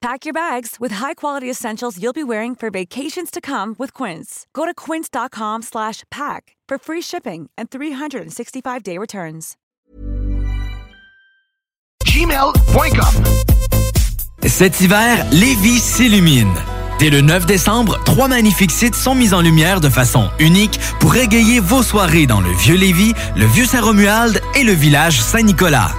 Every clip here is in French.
Pack your bags with high-quality essentials you'll be wearing for vacations to come with Quince. Go to quince.com slash pack for free shipping and 365-day returns. gmail.com. Cet hiver, Lévis s'illumine. Dès le 9 décembre, trois magnifiques sites sont mis en lumière de façon unique pour égayer vos soirées dans le Vieux Lévis, le Vieux Saint-Romuald et le village Saint-Nicolas.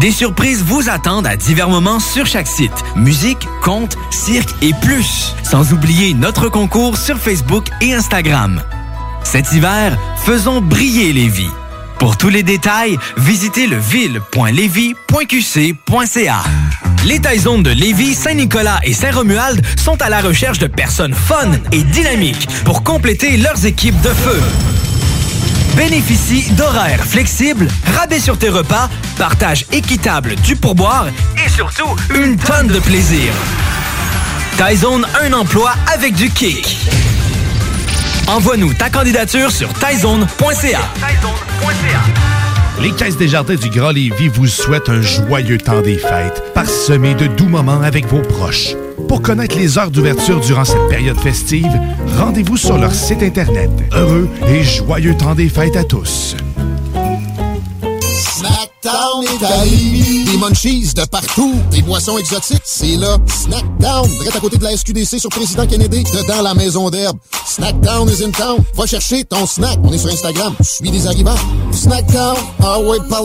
Des surprises vous attendent à divers moments sur chaque site. Musique, contes, cirque et plus. Sans oublier notre concours sur Facebook et Instagram. Cet hiver, faisons briller les vies. Pour tous les détails, visitez le ville.levy.qc.ca. Les Taizones de Lévis, Saint-Nicolas et Saint-Romuald sont à la recherche de personnes fun et dynamiques pour compléter leurs équipes de feu. Bénéficie d'horaires flexibles, rabais sur tes repas, partage équitable du pourboire et surtout une tonne de plaisir. Taizone, un emploi avec du kick. Envoie-nous ta candidature sur taizone.ca. Les Caisses des Jardins du Grand Lévis vous souhaitent un joyeux temps des fêtes, parsemé de doux moments avec vos proches. Pour connaître les heures d'ouverture durant cette période festive, rendez-vous sur leur site Internet. Heureux et joyeux temps des fêtes à tous. Snackdown Italie. Des munchies de partout. Des boissons exotiques. C'est là. Snackdown. Direct à côté de la SQDC sur Président Kennedy. Dedans la maison d'herbe. Snackdown is in town. Va chercher ton snack. On est sur Instagram. Suis des arrivants. Snackdown. Ah ouais, par.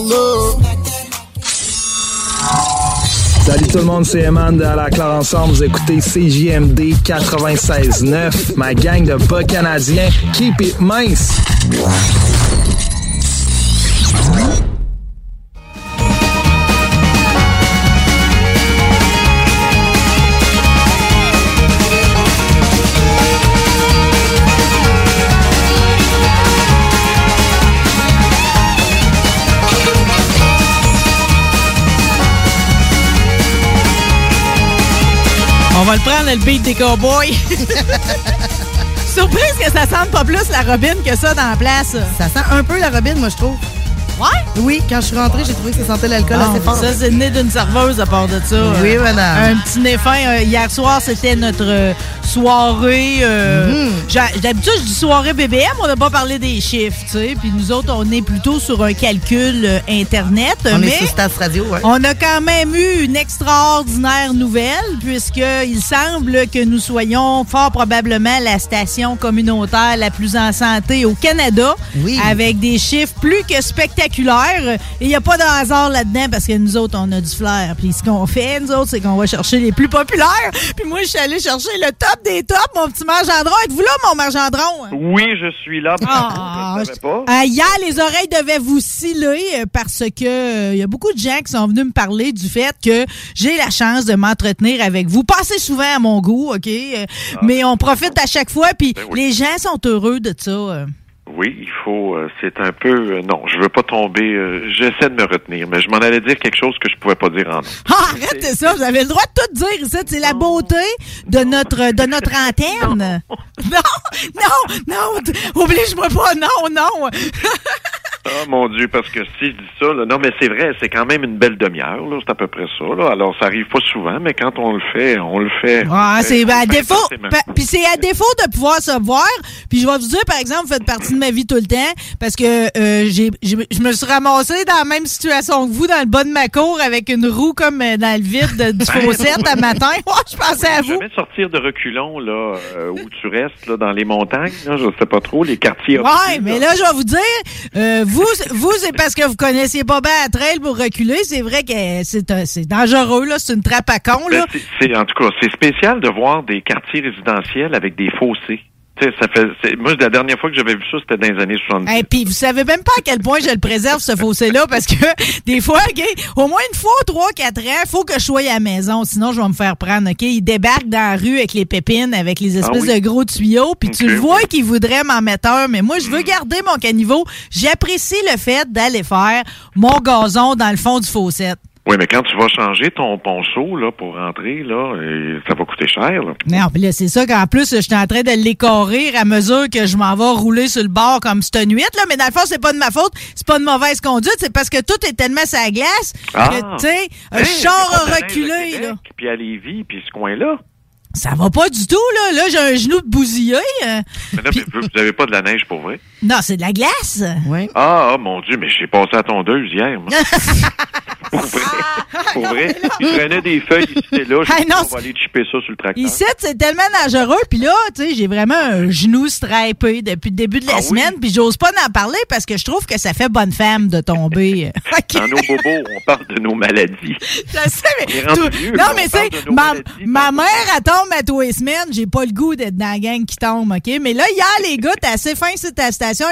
Salut tout le monde, c'est Eman de la Claire Ensemble. Vous écoutez CJMD 96.9. Ma gang de bas canadiens. Keep it mince. Va le prendre, le beat des cowboys. Surprise que ça sente pas plus la robine que ça dans la place. Ça sent un peu la robine, moi, je trouve. Ouais? Oui, quand je suis rentrée, j'ai trouvé que ça sentait l'alcool Ah, assez fort. Ça, c'est le nez d'une serveuse à part de ça. Oui, Euh, madame. Un petit nez fin. Euh, Hier soir, c'était notre euh, soirée. euh, Mhm. D'habitude, je dis soirée BBM. On n'a pas parlé des chiffres, tu sais. Puis nous autres, on est plutôt sur un calcul euh, Internet. On mais est sur Stas Radio, ouais. on a quand même eu une extraordinaire nouvelle, puisqu'il semble que nous soyons fort probablement la station communautaire la plus en santé au Canada, Oui. avec des chiffres plus que spectaculaires. Et il n'y a pas de hasard là-dedans, parce que nous autres, on a du flair. Puis ce qu'on fait, nous autres, c'est qu'on va chercher les plus populaires. Puis moi, je suis allée chercher le top des tops, mon petit margendron. Êtes-vous là, mon margendron? Oui, je suis là. Ah, je pas. Euh, hier, les oreilles devaient vous sciller euh, parce que il y a beaucoup de gens qui sont venus me parler du fait que j'ai la chance de m'entretenir avec vous. Pas assez souvent à mon goût, OK? Euh, Mais on profite à chaque fois, puis Ben oui. les gens sont heureux de ça. euh. Oui, il faut. euh, c'est un peu. euh, non, je veux pas tomber. euh, J'essaie de me retenir, mais je m'en allais dire quelque chose que je pouvais pas dire en. Ah, arrêtez ça, vous avez le droit de tout dire. C'est la beauté de notre de notre antenne. Non, non, non, t- oblige-moi pas, non, non. Ah mon Dieu, parce que si je dis ça, là, non, mais c'est vrai, c'est quand même une belle demi-heure, là, c'est à peu près ça. Là. Alors, ça arrive pas souvent, mais quand on le fait, on le fait. Ah, euh, c'est ben, à ben, défaut. Puis c'est à défaut de pouvoir se voir. Puis je vais vous dire, par exemple, vous faites partie de ma vie tout le temps parce que euh, j'ai, je me suis ramassée dans la même situation que vous, dans le bas de ma cour, avec une roue comme euh, dans le vide de- du fossette à matin. Oh, je pensais à vous. Jamais sortir de reculons, là, euh, où tu restes, là, dans les montagnes, là, je sais pas trop, les quartiers. Ouais, mais là, je vais vous dire, euh, vous, vous c'est parce que vous connaissiez pas bien la trail pour reculer. C'est vrai que c'est dangereux, là. C'est une trappe à con, Ben, là. c'est en tout cas, c'est spécial de voir des quartiers résidentiels avec des fossés. Ça fait. c'est- Moi, la dernière fois que j'avais vu ça, c'était dans les années 70. Et puis, vous savez même pas à quel point je le préserve, ce fossé-là, parce que des fois, OK, au moins une fois, trois, quatre ans, faut que je sois à la maison, sinon je vais me faire prendre, OK? Il débarque dans la rue avec les pépines, avec les espèces Ah oui? de gros tuyaux, puis tu le vois qu'il voudrait m'en mettre un, mais moi, je veux garder mon caniveau. J'apprécie le fait d'aller faire mon gazon dans le fond du fossé. Oui, mais quand tu vas changer ton ponceau là pour rentrer là, euh, ça va coûter cher. Là. Non, puis là, c'est ça qu'en plus, je suis en train de l'écorrer à mesure que je m'en vais rouler sur le bord comme cette nuit, là. Mais dans le fond, c'est pas de ma faute, c'est pas de mauvaise conduite, c'est parce que tout est tellement la glace Ah. que, tu sais, un Hey, char reculé, là. Puis à Lévis, puis ce coin-là. Ça va pas du tout, là. Là, j'ai un genou de bousillé. euh. Mais là, mais vous vous avez pas de la neige pour vrai? Non, c'est de la glace. Oui. Ah, ah, mon Dieu, mais j'ai passé à tondeuse hier. moi. pour vrai. Pour vrai. Il traînait des feuilles ici et là. Ah, non, on va aller chipper ça sur le tracteur. Ici, c'est tellement dangereux. Puis là, tu sais, j'ai vraiment un genou stripé depuis le début de la Ah oui? semaine. Puis j'ose pas en parler parce que je trouve que ça fait bonne femme de tomber. OK. Dans nos bobos, on parle de nos maladies. Je sais, mais. Tout- vieux, non, mais c'est. Ma, ma mère, elle tombe à tous les semaines. J'ai pas le goût d'être dans la gang qui tombe, OK? Mais là, hier, les gars, t'es assez fin sur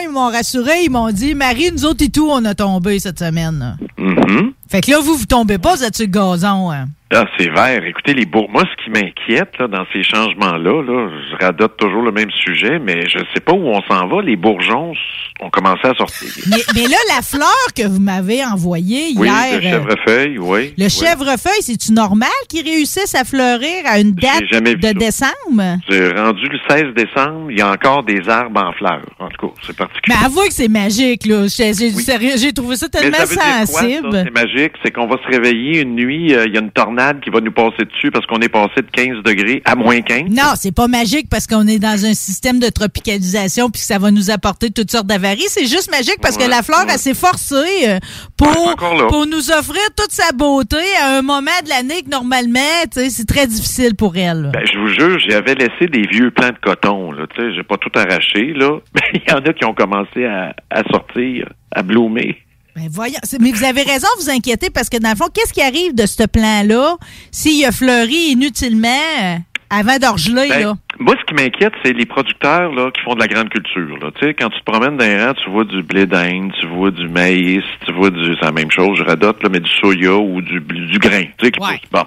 Ils m'ont rassuré. Ils m'ont dit, Marie, nous autres et tout, on a tombé cette semaine. Mhm. Fait que là, vous, vous tombez pas, vous êtes sur le gazon. hein? Ah, c'est vert. Écoutez, les bourgs. Moi, ce qui m'inquiète dans ces changements-là, là, je radote toujours le même sujet, mais je sais pas où on s'en va. Les bourgeons ont commencé à sortir. Mais, mais là, la fleur que vous m'avez envoyée Oui, hier. le euh, chèvrefeuille, oui. le oui. chèvrefeuille, c'est-tu normal qu'il réussisse à fleurir à une date jamais vu de ça. décembre? J'ai rendu le 16 décembre, il y a encore des arbres en fleurs. En tout cas, c'est particulier. Mais avouez que c'est magique, là. J'ai Oui. trouvé ça Mais tellement ça? veut sensible. C'est magique. C'est qu'on va se réveiller une nuit, euh, il y a une tornade qui va nous passer dessus parce qu'on est passé de 15 degrés à moins 15. Non, c'est pas magique parce qu'on est dans un système de tropicalisation puis que ça va nous apporter toutes sortes C'est juste magique parce que la fleur, ouais. elle s'est forcée euh, pour, pour nous offrir toute sa beauté à un moment de l'année que normalement, c'est très difficile pour elle. Ben, je vous jure, j'avais laissé des vieux plants de coton, sais, j'ai pas tout arraché, là. Il y en a qui ont commencé à, à sortir, à bloomer. Ben voyons, mais vous avez raison de vous inquiéter parce que dans le fond, qu'est-ce qui arrive de ce plan-là s'il a fleuri inutilement euh, avant d'orgeler, Ben, là? Moi, ce qui m'inquiète, c'est les producteurs là, qui font de la grande culture. Là. Tu sais, quand tu te promènes dans les rangs, tu vois du blé d'Inde, tu vois du maïs, tu vois du. C'est la même chose, je radote, là, mais du soya ou du, du grain. Tu sais, qui Ouais. Bon.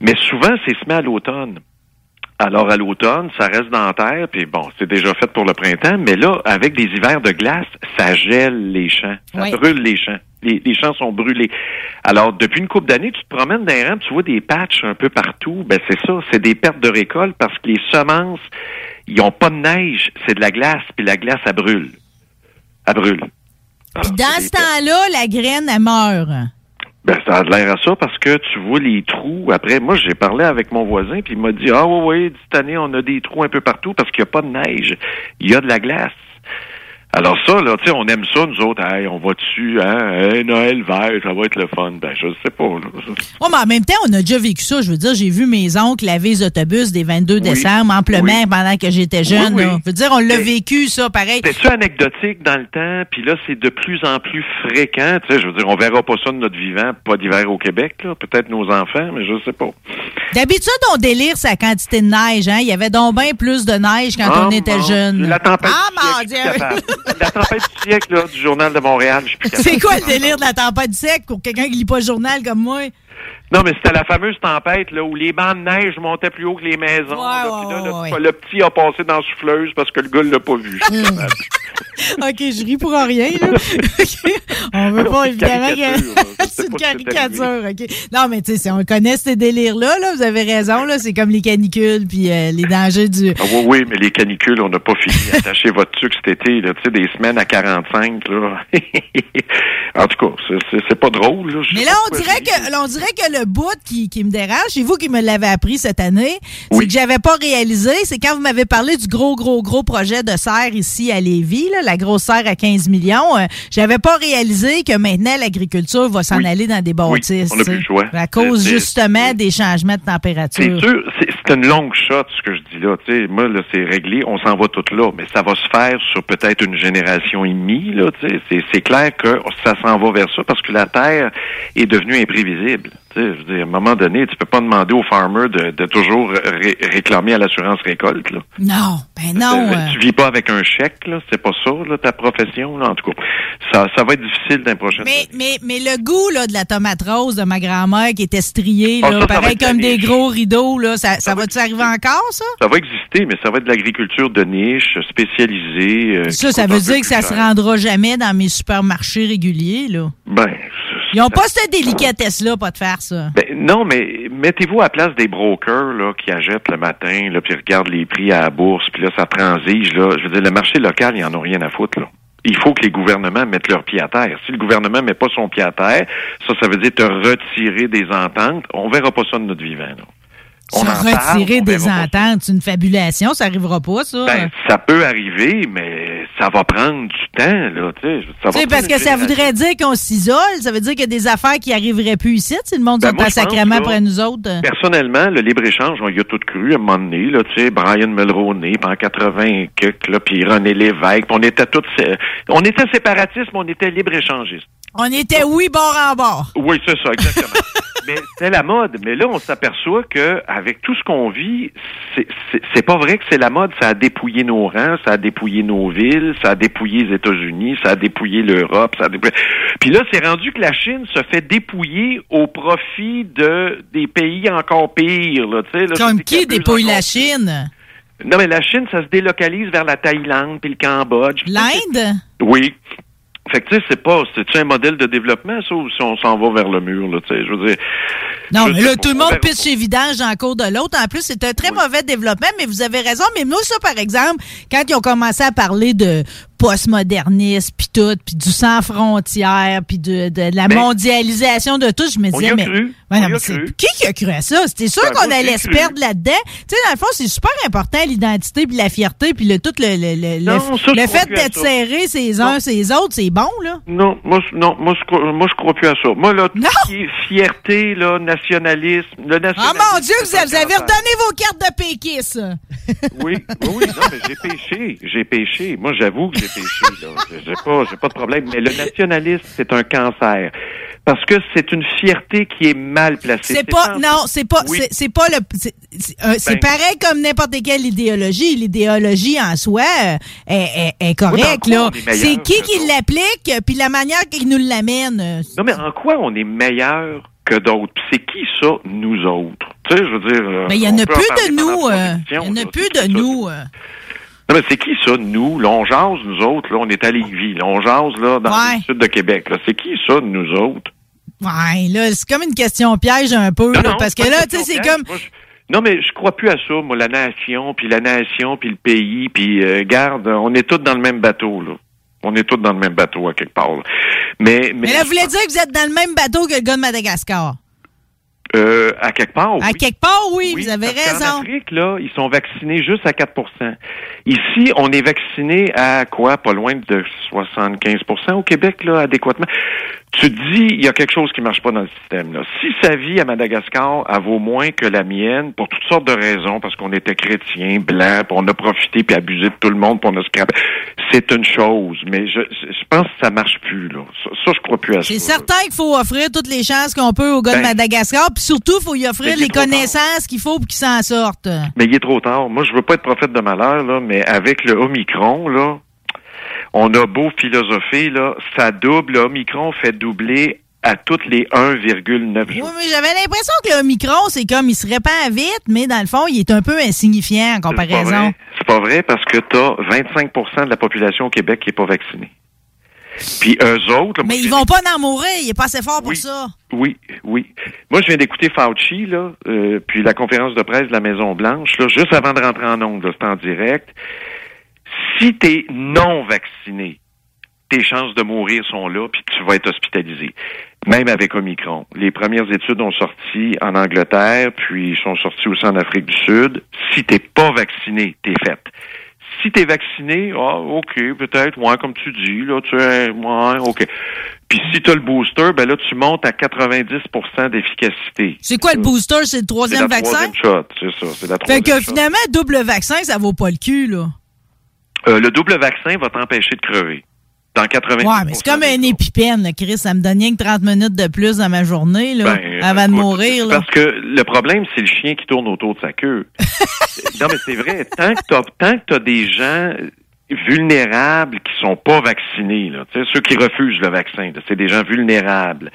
Mais souvent, c'est semé à l'automne. Alors, à l'automne, ça reste dans la terre, puis bon, c'est déjà fait pour le printemps, mais là, avec des hivers de glace, ça gèle les champs. Ça brûle les champs. Les, les champs sont brûlés. Alors, depuis une couple d'années, tu te promènes dans les rangs, tu vois des patchs un peu partout. Ben, c'est ça, c'est des pertes de récolte parce que les semences, ils ont pas de neige, c'est de la glace, puis la glace, elle brûle. Elle brûle. Puis dans ce temps-là, la graine, elle meurt. Ben, ça a l'air à ça parce que tu vois les trous. Après, moi, j'ai parlé avec mon voisin, puis il m'a dit, ah oui, oui, cette année, on a des trous un peu partout parce qu'il n'y a pas de neige. Il y a de la glace. Alors ça, là, tu sais, on aime ça, nous autres. Hey, on va dessus, hein, hey, Noël vert, ça va être le fun. Ben, je sais pas. là. Oh, mais en même temps, on a déjà vécu ça. Je veux dire, j'ai vu mes oncles laver les autobus des 22 décembre amplement Oui. pendant que j'étais jeune. Oui. Je veux dire, on l'a vécu, ça, pareil. C'était-tu anecdotique dans le temps, puis là, c'est de plus en plus fréquent. Tu sais, je veux dire, on verra pas ça de notre vivant, pas d'hiver au Québec, là. Peut-être nos enfants, mais je sais pas. D'habitude, on délire sa quantité de neige. Hein? Il y avait donc bien plus de neige quand Ah, on était jeune. La tempête Ah, mon Dieu! La tempête du siècle, là, du Journal de Montréal. C'est quoi le délire de la tempête sec pour quelqu'un qui lit pas le journal comme moi? Non, mais c'était la fameuse tempête là, où les bancs de neige montaient plus haut que les maisons. Ouais, là, puis là, ouais, le, ouais, ouais. le petit a passé dans la souffleuse parce que le gars l'a pas vu. OK, je ris pour rien, là. OK. On veut pas, évidemment, C'est une caricature, OK. Non, mais tu sais, si on connaît ces délires-là, là, vous avez raison, là, c'est comme les canicules puis euh, les dangers du... Ah oui, oui, mais les canicules, on n'a pas fini. Attachez votre sucre cet été, là, des semaines à 45, là. en tout cas, c'est- pas drôle, là. Mais là, on dirait que, on dirait que le bout qui, qui me dérange, c'est vous qui me l'avez appris cette année, Oui. c'est que j'avais pas réalisé, c'est quand vous m'avez parlé du gros, gros, gros projet de serre ici à Lévis, là, la grosse serre à 15 millions, euh, j'avais pas réalisé que maintenant l'agriculture va s'en Oui. aller dans des Oui, bâtisses. on tu plus le choix. À cause justement des changements de température. C'est sûr, c'est une longue shot, ce que je dis là. Moi, là, c'est réglé, on s'en va tout là, mais ça va se faire sur peut-être une génération et demie, là. C'est clair que ça s'en va vers ça parce que la Terre est devenue imprévisible. Tu sais, je veux dire, à un moment donné, tu peux pas demander aux farmers de, de toujours ré- réclamer à l'assurance récolte, là. Non, ben non. Euh, Tu vis pas avec un chèque, là. C'est pas ça, là, ta profession, là. En tout cas, ça, ça va être difficile dans les prochaines Mais, mais, mais le goût là, de la tomate rose de ma grand-mère qui était striée, Ah, là, ça pareil comme des niche. gros rideaux, là, ça, ça va-tu arriver encore, ça? Ça va exister, mais ça va être de l'agriculture de niche, spécialisée. euh, Ça, ça veut dire que ça se cher. rendra jamais dans mes supermarchés réguliers, là. Ben, Ils ont pas cette délicatesse-là, pas de faire ben, non, mais mettez-vous à la place des brokers là, qui achètent le matin, là, puis regardent les prix à la bourse, puis là, ça transige. Là. Je veux dire, le marché local, ils en ont rien à foutre. Il faut que les gouvernements mettent leur pied à terre. Si le gouvernement met pas son pied à terre, ça, ça veut dire te retirer des ententes. On verra pas ça de notre vivant. Là. On Se en retirer des ententes, c'est une fabulation, ça arrivera pas, ça. Ben, ça peut arriver, mais ça va prendre du temps, là, tu sais. Parce que ça voudrait dire qu'on s'isole, ça veut dire qu'il y a des affaires qui arriveraient plus ici, si le monde Ben, pas sacrément après nous autres. Personnellement, le libre-échange, on y a tout cru à un moment donné, là, tu sais, Brian Mulroney, en 80 et quelques, là, puis René Lévesque, on était tous, euh, on était séparatistes, mais on était libre-échangistes. On était, oui, bord en bord. Oui, c'est ça, exactement. mais c'est la mode. Mais là, on s'aperçoit que avec tout ce qu'on vit, c'est- pas vrai que c'est la mode. Ça a dépouillé nos rangs, ça a dépouillé nos villes, ça a dépouillé les États-Unis, ça a dépouillé l'Europe, ça a dépouillé... Puis là, c'est rendu que la Chine se fait dépouiller au profit de des pays encore pires. Là, Comme qui dépouille encore- la Chine? Non, mais la Chine, ça se délocalise vers la Thaïlande puis le Cambodge. L'Inde? Oui. Fait que, tu sais, c'est pas, c'est-tu un modèle de développement, ça, ou si on s'en va vers le mur, là, tu sais, je veux dire? Non, mais là, tout le on monde pitche ses vidanges dans le cours de l'autre. En plus, c'est un très mauvais développement, mais vous avez raison. Mais moi, ça, par exemple, quand ils ont commencé à parler de postmodernisme, puis tout, puis du sans frontières, puis de, de la Mais- mondialisation de tout, je me disais, mais, cru. Ouais, non, mais qui qui a cru à ça? C'était sûr Ben, qu'on allait se perdre là-dedans. Tu sais, dans le fond, c'est super important, l'identité, puis la fierté, puis le, tout le, le, le, Non, le- fait d'être serré ces uns ces autres, c'est bon, là. Non, moi, je- non, moi, je crois, moi, je crois plus à ça. Moi, là, tout Non. ce qui est fierté, là, nationalisme, le Ah, nationalisme. mon Dieu, vous avez, redonné vos cartes de péquistes. Oui, oui, non, mais j'ai péché, j'ai péché. Moi, j'avoue que j'ai péché, là. J'ai- pas, j'ai pas de problème. Mais le nationalisme, c'est un cancer. Parce que c'est une fierté qui est mal placée. C'est pas, en- non, c'est pas, Oui. c'est- pas le, c'est- euh, Ben- pareil comme n'importe quelle idéologie. L'idéologie en soi euh, est, est, est correcte, mais là. C'est qui qui l'applique, puis la manière qu'il nous l'amène. euh, Non, mais en quoi on est meilleur que d'autres? C'est qui ça, nous autres? Tu sais, je veux dire. euh, Ben, il y en a plus de nous, il y en a plus de nous. Non, mais c'est qui ça, nous? Là, on jase, nous autres. Là, on est à Lévis. Là, on jase, là, dans Ouais. le sud de Québec. Là. C'est qui ça, nous autres? Ouais, là, c'est comme une question piège un peu, Non, là, non, parce que là, tu sais, c'est comme, piège. Moi, je- Non, mais je crois plus à ça, moi, la nation, puis la nation, puis le pays, puis euh, garde, on est tous dans le même bateau, là. On est tous dans le même bateau, à quelque part. là. Mais, mais, mais là, vous voulez dire que vous êtes dans le même bateau que le gars de Madagascar? Euh, à quelque part, À oui. quelque part, oui, Oui, vous avez raison. Afrique, là, ils sont vaccinés juste à 4 Ici, on est vacciné à quoi? Pas loin de 75% au Québec, là, adéquatement. Tu te dis, il y a quelque chose qui marche pas dans le système, là. Si sa vie à Madagascar, elle vaut moins que la mienne, pour toutes sortes de raisons, parce qu'on était chrétiens, blancs, puis on a profité puis abusé de tout le monde, puis on a scrapé, c'est une chose. Mais je, je pense que ça marche plus, là. Ça, ça, je crois plus à ça. C'est certain qu'il faut offrir toutes les chances qu'on peut au gars de Ben, Madagascar, puis surtout, il faut y offrir les connaissances qu'il faut pour qu'il s'en sorte. Mais il est trop tard. Moi, je veux pas être prophète de malheur, là, mais avec le Omicron, là, on a beau philosopher, là, ça double, le Omicron fait doubler à toutes les 1,9 Oui, jours. mais j'avais l'impression que le Omicron, c'est comme, il se répand vite, mais dans le fond, il est un peu insignifiant en pas comparaison. C'est pas vrai parce que tu as 25% de la population au Québec qui est pas vaccinée. Puis eux autres... là, Mais ils vont pas en mourir, il est pas assez fort pour Oui. ça. Oui, oui. Moi, je viens d'écouter Fauci, là, euh, puis la conférence de presse de la Maison-Blanche, là, juste avant de rentrer en ondes, c'est en direct. Si tu es non vacciné, tes chances de mourir sont là, puis tu vas être hospitalisé. Même avec Omicron. Les premières études ont sorti en Angleterre, puis sont sorties aussi en Afrique du Sud. Si t'es pas vacciné, t'es fait. Si t'es vacciné, ah, OK, peut-être, ouais, comme tu dis, là, tu es, ouais, OK. Puis si tu as le booster, ben là, tu montes à 90% d'efficacité. C'est quoi le booster? C'est le C'est troisième la vaccin? troisième shot, c'est ça. C'est la Fait troisième que shot. finalement, double vaccin, ça vaut pas le cul, là. Euh, le double vaccin va t'empêcher de crever. Dans 90 Ouais, mais c'est comme un épipène, là, Chris. Ça me donne rien que 30 minutes de plus dans ma journée, là, Ben, avant de mourir, là. Parce que le problème, c'est le chien qui tourne autour de sa queue. non, mais c'est vrai. Tant que t'as, tant que t'as des gens vulnérables qui sont pas vaccinés, là, ceux qui refusent le vaccin, c'est des gens vulnérables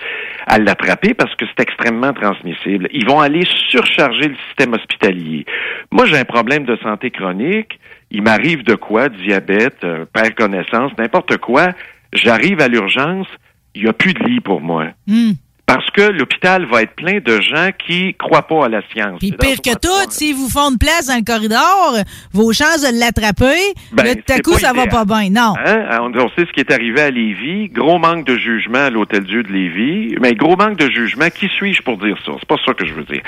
à l'attraper parce que c'est extrêmement transmissible. Ils vont aller surcharger le système hospitalier. Moi, j'ai un problème de santé chronique. Il m'arrive de quoi? Diabète, euh, perte connaissance, n'importe quoi. J'arrive à l'urgence. Il n'y a plus de lit pour moi. Hmm. Parce que l'hôpital va être plein de gens qui croient pas à la science. Puis pire que tout, s'ils vous font de place dans le corridor, vos chances de l'attraper, Ben, là, tout à coup, ça va pas bien. Non. Hein? On, on sait ce qui est arrivé à Lévis. Gros manque de jugement à l'Hôtel-Dieu de Lévis. Mais gros manque de jugement. Qui suis-je pour dire ça? C'est pas ça que je veux dire.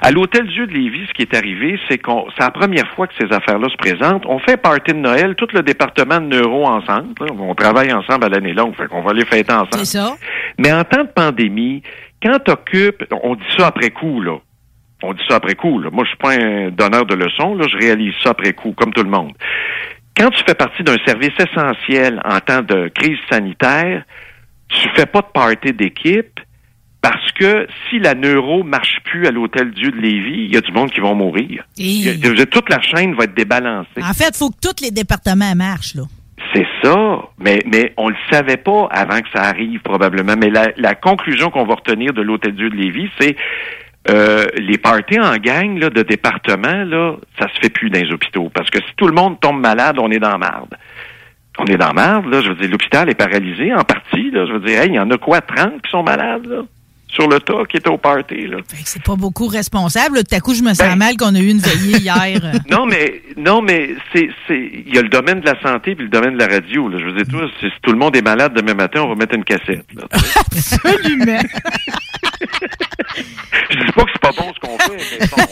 À l'Hôtel-Dieu de Lévis, ce qui est arrivé, c'est qu'on, c'est la première fois que ces affaires-là se présentent. On fait party de Noël, tout le département de neuro ensemble. là. On travaille ensemble à l'année longue. Fait qu'on va les fêter ensemble. C'est ça. Mais en temps de pandémie, quand tu occupes, on dit ça après coup, là. On dit ça après coup, là. Moi, je suis pas un donneur de leçons, là. Je réalise ça après coup, comme tout le monde. Quand tu fais partie d'un service essentiel en temps de crise sanitaire, tu fais pas de party d'équipe parce que si la neuro marche plus à l'Hôtel Dieu de Lévis, il y a du monde qui vont mourir. Et- a- toute la chaîne va être débalancée. En fait, il faut que tous les départements marchent, là. C'est ça, mais, mais on le savait pas avant que ça arrive probablement. Mais la, conclusion qu'on va retenir de l'Hôtel Dieu de Lévis, c'est euh, les parties en gang là, de département, là, ça se fait plus dans les hôpitaux. Parce que si tout le monde tombe malade, on est dans marde. On est dans marde, là. Je veux dire, l'hôpital est paralysé en partie. Là. Je veux dire, hey, il y en a quoi, 30 qui sont malades, là? Sur le tas qui étaient au party, là. Fait que c'est pas beaucoup responsable. là. Tout à coup, je me sens Ben- mal qu'on a eu une veillée hier. Non, mais non, mais c'est c'est il y a le domaine de la santé puis le domaine de la radio. Là. Je veux dire, toi, si, si tout le monde est malade demain matin, on va mettre une cassette. Là. Absolument. Je dis pas que c'est pas bon ce qu'on fait, mais bon,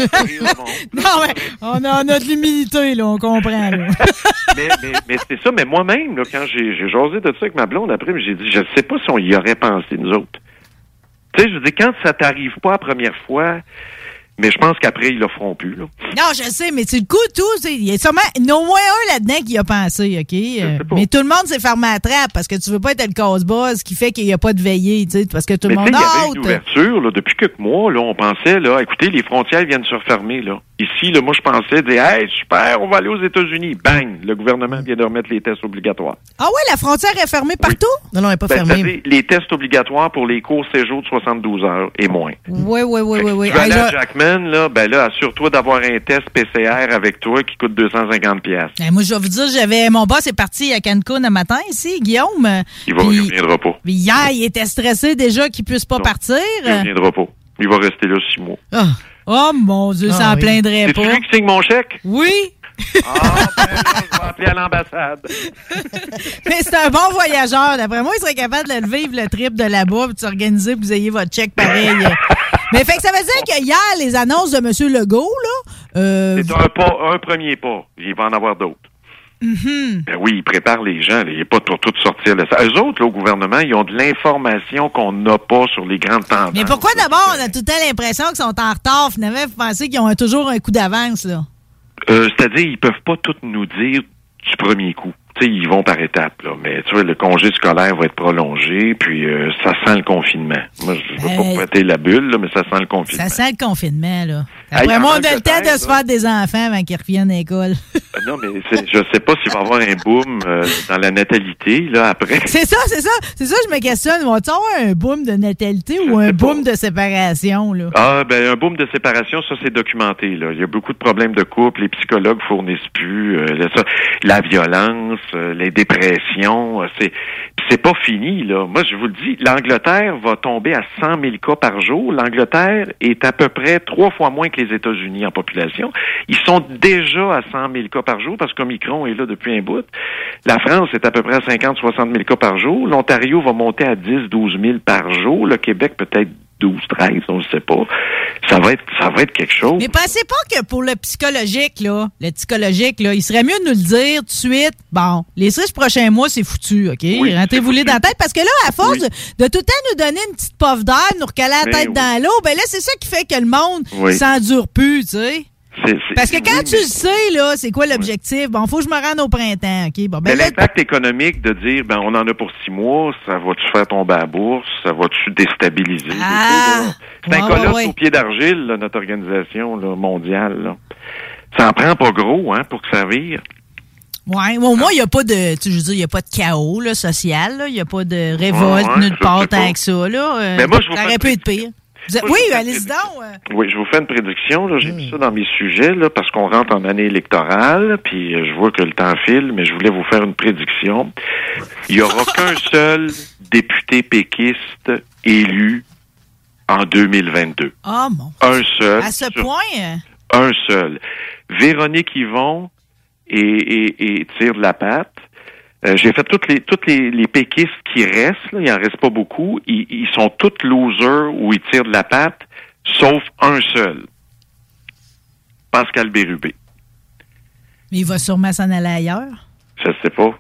on fait. Non, mais on a, on a de l'humilité, là, on comprend. là. mais, mais, mais c'est ça. Mais moi-même, là, quand j'ai j'ai jasé de ça avec ma blonde après, j'ai dit, je sais pas si on y aurait pensé nous autres. Tu sais, je dis, quand ça t'arrive pas la première fois, mais je pense qu'après ils le feront plus. Là. Non, je sais, mais c'est le coup, tout. Il y a sûrement a au moins un là-dedans qui a pensé, OK? Euh, mais tout le monde s'est fermé à la trappe parce que tu veux pas être le casse-buzz qui fait qu'il n'y a pas de veillée, tu sais, parce que tout le monde sais, il y avait une out. ouverture là, depuis quelques mois. Là, on pensait, là, écoutez, les frontières viennent se refermer. Là. Ici, là, moi, je pensais dire, hey, super, on va aller aux États-Unis. Bang, le gouvernement vient de remettre les tests obligatoires. Ah ouais, la frontière est fermée partout? Non, non, elle n'est pas Ben, fermée. les tests obligatoires pour les courts séjours de 72 heures et moins. Oui, oui, oui, oui, oui. Là, ben là, assure-toi d'avoir un test PCR avec toi qui coûte 250 pièces. Hey, moi, je vais vous dire, j'avais mon boss est parti à Cancun un matin ici, Guillaume. Il va, Puis- il reviendra pas. puis hier, il était stressé déjà qu'il puisse pas Non. partir. Il reviendra pas. Il va rester là six mois. Ah. Oh mon Dieu, Ah ça en oui. plaindrait C'est pas. lui qui signe mon chèque? Oui, Ah, ben là, je vais appeler à l'ambassade. mais c'est un bon voyageur. D'après moi, il serait capable de le vivre le trip de là-bas puis de s'organiser pour que vous ayez votre chèque pareil. mais fait que ça veut dire que hier, les annonces de M. Legault, là, euh, C'est un pas, un premier pas. Il va en avoir d'autres. Mhm. Ben oui, ils préparent les gens. là. Il n'est pas pour tout sortir. Là. Eux autres, là, au gouvernement, ils ont de l'information qu'on n'a pas sur les grandes tendances. mais pourquoi d'abord on a tout le temps l'impression qu'ils sont en retard? Finalement, vous pensez qu'ils ont toujours un coup d'avance, là? Euh, C'est-à-dire, ils peuvent pas tout nous dire du premier coup. Ils vont par étapes, là. Mais tu vois, le congé scolaire va être prolongé, puis euh, ça sent le confinement. Moi, je veux Euh, pas prêter la bulle, là, mais ça sent le confinement. Ça sent le confinement, là. Hey, Après en moi, on a le temps de se là. faire des enfants avant qu'ils reviennent à l'école. Euh, Non, mais c'est- je sais pas s'il va y avoir un boom euh, dans la natalité, là, après. C'est ça, c'est ça. C'est ça, je me questionne. Va-t-il avoir un boom de natalité ou un boom pas. de séparation, là? Ah, ben, un boom de séparation, ça, c'est documenté, là. Il y a beaucoup de problèmes de couple, les psychologues fournissent plus, euh, ça, la violence, euh, les dépressions, euh, c'est, c'est pas fini, là. Moi, je vous le dis, l'Angleterre va tomber à 100 000 cas par jour. L'Angleterre est à peu près trois fois moins que les États-Unis en population. Ils sont déjà à 100 000 cas par jour parce qu'Omicron est là depuis un bout. La France est à peu près à 50 60 000 cas par jour. L'Ontario va monter à 10 12 000 par jour. Le Québec peut-être 12, 13, on ne sait pas. Ça va être, ça va être quelque chose. Mais pensez pas que pour le psychologique, là, le psychologique, là, il serait mieux de nous le dire tout de suite. Bon, les six prochains mois, c'est foutu, OK? Rentrez-vous-les dans la tête. Parce que là, à force de, de tout le temps nous donner une petite puff d'air, nous recaler la tête oui. dans l'eau, ben là, c'est ça qui fait que le monde s'endure plus, tu sais. Parce que quand oui, tu le sais, là, c'est quoi l'objectif? Bon, faut que je me rende au printemps, OK? Bon, ben là, l'impact économique de dire, ben, on en a pour six mois, ça va-tu faire tomber à la bourse? Ça va-tu déstabiliser? Ah! C'est un Ouais, colosse ouais, ouais. au pied d'argile, notre organisation là, mondiale. là. Ça en prend pas gros, hein, pour que ça vire. Ouais, au moins, il n'y a pas de, tu je veux dire, il y a pas de chaos, là, social, là. Il n'y a pas de révolte nulle part tant que ça, là. Euh, Mais moi, je vous aurait pu être pire. Vous Moi, oui, allez-y donc. Oui, je vous fais une prédiction. J'ai mis ça dans mes sujets là, parce qu'on rentre en année électorale, puis euh, je vois que le temps file, mais je voulais vous faire une prédiction. Il n'y aura qu'un seul député péquiste élu en 2022. Ah, mon. Un seul. À ce sur- point, euh, Un seul. Véronique Yvon et, et, et tire de la patte. Euh, J'ai fait toutes les toutes les, les péquistes qui restent, là, il en reste pas beaucoup. Ils, ils sont tous losers ou ils tirent de la patte, sauf un seul. Pascal Bérubé. mais il va sûrement s'en aller ailleurs? Je sais pas.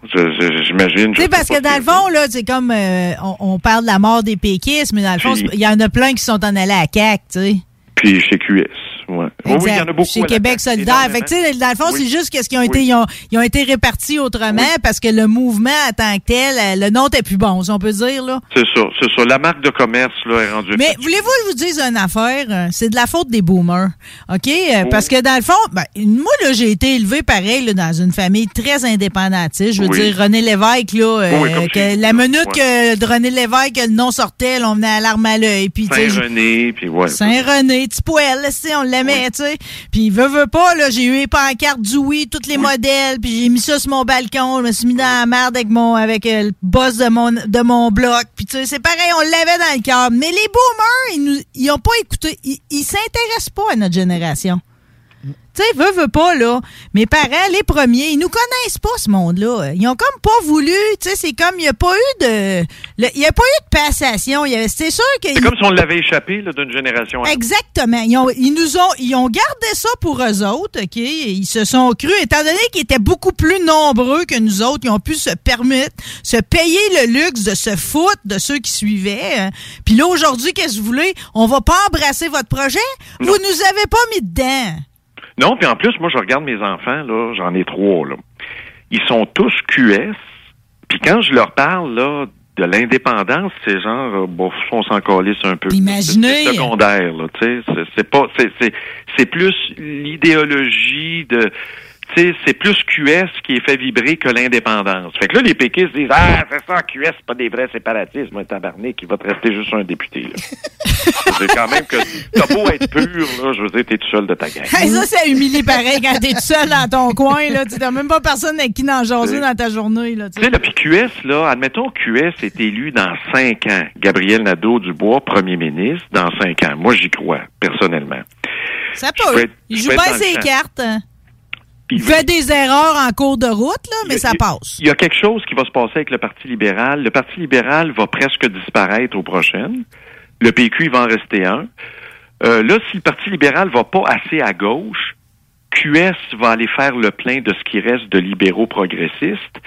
J'imagine. Tu sais, parce que dans le fond, là, c'est comme, euh, on, on parle de la mort des péquistes, mais dans le fond, il y en a plein qui sont en allés à CAC, tu sais. Puis chez QS. Ouais. Oui, oui, il y en a beaucoup. Chez la Québec solidaire. Fait que, tu sais, dans le fond, Oui. c'est juste qu'est-ce qu'ils ont Oui. été, ils ont, ils ont été répartis autrement parce que le mouvement en tant que tel, euh, le nom était plus bon, si on peut dire, là. C'est ça, c'est ça. La marque de commerce là, est rendue. Mais voulez-vous que je vous dise une affaire? Euh, C'est de la faute des boomers. OK? Euh, Parce que dans le fond, ben, moi, là, j'ai été élevé pareil là, dans une famille très indépendantiste. Je veux dire, René Lévesque, là, euh, que la minute Ouais. que de René Lévesque, le nom sortait, là, on venait à l'arme à l'œil. Saint-René, puis ouais. Saint-René, petit poêle, là, l'aimait, tu sais. Puis, veut, veut pas, là, j'ai eu les pancartes du oui, tous les modèles, puis j'ai mis ça sur mon balcon, je me suis mis dans la merde avec mon, avec euh, le boss de mon, de mon bloc. Puis, tu sais, c'est pareil, on l'avait dans le cœur. Mais les boomers, ils, nous, ils ont pas écouté, ils, ils s'intéressent pas à notre génération. Tu sais, veut, veut pas, là. Mes parents, les premiers, ils nous connaissent pas, ce monde-là. Ils ont comme pas voulu, tu sais, c'est comme, il y a pas eu de, il y a pas eu de passation. C'est sûr que... C'est comme si on l'avait échappé là, d'une génération à. Exactement. Ils, ont, ils nous ont, ils ont gardé ça pour eux autres, OK? Ils se sont crus, étant donné qu'ils étaient beaucoup plus nombreux que nous autres, ils ont pu se permettre, se payer le luxe de se foutre de ceux qui suivaient. hein. Puis là, aujourd'hui, qu'est-ce que vous voulez? On va pas embrasser votre projet? Vous nous avez pas mis dedans. Non, puis en plus, moi, je regarde mes enfants, là, j'en ai trois, là. Ils sont tous QS. Puis quand je leur parle, là, de l'indépendance, c'est genre, euh, bon, on s'en calisse un peu. Imaginez. C'est secondaire, là, tu sais. C'est- pas, c'est, c'est, c'est plus l'idéologie de, c'est plus QS qui est fait vibrer que l'indépendance. Fait que là, les péquistes disent, ah, c'est ça, QS, c'est pas des vrais séparatistes, moi, tabarnak, qui va te rester juste un député, c'est quand même que, t'as beau être pur, là, je veux dire, t'es tout seul de ta gang. Hey, ça, c'est humilie pareil quand t'es tout seul dans ton coin, là. Tu n'as même pas personne avec qui n'en jaser dans ta journée, là. tu sais, là, puis QS, là, admettons que QS est élu dans cinq ans. Gabriel Nadeau-Dubois, premier ministre, dans cinq ans. Moi, j'y crois, personnellement. Ça peut. Il joue le ses cartes. Il fait des erreurs en cours de route, là, mais a- ça passe. Il y a quelque chose qui va se passer avec le Parti libéral. Le Parti libéral va presque disparaître aux prochaines. Le PQ, il va en rester un. Euh, là, si le Parti libéral va pas assez à gauche, QS va aller faire le plein de ce qui reste de libéraux progressistes.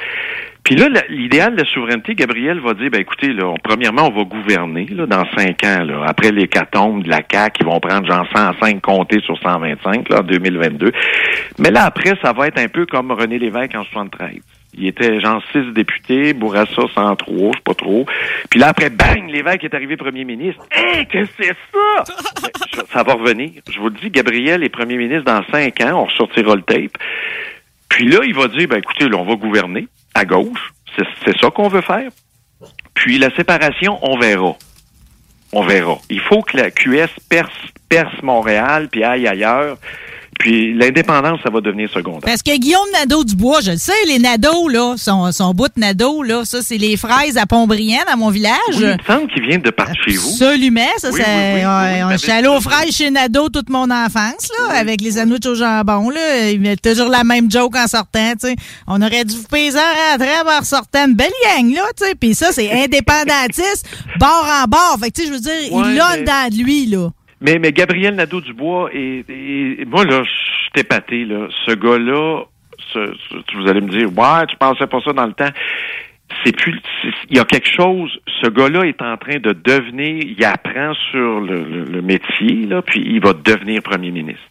Puis là, l'idéal de la souveraineté, Gabriel va dire, ben écoutez, là, on- premièrement, on va gouverner là, dans cinq ans. Là, après l'hécatombe de la CAQ, ils vont prendre genre 105 comptés sur 125 là, en 2022. Mais là, après, ça va être un peu comme René Lévesque en 73. Il était genre six députés, Bourassa 103, je sais pas trop. Puis là, après, bang, Lévesque est arrivé premier ministre. Qu'est-ce que c'est ça? Je- ça va revenir. Je vous le dis, Gabriel est premier ministre dans cinq ans. On ressortira le tape. Puis là, il va dire, ben écoutez, là, on va gouverner à gauche. C'est ça qu'on veut faire. Puis la séparation, on verra. On verra. Il faut que la QS perce, perce Montréal, puis aille ailleurs. Puis l'indépendance, ça va devenir secondaire. Parce que Guillaume Nadeau-Dubois, je le sais, les Nadeaux, là, son, son bout de Nadeau, là, ça, c'est les fraises à Pontbriand, dans mon village. Oui, il me semble qu'il vient de partir chez vous. Absolument, ça, Oui, c'est. oui, oui, on- J'étais allé aux fraises chez Nadeau toute mon enfance, là, avec les sandwichs au jambon, là. Il met toujours la même joke en sortant, tu sais. On aurait dû vous payer en rentrant, en ressortant. Une belle gang, là, tu sais. Puis ça, c'est indépendantiste, bord en bord. Fait que, tu sais, je veux dire, il l'a mais- dans de lui, là. Mais, mais Gabriel Nadeau-Dubois, et, et- moi, là, je suis épaté, là. Ce gars-là, ce- ce- vous allez me dire, ouais, tu pensais pas ça dans le temps. C'est plus, il y a quelque chose, ce gars-là est en train de devenir, il apprend sur le, le- le métier, là, puis il va devenir premier ministre.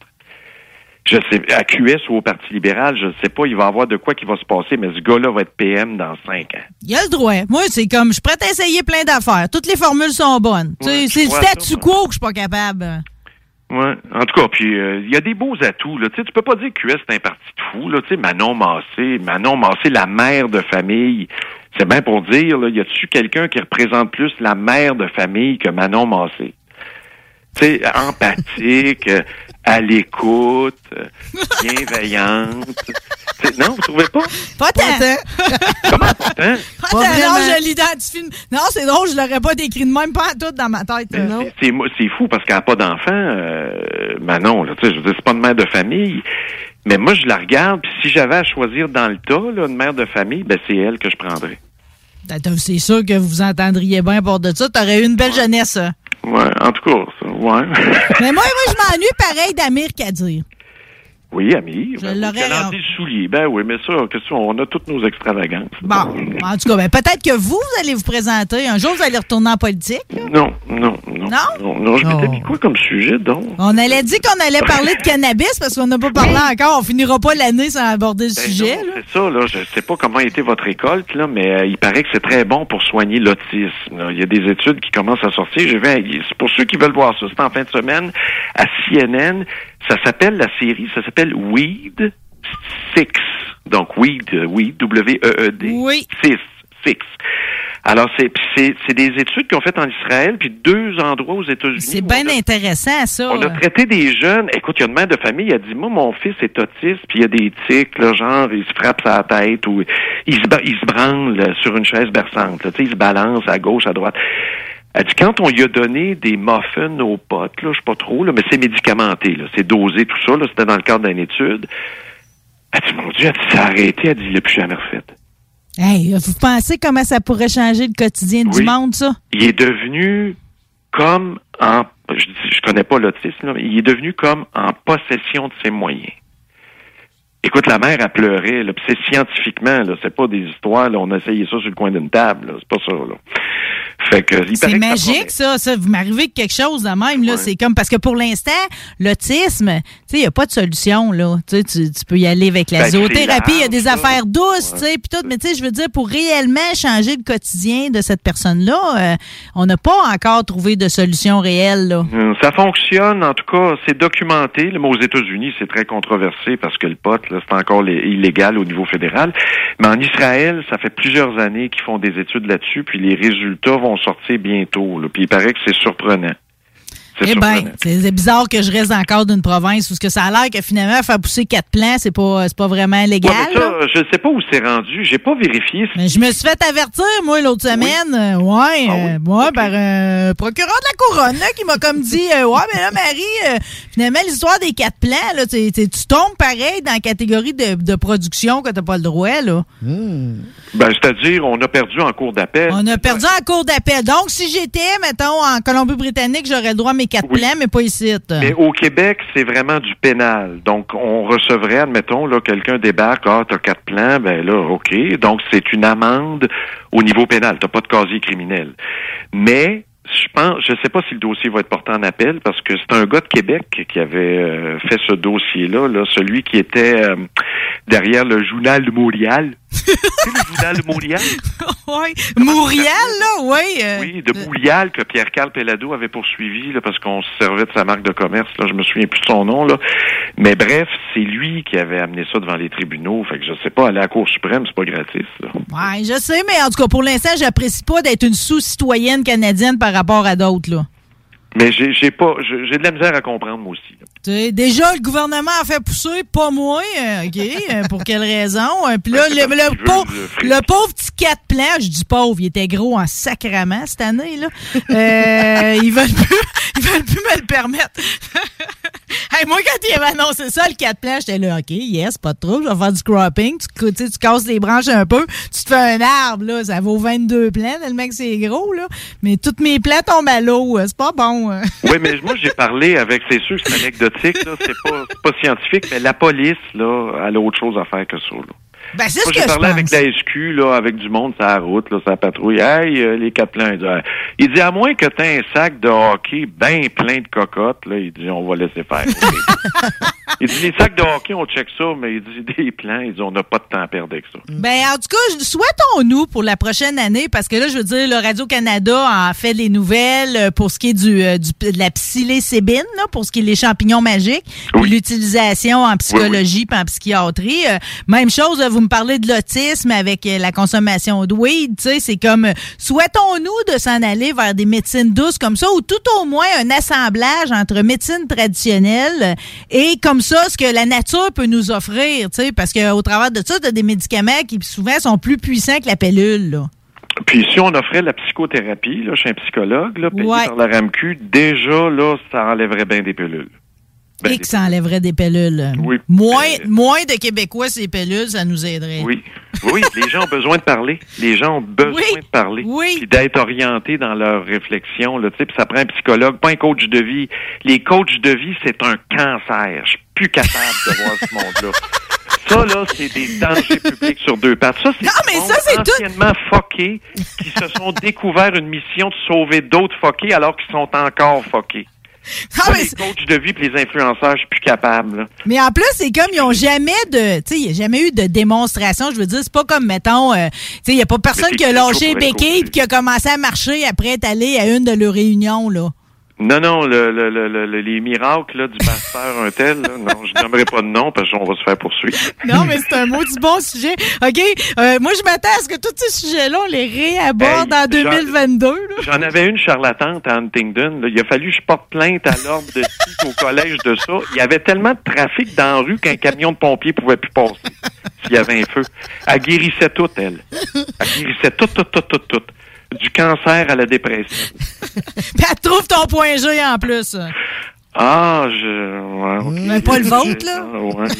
Je sais, à QS ou au Parti libéral, je ne sais pas, il va y avoir de quoi qui va se passer, mais ce gars-là va être PM dans cinq ans. Il a le droit. Moi, c'est comme, je suis prête à essayer plein d'affaires. Toutes les formules sont bonnes. Ouais, c'est le statu quo que je suis pas capable. Ouais. En tout cas, puis euh, il y a des beaux atouts. Là. Tu sais, tu peux pas dire que QS c'est un parti de fou. Là. Tu sais, Manon Massé, Manon Massé, la mère de famille. C'est bien pour dire, là, y a-tu quelqu'un qui représente plus la mère de famille que Manon Massé? Tu sais, empathique, à l'écoute, euh, bienveillante. Non, vous trouvez pas? Pas tant. Comment? Hein? Pas Pas tant, non, je l'identifie. Non, c'est drôle, je l'aurais pas décrit de même, pas tout dans ma tête. Mais c'est- fou parce qu'elle n'a pas d'enfant, euh, Manon. Là, tu sais, je veux dire, c'est pas une mère de famille. Mais moi, je la regarde, puis si j'avais à choisir dans le tas, là, une mère de famille, ben c'est elle que je prendrais. Attends, C'est sûr que vous vous entendriez bien pour de ça. T'aurais eu une belle jeunesse. ça. Ouais, en tout cas, ça, ouais. Mais moi, moi, je m'ennuie pareil d'Amir Kadir. Oui, ami. Je l'aurais- le soulier. Ben oui, mais ça, on a toutes nos extravagances. Bon, en tout cas, ben, peut-être que vous, vous allez vous présenter. Un jour, vous allez retourner en politique. là? Non, non, non. Non? Non, non, je m'étais mis quoi comme sujet, donc? On allait dit qu'on allait parler de cannabis parce qu'on n'a pas parlé encore. On finira pas l'année sans aborder le Ben sujet. C'est ça, là. Je sais pas comment était votre récolte, là, mais euh, il paraît que c'est très bon pour soigner l'autisme. Il y a des études qui commencent à sortir. Vu, c'est pour ceux qui veulent voir ça. C'est en fin de semaine à CNN. Ça s'appelle, la série, ça s'appelle Weed Six. Donc, Weed, euh, Weed, W-E-E-D. Oui. Six. Six. Alors, c'est, puis c'est, c'est des études qu'ils ont faites en Israël, puis deux endroits aux États-Unis. C'est bien intéressant, ça. on a traité des jeunes. Écoute, il y a une mère de famille, elle a dit, moi, mon fils est autiste, puis il y a des tics, là, genre, il se frappe sa tête ou il se, il se branle sur une chaise berçante. là. Tu sais, il se balance à gauche, à droite. Elle dit, quand on lui a donné des muffins aux potes, là, je sais pas trop, là, mais c'est médicamenté, là, c'est dosé, tout ça, là, c'était dans le cadre d'une étude. Elle dit, mon Dieu, elle dit, ça a arrêté, elle dit, il l'a plus jamais refait. Hey, vous pensez comment ça pourrait changer le quotidien du monde, ça? il est devenu comme en je, je connais pas l'autisme, là, mais il est devenu comme en possession de ses moyens. Écoute, la mère a pleuré, là, c'est scientifiquement, là, c'est pas des histoires, là, on a essayé ça sur le coin d'une table, là, c'est pas ça, là. Fait que, C'est magique, ça. ça. Vous m'arrivez que quelque chose de même, là. Ouais. C'est comme, parce que pour l'instant, l'autisme, tu sais, il n'y a pas de solution, là. Tu sais, tu peux y aller avec la Ben, zoothérapie, il y a des ça. affaires douces, tu sais, puis tout. Mais tu sais, je veux dire, pour réellement changer le quotidien de cette personne-là, euh, on n'a pas encore trouvé de solution réelle, là. Hum, Ça fonctionne, en tout cas, c'est documenté. là, Mais aux États-Unis, c'est très controversé parce que le pot, là, c'est encore lé- illégal au niveau fédéral. Mais en Israël, ça fait plusieurs années qu'ils font des études là-dessus, puis les résultats vont sortir bientôt. là. Puis il paraît que c'est surprenant. C'est Eh bien, c'est bizarre que je reste encore d'une province où ce que ça a l'air que finalement, faire pousser quatre plants, c'est pas, c'est pas vraiment légal. Ouais, mais là. je ne sais pas où c'est rendu. J'ai pas vérifié. Mais je me suis fait avertir, moi, l'autre semaine. Euh, ouais, Ah euh, oui? ouais, Ok. par un procureur de la couronne, là, qui m'a comme dit euh, Ouais, mais là, Marie, euh, finalement, l'histoire des quatre plans, là, tu tombes pareil dans la catégorie de, de production que t'as pas le droit, là. Ben, c'est-à-dire, on a perdu en cours d'appel. On a perdu en cours d'appel. Donc, si j'étais, mettons, en Colombie-Britannique, j'aurais le droit à mes quatre Oui. plans, mais pas ici. Mais au Québec, c'est vraiment du pénal. Donc, on recevrait, admettons, là, quelqu'un débarque, ah, t'as quatre plans, ben là, OK. Donc, c'est une amende au niveau pénal. T'as pas de casier criminel. Mais, je pense, je sais pas si le dossier va être porté en appel parce que c'est un gars de Québec qui avait euh, fait ce dossier-là, là, celui qui était euh, derrière le journal de Montréal. Tu sais, le journal de Montréal? ouais. Montréal, là, oui. euh, Oui, de Boulial que Pierre-Carl Pellado avait poursuivi là, parce qu'on se servait de sa marque de commerce. Là, je me souviens plus de son nom. Là. Mais bref, c'est lui qui avait amené ça devant les tribunaux. Fait que je sais pas, aller à la Cour suprême, c'est pas gratis. Ouais, je sais, mais en tout cas, pour l'instant, j'apprécie pas d'être une sous-citoyenne canadienne par rapport à d'autres, là. Mais j'ai j'ai pas, j'ai j'ai de la misère à comprendre, moi aussi. là. Tu sais, déjà, le gouvernement a fait pousser, pas moi, euh, OK? euh, pour quelle raison? Euh, Puis là, le, le veut pauvre, le le pauvre petit quatre plans, je dis pauvre, il était gros en sacrament cette année, là. Euh, ils veulent plus, ils veulent plus me le permettre. Hey, moi, quand il avait annoncé ça, le 4 plans, j'étais là, OK, yes, pas de trouble, je vais faire du cropping. Tu, tu, casses les branches un peu, tu te fais un arbre, là, ça vaut 22 plans, tellement que c'est gros, là. Mais toutes mes plans tombent à l'eau, euh, c'est pas bon. Euh. Oui, mais moi, j'ai parlé avec, c'est sûr que c'est anecdotique, là, c'est pas, pas scientifique, mais la police, là, elle a autre chose à faire que ça, là. Ben, c'est ce que j'ai je parlé avec la SQ, là, avec du monde sur la route, là, sur la patrouille. Hey, euh, les quatre plans. Il dit, euh, il dit, à moins que tu un sac de hockey bien plein de cocottes, là, il dit, on va laisser faire. Il dit, les sacs de hockey, on check ça, mais il dit, des plans, il dit, on n'a pas de temps à perdre avec ça. Ben, en tout cas, souhaitons-nous pour la prochaine année, parce que là, je veux dire, le Radio-Canada en fait les nouvelles euh, pour ce qui est du, euh, du- de la psilocybine, là, pour ce qui est les champignons magiques, Oui. l'utilisation en psychologie puis en psychiatrie. Même chose, là, vous me parlez de l'autisme avec euh, la consommation de weed, tu sais, c'est comme, euh, souhaitons-nous de s'en aller vers des médecines douces comme ça, ou tout au moins un assemblage entre médecine traditionnelle et comme ça, ce que la nature peut nous offrir, tu sais, parce qu'au travers de ça, tu as des médicaments qui souvent sont plus puissants que la pilule, là. Puis si on offrait la psychothérapie, là, chez un psychologue, là, payé Ouais. par la RAMQ, déjà, là, ça enlèverait bien des pilules. Ben, et que ça enlèverait des pilules. Oui. Moins, Euh, moins de Québécois, ces pilules, ça nous aiderait. Oui. Oui, les gens ont besoin de parler. Les gens ont besoin Oui. de parler. Oui. Puis d'être orientés dans leur réflexion. Là, puis ça prend un psychologue, pas un coach de vie. Les coachs de vie, c'est un cancer. Je suis plus capable de voir ce monde-là. Ça, là, c'est des dangers publics sur deux pattes. Ça, c'est monde ça, c'est tout- anciennement fuckés qui se sont découvert une mission de sauver d'autres fuckés alors qu'ils sont encore fuckés. Ah, les coachs de vie et les influenceurs, je suis plus capable. Là. Mais en plus, c'est comme ils ont jamais de, tu sais, il y a jamais eu de démonstration. Je veux dire, c'est pas comme mettons, euh, tu sais, il y a pas personne qui a lâché béquille puis qui a commencé à marcher après être allé à une de leurs réunions là. Non, non, le, le, le, le- les miracles là, du pasteur un tel, là, non, je nommerai pas de nom parce qu'on va se faire poursuivre. Non, mais c'est un maudit bon sujet. OK, euh, moi je m'attends à ce que tous ces sujets-là on les réaborde Hey, en 2022 là. J'en avais une charlatante à Huntingdon. là. Il a fallu que je porte plainte à l'ordre de site au collège de ça. Il y avait tellement de trafic dans la rue qu'un camion de pompiers pouvait plus passer s'il y avait un feu. Elle guérissait tout, elle. Elle guérissait tout, tout, tout, tout, tout. Du cancer à la dépression. Puis elle trouve ton point G en plus. Ah, je... Ouais, ok. Mais pas le vôtre, là? Ouais,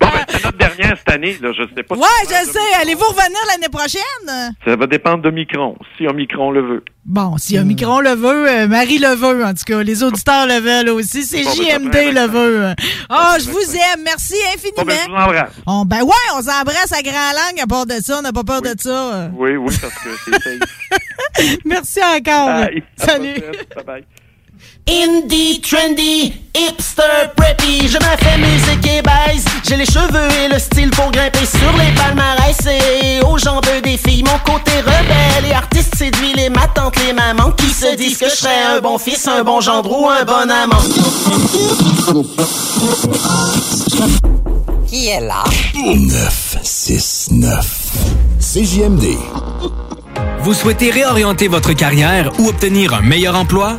Bon, ben, c'est notre dernière cette année, là. Je sais pas. Ouais, je sais. Allez-vous revenir l'année prochaine? Ça va dépendre d'Omicron, si Omicron le veut. Bon, si Omicron le veut, euh, Marie le veut, en tout cas. Les auditeurs le veulent aussi. C'est Bon, ben, JMD un le veut. Ah, Ça je vous un aime. Merci Bon, ben, je infiniment. vous embrasse. On, ben ouais, on s'embrasse à grand langue à part de ça. On n'a pas peur de ça. Oui, oui, parce que c'est safe. Merci encore. Bye. Salut. prochaine. Bye-bye. Indie, trendy, hipster, preppy, je me fais musique et baise. J'ai les cheveux et le style pour grimper sur les palmarès et aux jambes des filles. Mon côté rebelle et artiste séduit les ma tante, les mamans qui se disent que je serais un bon fils, un bon gendre ou un bon amant. Qui est là? 969. CJMD. Vous souhaitez réorienter votre carrière ou obtenir un meilleur emploi?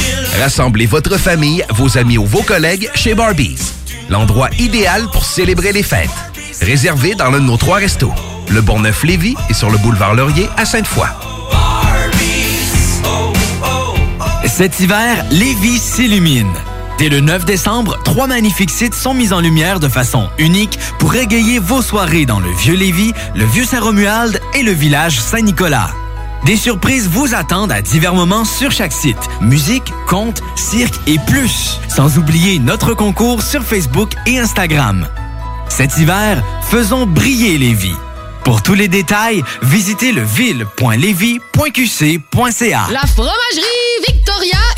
Rassemblez votre famille, vos amis ou vos collègues chez Barbies. L'endroit idéal pour célébrer les fêtes. Réservé dans l'un de nos trois restos. Le Bonneuf-Lévis et sur le boulevard Laurier à Sainte-Foy. Cet hiver, Lévis s'illumine. Dès le 9 décembre, trois magnifiques sites sont mis en lumière de façon unique pour égayer vos soirées dans le Vieux Lévis, le Vieux Saint-Romuald et le village Saint-Nicolas. Des surprises vous attendent à divers moments sur chaque site. Musique, contes, cirque et plus. Sans oublier notre concours sur Facebook et Instagram. Cet hiver, faisons briller Lévis. Pour tous les détails, visitez le ville.lévis.qc.ca. La fromagerie Victoria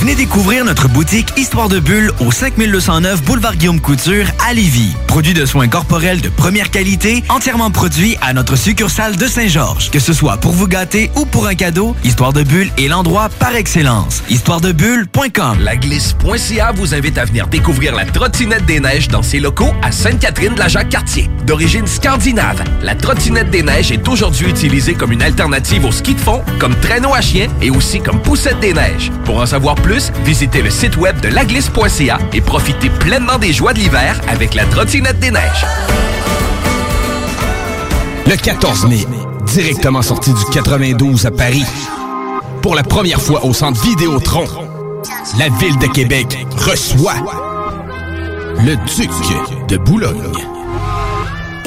Venez découvrir notre boutique Histoire de Bulle au 5209 Boulevard Guillaume Couture à Lévis. Produit de soins corporels de première qualité, entièrement produit à notre succursale de Saint-Georges. Que ce soit pour vous gâter ou pour un cadeau, Histoire de Bulle est l'endroit par excellence. Histoiredebulle.com La glisse.ca vous invite à venir découvrir la trottinette des neiges dans ses locaux à Sainte-Catherine de la Jacques-Cartier. D'origine scandinave, la trottinette des neiges est aujourd'hui utilisée comme une alternative au ski de fond, comme traîneau à chien et aussi comme poussette des neiges. Pour en savoir plus, visitez le site web de laglisse.ca et profitez pleinement des joies de l'hiver avec la trottinette des neiges. Le 14 mai, directement sorti du 92 à Paris. Pour la première fois au centre Vidéotron, la ville de Québec reçoit le Duc de Boulogne.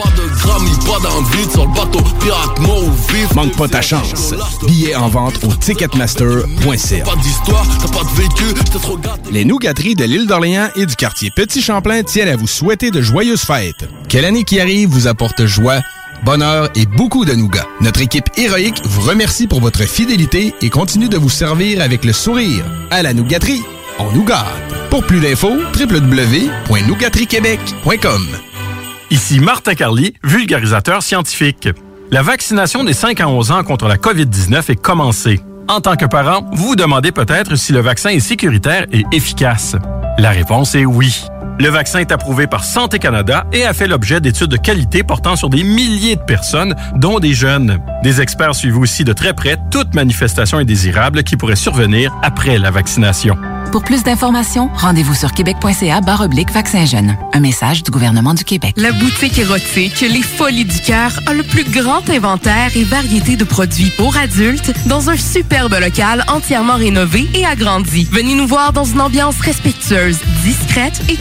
Pas de grammes, pas d'envie sur le bateau pirate mauve Manque pas ta chance. Billets en vente au ticketmaster.ca. Pas d'histoire, t'as pas de vécu, t'es trop gâté. Les nougateries de l'île d'Orléans et du quartier Petit Champlain tiennent à vous souhaiter de joyeuses fêtes. Que l'année qui arrive vous apporte joie, bonheur et beaucoup de nougats. Notre équipe héroïque vous remercie pour votre fidélité et continue de vous servir avec le sourire. À la nougaterie, on nous gâte. Pour plus d'infos, www.nougateriequebec.com. Ici Martin Carly, vulgarisateur scientifique. La vaccination des 5 à 11 ans contre la COVID-19 est commencée. En tant que parent, vous vous demandez peut-être si le vaccin est sécuritaire et efficace. La réponse est oui. Le vaccin est approuvé par Santé Canada et a fait l'objet d'études de qualité portant sur des milliers de personnes, dont des jeunes. Des experts suivent aussi de très près toute manifestation indésirable qui pourrait survenir après la vaccination. Pour plus d'informations, rendez-vous sur québec.ca oblique vaccin jeune. Un message du gouvernement du Québec. La boutique érotique Les Folies du Cœur a le plus grand inventaire et variété de produits pour adultes dans un superbe local entièrement rénové et agrandi. Venez nous voir dans une ambiance respectueuse, discrète et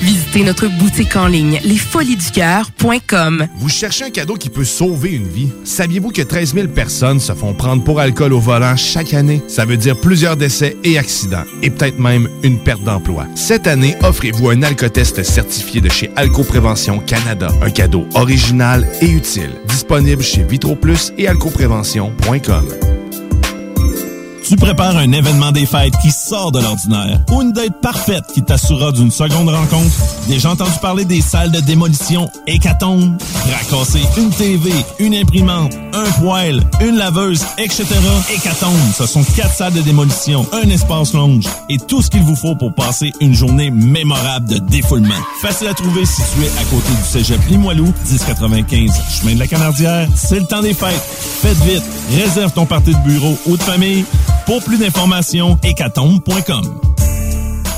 Visitez notre boutique en ligne lesfoliesducoeur.com. Vous cherchez un cadeau qui peut sauver une vie? Saviez-vous que 13 000 personnes se font prendre pour alcool au volant chaque année? Ça veut dire plusieurs décès et accidents et peut-être même une perte d'emploi. Cette année, offrez-vous un alcotest certifié de chez Alcoprévention Canada. Un cadeau original et utile. Disponible chez VitroPlus et alcoprévention.com. Tu prépares un événement des fêtes qui sort de l'ordinaire ou une date parfaite qui t'assurera d'une seconde rencontre. Déjà entendu parler des salles de démolition Hécatombe? Racasser une TV, une imprimante, un poêle, une laveuse, etc. Hécatombe, ce sont quatre salles de démolition, un espace longe et tout ce qu'il vous faut pour passer une journée mémorable de défoulement. Facile à trouver situé à côté du cégep Limoilou, 1095 chemin de la Canardière. C'est le temps des fêtes. Faites vite, réserve ton party de bureau ou de famille. Pour plus d'informations, hécatombe.com.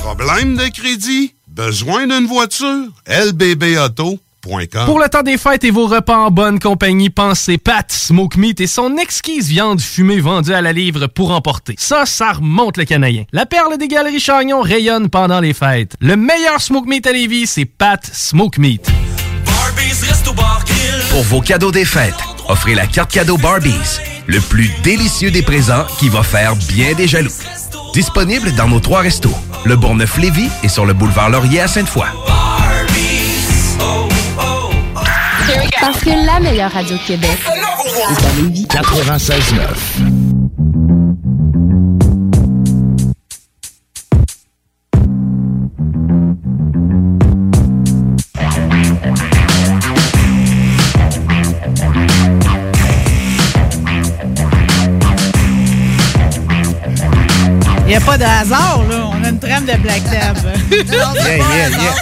Problème de crédit? Besoin d'une voiture? lbbauto.com Pour le temps des fêtes et vos repas en bonne compagnie, pensez Pat Smoke Meat et son exquise viande fumée vendue à la livre pour emporter. Ça, ça remonte le canadien. La perle des galeries Chagnon rayonne pendant les fêtes. Le meilleur Smoke Meat à Lévis, c'est Pat Smoke Meat. Pour vos cadeaux des fêtes, offrez la carte cadeau Barbies, le plus délicieux des présents qui va faire bien des jaloux. Disponible dans nos trois restos, le Bourgneuf-Lévis et sur le boulevard Laurier à Sainte-Foy. Parce que la meilleure radio de Québec est à Lévis 96.9. n'y a pas de hasard, là. On a une trame de Black Tab. Yeah, yeah, yeah.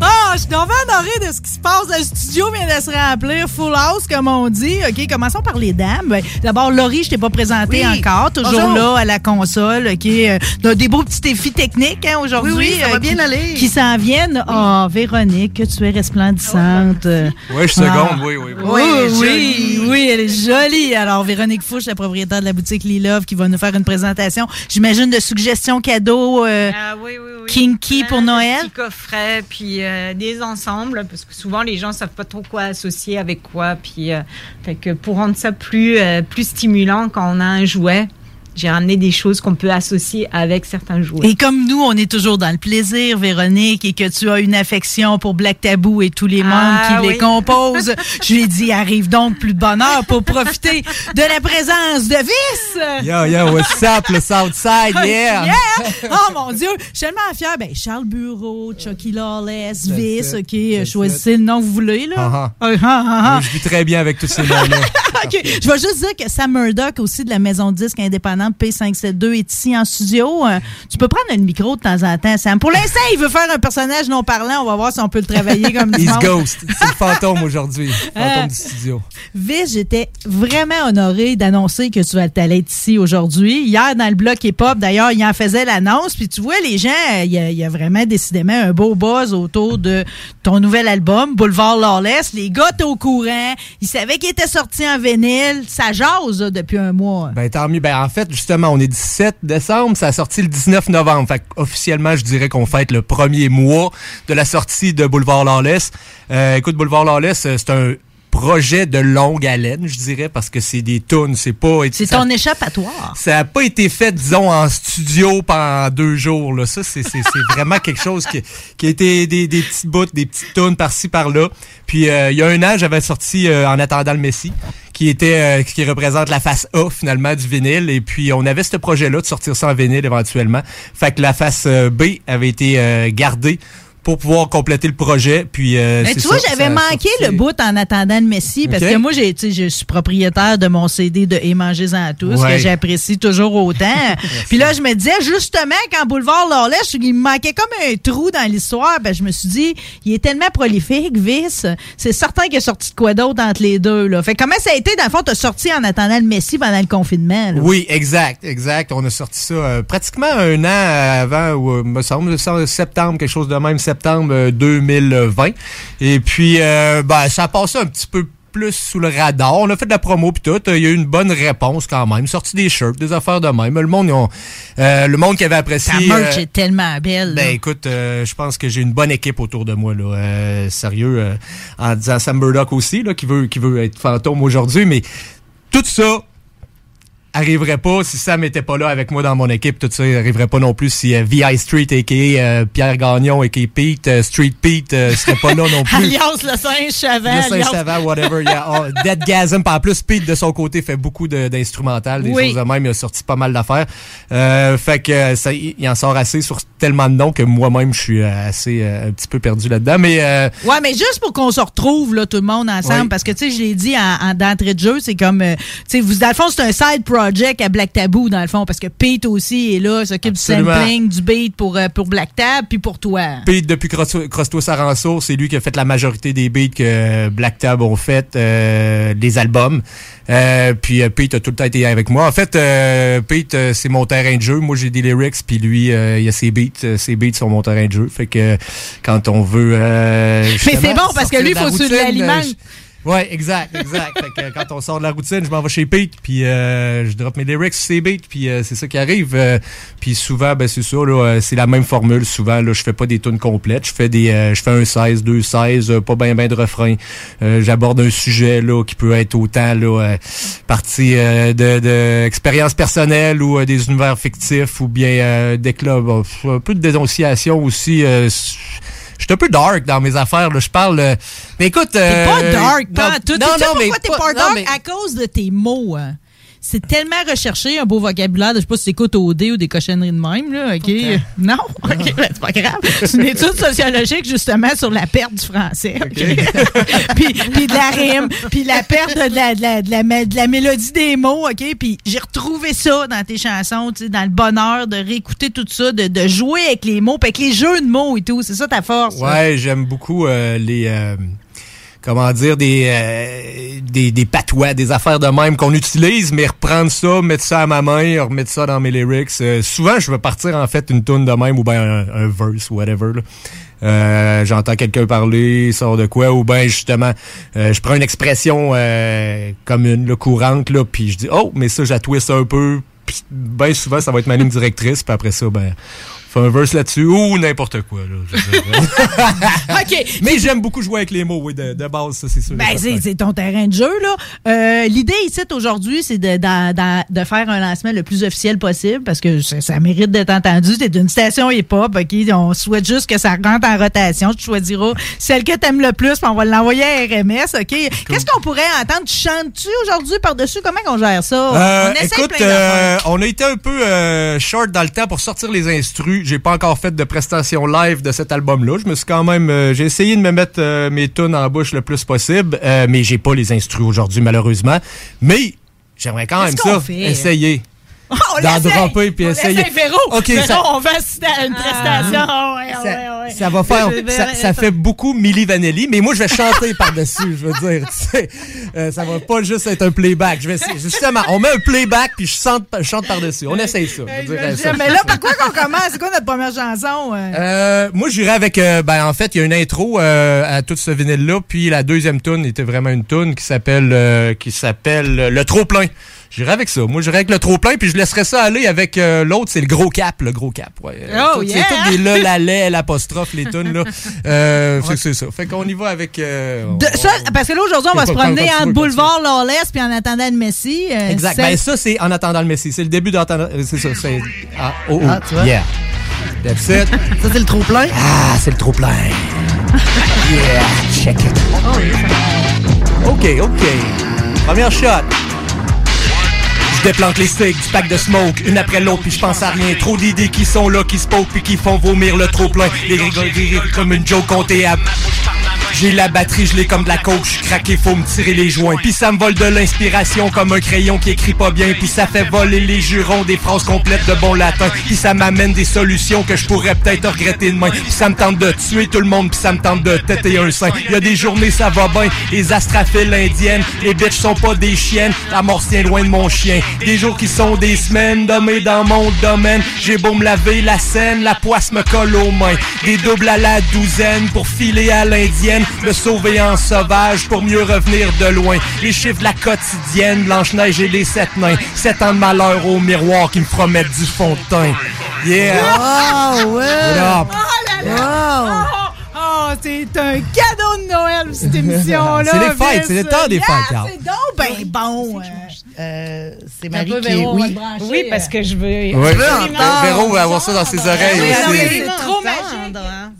Ah, je suis donc honorée de ce qui se passe. Le studio vient de se remplir full house, comme on dit. OK, commençons par les dames. Ben, D'abord, Laurie, je t'ai pas présenté Oui. encore. Toujours Bonjour. là à la console. OK, euh, des beaux petits défis techniques hein, aujourd'hui. Oui, oui, ça va euh, bien qui- aller. Qui s'en viennent. Oh, Véronique, que tu es resplendissante. Oui, je seconde, oui, oui, oui. Oui, oui, oui, elle est jolie. Alors, Véronique Fouche, la propriétaire de la boutique Lee Love, qui va nous faire une présentation, j'imagine, de suggestions cadeaux euh, Ah oui, oui, oui. kinky pour Plein Noël? Petits coffrets, puis euh, des ensembles, parce que souvent les gens savent pas trop quoi associer avec quoi. Puis, euh, fait que pour rendre ça plus, euh, plus stimulant quand on a un jouet, j'ai ramené des choses qu'on peut associer avec certains jouets. Et comme nous, on est toujours dans le plaisir, Véronique, et que tu as une affection pour Black Tabou et tous les membres Ah, qui les composent, je lui ai dit, arrive donc plus de bonheur pour profiter de la présence de Vice. Yo, yo, what's up, le Southside, yeah! Oh mon Dieu! Je suis tellement fière. Ben, Charles Bureau, Chucky Lawless, Vice. OK, choisissez le nom que vous voulez, là. Ah, Ah, ah, ah. Je vis très bien avec tous ces noms-là. OK. Je vais juste dire que Sam Murdoch, aussi de la maison de disque indépendante P572, est ici en studio. Euh, tu peux prendre le micro de temps en temps, Sam. Pour l'instant, il veut faire un personnage non parlant. On va voir si on peut le travailler comme du He's monde. Ghost. C'est le fantôme aujourd'hui. Le fantôme Euh, du studio. Viz, j'étais vraiment honorée d'annoncer que tu allais être ici aujourd'hui. Hier, dans le bloc hip-hop, d'ailleurs, il en faisait l'annonce. Puis tu vois, les gens, euh, il y, a- il y a vraiment décidément un beau buzz autour de ton nouvel album, Boulevard Lawless. Les gars étaient au courant. Ils savaient qu'il était sorti en vinyle. Ça jase là, depuis un mois. Ben, tant mieux. Ben, en fait, justement, on est 17 décembre. Ça a sorti le 19 novembre. Fait officiellement, je dirais qu'on fête le premier mois de la sortie de Boulevard Lawless. Euh, écoute, Boulevard Lawless, euh, c'est un projet de longue haleine, je dirais, parce que c'est des tunes, c'est pas... C'est ton échappatoire. Ça n'a pas été fait, disons, en studio pendant deux jours. Là. Ça, c'est vraiment quelque chose qui, qui a été des, des petits bouts, des petites tunes par-ci, par-là. Puis, euh, il y a un an, j'avais sorti euh, En attendant le Messie, qui était euh, qui représente la face A, finalement, du vinyle. Et puis, on avait ce projet-là de sortir ça en vinyle éventuellement. Fait que la face euh, B avait été euh, gardée pour pouvoir compléter le projet. Puis, euh, Mais tu vois, j'avais a manqué sorti- le bout en attendant le Messie parce que moi, j'ai, je suis propriétaire de mon CD de Et mangez-en tous, Ouais. que j'apprécie toujours autant. Puis là, je me disais, justement, quand Boulevard Lawless, il me manquait comme un trou dans l'histoire. Ben, je me suis dit, il est tellement prolifique, Vice. C'est certain qu'il est sorti de quoi d'autre entre les deux, là. Fait comment ça a été, dans le fond, t'as sorti en attendant le Messie pendant le confinement, là? Oui, exact, exact. On a sorti ça euh, pratiquement un an avant, ou euh, me semble, septembre, quelque chose de même, septembre euh, 2020. Et puis, euh, ben, ça a passé un petit peu plus sous le radar. On a fait de la promo puis tout. Il y a eu une bonne réponse quand même. Sorti des shirts, des affaires de même. Le monde, euh, le monde qui avait apprécié. Ta merch euh, est tellement belle. là. ben écoute, euh, je pense que j'ai une bonne équipe autour de moi là. Euh, sérieux, euh, en disant Sam Burdock aussi là, qui veut qui veut être fantôme aujourd'hui, mais tout ça arriverait pas si Sam était pas là avec moi dans mon équipe. Tout ça arriverait pas non plus si euh, VI Street aka euh, Pierre Gagnon aka Pete euh, Street Pete euh, serait pas là non plus. Alliance le singe savant. Le Saint-Savant, whatever. Yeah. Oh, Deadgasm. En plus, Pete, de son côté, fait beaucoup de- d'instrumental, des Oui. choses de même. Il a sorti pas mal d'affaires. Euh, fait que ça, il en sort assez sur tellement de noms que moi-même, je suis assez euh, un petit peu perdu là-dedans. Mais euh, Ouais, mais juste pour qu'on se retrouve là tout le monde ensemble, Oui. parce que tu sais, je l'ai dit en, en- d'entrée de jeu, c'est comme, tu sais, vous dans le fond c'est un side project à Black Taboo dans le fond, parce que Pete aussi est là, s'occupe du sampling, du beat pour euh, pour Black Tab, puis pour toi. Pete, depuis Crosto Saranso, c'est lui qui a fait la majorité des beats que Black Tab ont fait, euh, des albums. Euh, puis euh, Pete a tout le temps été avec moi. En fait, euh, Pete, euh, c'est mon terrain de jeu. Moi, j'ai des lyrics, puis lui, euh, il a ses beats. Ses beats sont mon terrain de jeu. Fait que quand on veut... euh, Mais c'est bon, parce que lui, la faut sur routine, l'aliment. Ouais, exact, exact. fait que quand on sort de la routine, je m'en vais chez Pete, puis euh, je drop mes lyrics sur ses beats, puis euh, c'est ça qui arrive. Euh, puis souvent, ben c'est ça, là, euh, c'est la même formule. Souvent, là, je fais pas des tunes complètes, je fais des, euh, je fais un 16, deux 16, euh, pas bien ben de refrain. J'aborde un sujet là qui peut être autant là partie de, de personnelle ou des univers fictifs ou bien d'éclat, bon, un peu de dénonciation aussi. Euh, je suis un peu dark dans mes affaires. Là. Je parle. euh, mais écoute. T'es euh, pas dark, pas non, tout. Non, non, mais pourquoi t'es pas- pas non, dark? mais- à cause de tes mots. hein. C'est tellement recherché, un beau vocabulaire. de- Je sais pas si c'est OD ou des cochonneries de même, là. OK? Non? OK, ben, c'est pas grave. C'est une étude sociologique, justement, sur la perte du français. OK? puis, puis de la rime, puis la perte de la, de la, de la, de la mélodie des mots, OK? Puis j'ai retrouvé ça dans tes chansons, tu sais, dans le bonheur de réécouter tout ça, de, de jouer avec les mots, puis avec les jeux de mots et tout. C'est ça ta force. Ouais, j'aime beaucoup euh, les. euh, comment dire, des, euh, des, des patois, des affaires de même qu'on utilise, mais reprendre ça, mettre ça à ma main, remettre ça dans mes lyrics. Euh, souvent, je veux partir en fait une tune de même ou bien un, verse, whatever. là. Euh, J'entends quelqu'un parler, sort de quoi, ou ben justement, euh, je prends une expression euh, commune, là, courante, là, puis je dis oh, mais ça, twist un peu. Puis ben souvent, ça va être ma ligne directrice, puis après ça, ben, on fait un verse là-dessus ou n'importe quoi. Là. OK. Mais j'aime beaucoup jouer avec les mots, oui, de, de base, ça, c'est sûr. Ben, c'est c'est ton terrain de jeu, là. Euh, L'idée ici, aujourd'hui, c'est de, de- de- de faire un lancement le plus officiel possible parce que ça, ça mérite d'être entendu. C'est une station hip-hop, OK? On souhaite juste que ça rentre en rotation. Tu choisiras celle que t'aimes le plus, puis on va l'envoyer à RMS, OK? Qu'est-ce qu'on pourrait entendre? Tu chantes-tu aujourd'hui par-dessus? Comment qu'on gère ça? Euh, on essaie écoute, plein euh, on a été un peu euh, short dans le temps pour sortir les instrus. J'ai pas encore fait de prestation live de cet album-là. Je me suis quand même, euh, j'ai essayé de me mettre euh, mes tunes en bouche le plus possible, euh, mais j'ai pas les instrus aujourd'hui malheureusement. Mais j'aimerais quand même ça fait? essayer. On d'en dropper puis On essayer. Ok, Véro, ça- on va à une prestation. Ah ouais, ah ouais, ouais. Ça va faire, ça, ça fait beaucoup Milli Vanilli, mais moi je vais chanter par-dessus, je veux dire. tu sais. Euh, ça va pas juste être un playback. Je vais essayer- justement, on met un playback puis je chante, par-dessus. On essaye ça. je dirais ça. Mais là, par quoi qu'on commence? C'est quoi notre première chanson? euh? Euh, moi, j'irais avec. euh, ben, en fait, il y a une intro euh, à tout ce vinyle-là, puis la deuxième tune était vraiment une tune qui s'appelle euh, qui s'appelle le trop plein. J'irais avec ça. Moi, j'irais avec le trop plein, puis je laisserais ça aller avec euh, l'autre, c'est le gros cap, le gros cap. Ouais. Euh, Oh, yeah! C'est tout des là, la lait, l'apostrophe, les tunes là. Euh, c'est- C'est ça. Fait qu'on y va avec. euh, De- ça, parce que là, aujourd'hui, on va se promener veux, Boulevard Lawless puis en attendant le Messie. euh, Exact. Ben ça, c'est en attendant le Messie. C'est le début d'entendre. C'est ça. C'est. Ah, oh, oh. Ah, tu vois? Yeah. That's it. Ça, c'est le trop-plein? Ah, c'est le trop plein. Yeah, check it. OK, OK. Première shot. Je déplante les sticks du pack de smoke, une après l'autre, puis je pense à rien. Trop d'idées qui sont là, qui se puis qui font vomir le trop plein. Les rigoles comme une joke comptée à... J'ai la batterie, je l'ai comme de la coke, je suis craqué, faut me tirer les joints. Puis ça me vole de l'inspiration comme un crayon qui écrit pas bien. Puis ça fait voler les jurons des phrases complètes de bon latin. Puis ça m'amène des solutions que je pourrais peut-être regretter demain. Puis ça me tente de tuer tout le monde, puis ça me tente de têter un sein. Y a des journées ça va bien, les astraphiles indiennes. Les bitches sont pas des chiennes, la mort loin de mon chien. Des jours qui sont des semaines, dommés dans mon domaine. J'ai beau me laver la scène, la poisse me colle aux mains. Des doubles à la douzaine pour filer à l'indienne. Me sauver en sauvage pour mieux revenir de loin. Les chiffres de la quotidienne, Blanche-Neige et les sept nains. Sept ans de malheur au miroir qui me promettent du fond de teint. Yeah! Oh, ouais! What up? Oh là là! Oh, oh, c'est un cadeau de Noël, cette émission-là. C'est les fêtes, c'est le temps des Yeah, fêtes, Carl. C'est donc ben bon. euh. Euh, c'est Un Marie qui est... Véro, Oui. parce que je veux. Ouais. absolument Véro va avoir ça dans ses oreilles Oui, aussi. C'est trop entendre, magique. hein.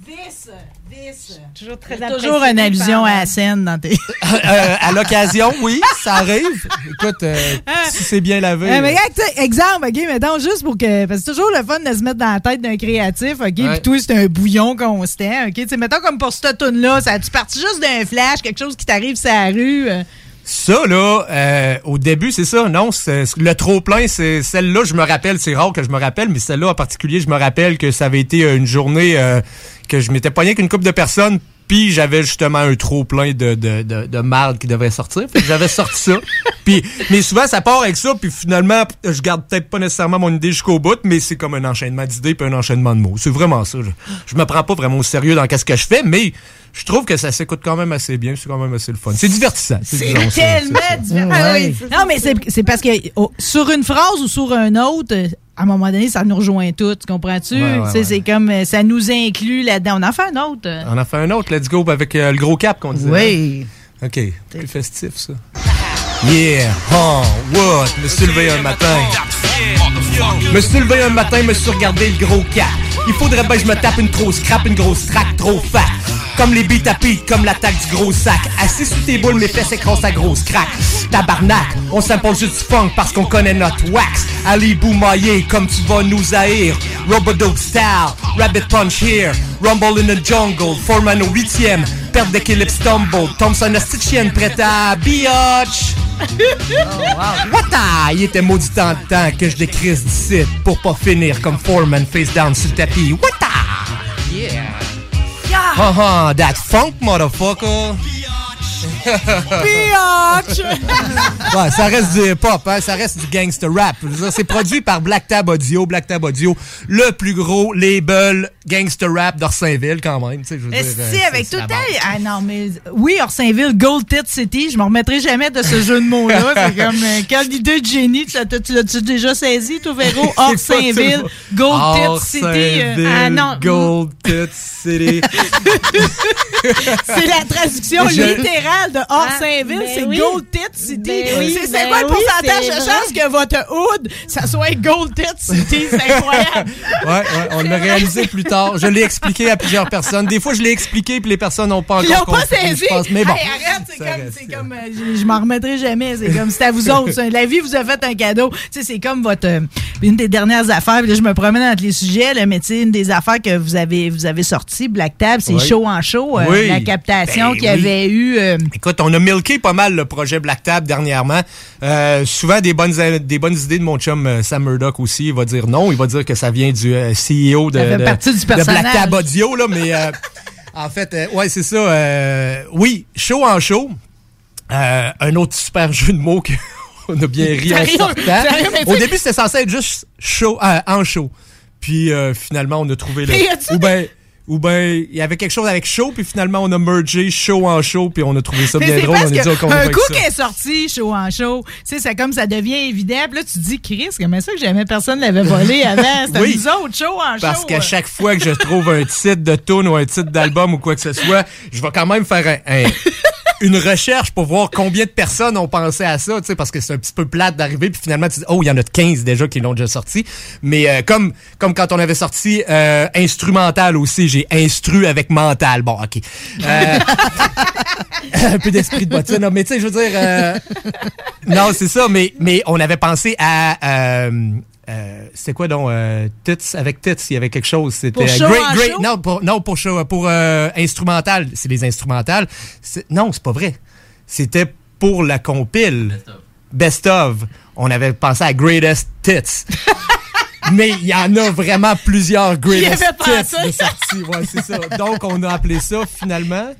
Toujours très Toujours impressionnée une allusion à la scène dans tes. Euh, à l'occasion, oui, ça arrive. Écoute, euh, si c'est bien lavé. Euh, mais exemple, OK, mettons juste pour que. Parce que c'est toujours le fun de se mettre dans la tête d'un créatif, OK? Puis toi, c'est un bouillon constant, OK? Tu sais, mettons comme pour cette tune-là, ça tu parti juste d'un flash, quelque chose qui t'arrive sur la rue. Ça, là, euh, au début, c'est ça. Non, c'est- le trop-plein, c'est celle-là, je me rappelle, c'est rare que je me rappelle, mais celle-là en particulier, je me rappelle que ça avait été euh, une journée euh, que je m'étais pogné avec une couple de personnes, puis j'avais justement un trop-plein de, de, de, de marde qui devait sortir. J'avais sorti ça. Puis, mais souvent, ça part avec ça, puis finalement, je garde peut-être pas nécessairement mon idée jusqu'au bout, mais c'est comme un enchaînement d'idées puis un enchaînement de mots. C'est vraiment ça. Je, je me prends pas vraiment au sérieux dans qu'est-ce que je fais, mais je trouve que ça s'écoute quand même assez bien, c'est quand même assez le fun. C'est divertissant. C'est tellement différent. Ah oui. Non, mais c'est- parce que oh, sur une phrase ou sur un autre, à un moment donné, ça nous rejoint tout. Tu comprends-tu? Ouais, ouais, Tu sais, ouais. C'est comme euh, ça nous inclut là-dedans. On en fait un autre. On a fait un autre, let's go, avec euh, le gros cap qu'on disait. Oui. hein? OK, plus festif, ça. Yeah, oh, what? Me suis levé un matin. Me suis levé un matin, me suis regardé le gros cap. Il faudrait bien que je me tape une grosse scrap, une grosse track trop fat. Comme les beats à beat, comme l'attaque du gros sac. Assis sous tes boules, mes fesses écrasent ta grosse craque. Tabarnak, on s'impose juste du funk parce qu'on connaît notre wax. Ali Boumaillé, comme tu vas nous haïr. Robodope style, rabbit punch here. Rumble in the jungle, Foreman au huitième. Perte d'équilibre stumble. Thompson a chienne prête à biatch? What the? Il était maudit temps de temps que je décrisse d'ici pour pas finir comme Foreman face down sur le tapis. What the? Yeah. Ha ha, that funk motherfucker. Biatch! Ouais, ça reste du hip-hop, hein, ça reste du gangster rap. C'est produit par Black Tab Audio. Black Tab Audio, le plus gros label gangster rap d'Orsainville, quand même. je veux Mais dire, si, euh, avec tout temps. Ah non, mais oui, Orsainville, Gold Tit City, je me remettrai jamais de ce jeu de mots-là. C'est comme, euh, quelle idée de génie. Tu l'as- tu l'as-tu déjà saisi, toi, Véro? Orsainville, Gold Tit City. euh, Ah non. Gold Tit City. C'est la traduction Je- littérale de Orsainville, ben c'est oui. Gold Tit City. Ben oui, c'est ben quoi le oui, pourcentage de chance que votre hood, ça soit Gold Tit City? C'est incroyable. Ouais, ouais, on l'a réalisé plus tard. Je l'ai expliqué à plusieurs personnes. Des fois, je l'ai expliqué puis les personnes n'ont pas Ils encore pas compris, saisi. je pense. Mais bon. Hey, arrête, c'est comme, c'est comme, euh, je, je m'en remettrai jamais. C'est comme, c'est à vous autres. ça. La vie vous a fait un cadeau. Tu sais, c'est comme votre, euh, une des dernières affaires. Là, je me promène entre les sujets, là, mais tu sais, une des affaires que vous avez, vous avez sorti, Black Tab, c'est Oui. show en show, euh, Oui. la captation Ben qu'il y oui. avait eu. euh, Écoute, on a milké pas mal le projet Black Tab dernièrement. Euh, souvent des bonnes des bonnes idées de mon chum Sam Murdoch aussi. Il va dire non, il va dire que ça vient du euh, CEO de, Ça fait de- partie du de Black personnage. Tab Audio là, mais euh, en fait, euh, ouais c'est ça. euh, oui, show en show. Euh, un autre super jeu de mots que on a bien ri en sortant. Au début, c'était censé être juste show euh, en show. Puis euh, finalement, on a trouvé le ou ben ou ben il y avait quelque chose avec show puis finalement on a mergé show en show puis on a trouvé ça bien drôle. parce On a dit qu'on un coup qui est sorti, show en show, tu sais, c'est comme ça devient évident. Puis là, tu te dis, Chris, comment ça que jamais personne l'avait volé avant? C'était Oui. nous autres, show en show. Parce qu'à euh. chaque fois que je trouve un titre de tune ou un titre d'album ou quoi que ce soit, je vais quand même faire un- un- une recherche pour voir combien de personnes ont pensé à ça, tu sais, parce que c'est un petit peu plate d'arriver, puis finalement, tu dis, oh, il y en a 15 déjà qui l'ont déjà sorti. Mais euh, comme, comme quand on avait sorti euh, instrumental aussi, j'ai instru avec mental. Bon, OK. Euh, un peu d'esprit de bottine, mais tu sais, je veux dire... euh, non, c'est ça, mais, mais on avait pensé à... euh, c'est quoi donc euh, Tits? Avec Tits il y avait quelque chose. C'était Pour show great great show? non pour non pour show pour euh, instrumental. C'est les instrumentales. C'est- non c'est pas vrai. C'était pour la compile. Best of. On avait pensé à greatest tits. Mais il y en a vraiment plusieurs greatest tits de sortie. Ouais c'est ça. Donc on a appelé ça finalement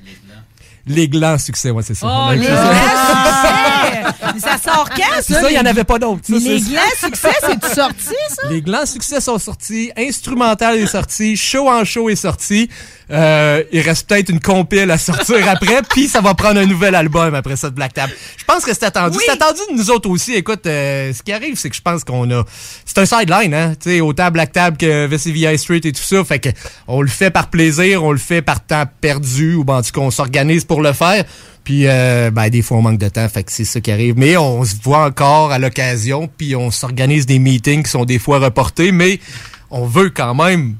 les glands succès ouais c'est ça Oh, glands succès! Mais ça sort quand, ça? ça il y en les- avait pas d'autres glands succès, c'est sorti, ça? Les glands succès sont sortis, instrumental est sorti, show en show est sorti. Euh, il reste peut-être une compile à sortir après, puis ça va prendre un nouvel album après ça de Black Tab. Je pense que c'est attendu. C'est attendu de nous autres aussi. Écoute, euh, ce qui arrive, c'est que je pense qu'on a... C'est un sideline, hein? Tu sais, autant Black Tab que VCVI Street et tout ça. Fait que on le fait par plaisir, on le fait par temps perdu, ou ben, en tout cas, on s'organise pour le faire. Puis, euh, ben, des fois, on manque de temps, fait que c'est ça qui arrive. Mais on se voit encore à l'occasion, puis on s'organise des meetings qui sont des fois reportés, mais on veut quand même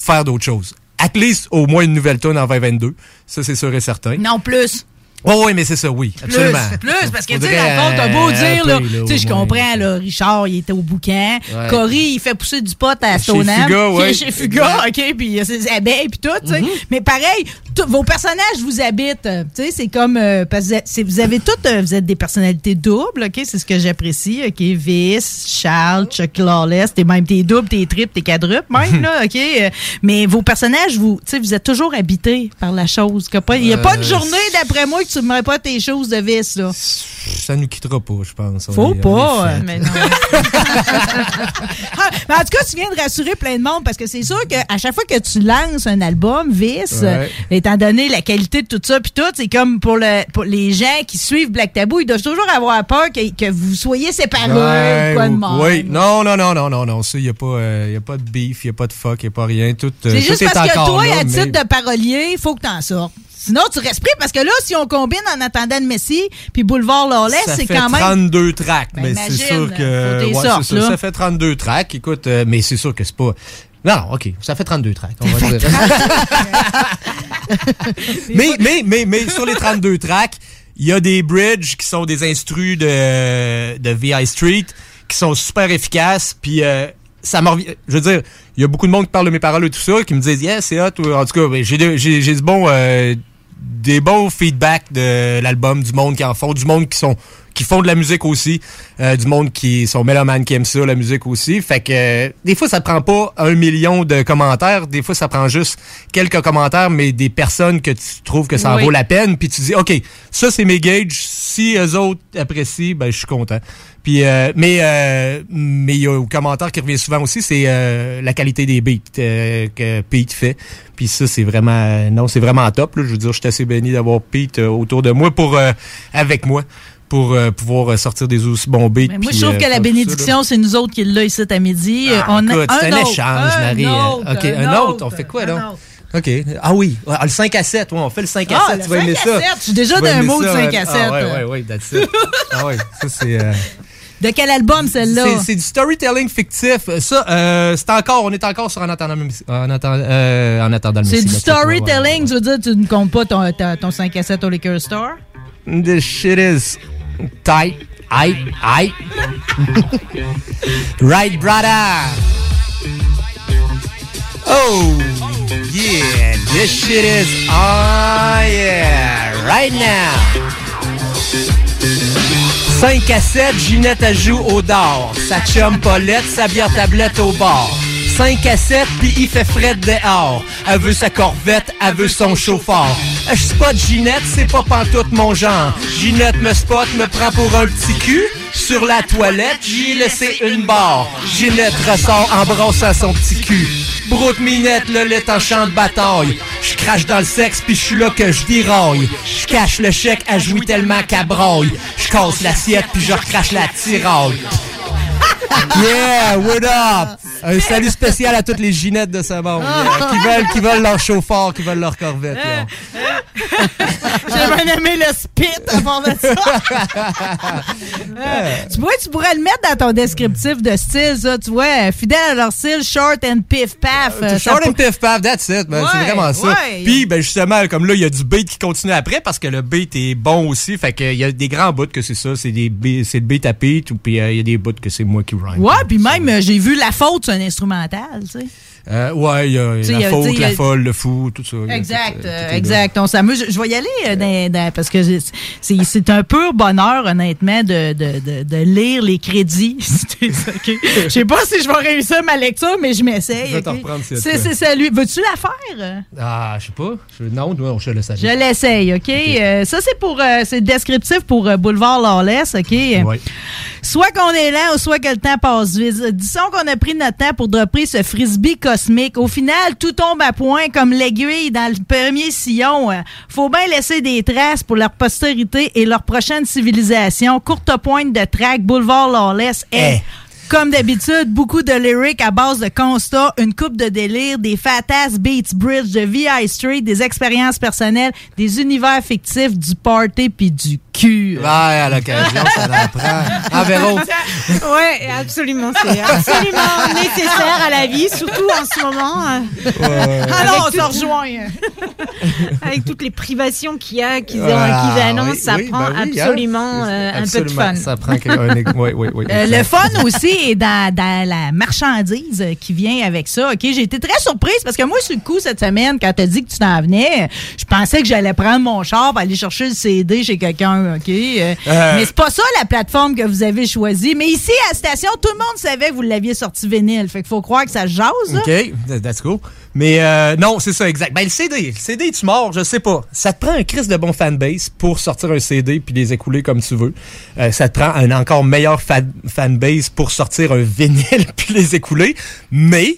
faire d'autres choses. At least, au moins une nouvelle tonne en 2022. Ça, c'est sûr et certain. Non, plus. Oh, oui, mais c'est ça, oui, absolument. Plus, plus, parce que, tu sais, dans le fond, t'as beau euh, dire, là, tu sais, je comprends, là, Richard, il était au bouquin. Ouais. Cory, il fait pousser du pot à Chez Stoneham. Fuga, ouais. Chez Fuga. OK, puis il y a ses abeilles, puis tout, tu sais. Mhm. Mais pareil, vos personnages vous habitent. Tu sais, c'est comme, euh, parce que vous êtes- c'est- vous avez toutes, euh, vous êtes des personnalités doubles, OK, c'est ce que j'apprécie, OK, Vice, Charles, Chuck Lawless, t'es même tes doubles, tes triples, tes quadruples, même, là, OK? euh, mais vos personnages, vous, tu sais, vous êtes toujours habités par la chose. Il n'y a pas une Euh, journée, d'après moi, que tu ne mets pas tes choses de Vice, là. Ça nous quittera pas, je pense. Faut est- pas. est euh, mais non. Ah, mais en tout cas, tu viens de rassurer plein de monde parce que c'est sûr qu'à chaque fois que tu lances un album, Vice, Ouais. Étant donné la qualité de tout ça, puis tout, c'est comme pour, le, pour les gens qui suivent Black Tabou, ils doivent toujours avoir peur que, que vous soyez séparés. Ouais, quoi de même. oui, non, non, non, non, non, non. Ça, il n'y a, pas, euh, y a pas de beef, il n'y a pas de fuck, il n'y a pas rien. Tout, euh, C'est tout juste est parce que toi, là, à mais- titre de parolier, il faut que t'en sortes. Sinon, tu restes pris parce que là, si on combine en attendant de Messi puis Boulevard Lawless, c'est quand même. 32 tracks, Ben, mais c'est sûr que ouais, sortes, ça fait 32 tracks. Écoute, euh, mais c'est sûr que c'est pas Non, OK. Ça fait 32 tracks. on va dire. mais, mais, mais, mais, sur les 32 tracks, il y a des bridges qui sont des instrus de, de VI Street qui sont super efficaces. Puis, euh, ça m'en revient- Je veux dire, il y a beaucoup de monde qui parle de mes paroles et tout ça, qui me disent, yeah, c'est hot. En tout cas, j'ai j'ai j'ai du bon, euh, des bons feedbacks de l'album, du monde qui en font, du monde qui sont qui font de la musique aussi, euh, du monde qui sont mélomanes qui aiment ça, la musique aussi. Fait que euh, des fois ça prend pas un million de commentaires, des fois ça prend juste quelques commentaires, mais des personnes que tu trouves que ça en Oui. vaut la peine, puis tu dis ok, ça c'est mes gages, si eux autres apprécient, ben je suis content. Puis euh, mais euh, mais il y a un commentaire qui revient souvent aussi, c'est euh, la qualité des beats que Pete fait. Puis ça c'est vraiment non, c'est vraiment top. Là. Je veux dire, je suis assez béni d'avoir Pete autour de moi pour avec moi pour euh, pouvoir sortir des aussi bons beats. Moi, je trouve euh, que la là. bénédiction, c'est nous autres qui l'a ici à midi. Euh, on Écoute, un, autre, échange, un Marie. autre, OK, un, autre. On fait quoi, donc? OK. Ah oui, Ah, le 5 à 7. Ouais, on fait le 5 à Ah, 7. le tu vas aimer 5 à ça. 7, je suis déjà d'un mot de ça, 5 à ouais. 7. Ah ouais, that's it. ah ouais, ça c'est... euh, De quel album, celle-là? c'est- C'est du storytelling fictif. Ça, euh, c'est encore, on est encore sur En attendant, en attendant, euh, en attendant le C'est du check-moi, ouais. storytelling, tu veux dire, tu ne comptes pas ton, ta- ton 5 à 7 au Liquor Store? This shit is tight. Aye, aye. right, brother. Oh, yeah. This shit is, oh, yeah. Right now. 5 à 7, Ginette elle joue au dard. Sa chum Paulette, sa bière tablette au bar. 5 à 7, puis il fait fret dehors. Elle veut sa corvette, elle veut son chauffeur. Je spot Ginette, c'est pas pantoute mon genre. Ginette me spot, me prend pour un petit cul. Sur la toilette, j'y ai laissé une barre. Ginette ressort en brossant son petit cul. Broute minette, le lait en champ de bataille. Je dans le sexe, puis je suis là que je déraille. Je cache le chèque, elle jouit tellement qu'elle braille. Je casse l'assiette, puis je recrache la tiraille. Yeah, what up? Un salut spécial à toutes les ginettes de ce monde. yeah, qui, veulent, qui veulent leur chauffeur, qui veulent leur corvette. yeah. J'ai bien aimé le spit part de ça. Euh, tu, pourrais, tu pourrais le mettre dans ton descriptif de style, ça, tu vois, euh, fidèle à leur style, short and piff paf. euh, Short and piff paf, that's it, man. c'est vraiment ça. ouais. Puis, ben, justement, comme là, il y a du beat qui continue après parce que le beat est bon aussi. Fait qu'il y a des grands bouts que c'est ça. C'est des c'est le beat à Pete ou puis euh, il y a des bouts que c'est moi qui rhyme. Ouais, puis même, euh, j'ai vu La Faute, un instrumental, tu sais. Euh, ouais, il y a y la a- faute, a- la folle, le fou, tout ça. Exact, tout, euh, tout exact. On s'amuse. Je vais y aller euh, dans- dans- parce que c'est- un pur bonheur, honnêtement, de, de, de, de lire les crédits. Je sais pas si je vais réussir ma lecture, mais je m'essaye. Je vais t'en reprendre, c'est C'est toi. c'est ça, lui. Veux-tu la faire? Ah, je sais pas. Je- Non, non, je le savais. Je l'essaye, OK? Euh, ça, c'est pour c'est descriptif pour Boulevard Lawless, OK? Ouais. Soit qu'on est lent ou soit que le temps passe vite. Disons qu'on a pris notre temps pour dropper ce frisbee cosmique. Au final, tout tombe à point comme l'aiguille dans le premier sillon. Faut bien laisser des traces pour leur postérité et leur prochaine civilisation. Courte pointe de track, Boulevard Lawless est... Comme d'habitude, beaucoup de lyrics à base de constats, une coupe de délire, des fat-ass beats bridge de VI Street, des expériences personnelles, des univers fictifs, du party puis du cul. Ouais, à l'occasion, ça en prend. Ah, Véro. Oui, absolument. C'est absolument nécessaire à la vie, surtout en ce moment. non, on se rejoint. Avec toutes les privations qu'il y a, qu'ils Ah, qu'ils annoncent, oui, ça oui, prend ben oui, hein. absolument euh, un peu de fun. Ça prend quelque- un... Oui, oui, oui. Euh, le fun aussi est dans, dans la marchandise qui vient avec ça. Ok, J'ai été très surprise parce que moi, sur le coup, cette semaine, quand tu as dit que tu t'en venais, je pensais que j'allais prendre mon char pour aller chercher le CD chez quelqu'un. Ok? Euh, Euh. Mais c'est pas ça la plateforme que vous avez choisie. Mais ici, à la station, tout le monde savait que vous l'aviez sorti vinyle. Fait qu'il faut croire que ça se jase. là. OK, that- that's cool. Mais euh, non, c'est ça, exact. Ben, le CD, le CD, tu mords, je sais pas. Ça te prend un crise de bon fanbase pour sortir un CD puis les écouler comme tu veux. Euh, ça te prend un encore meilleur fan- fanbase pour sortir un vinyle puis les écouler. Mais,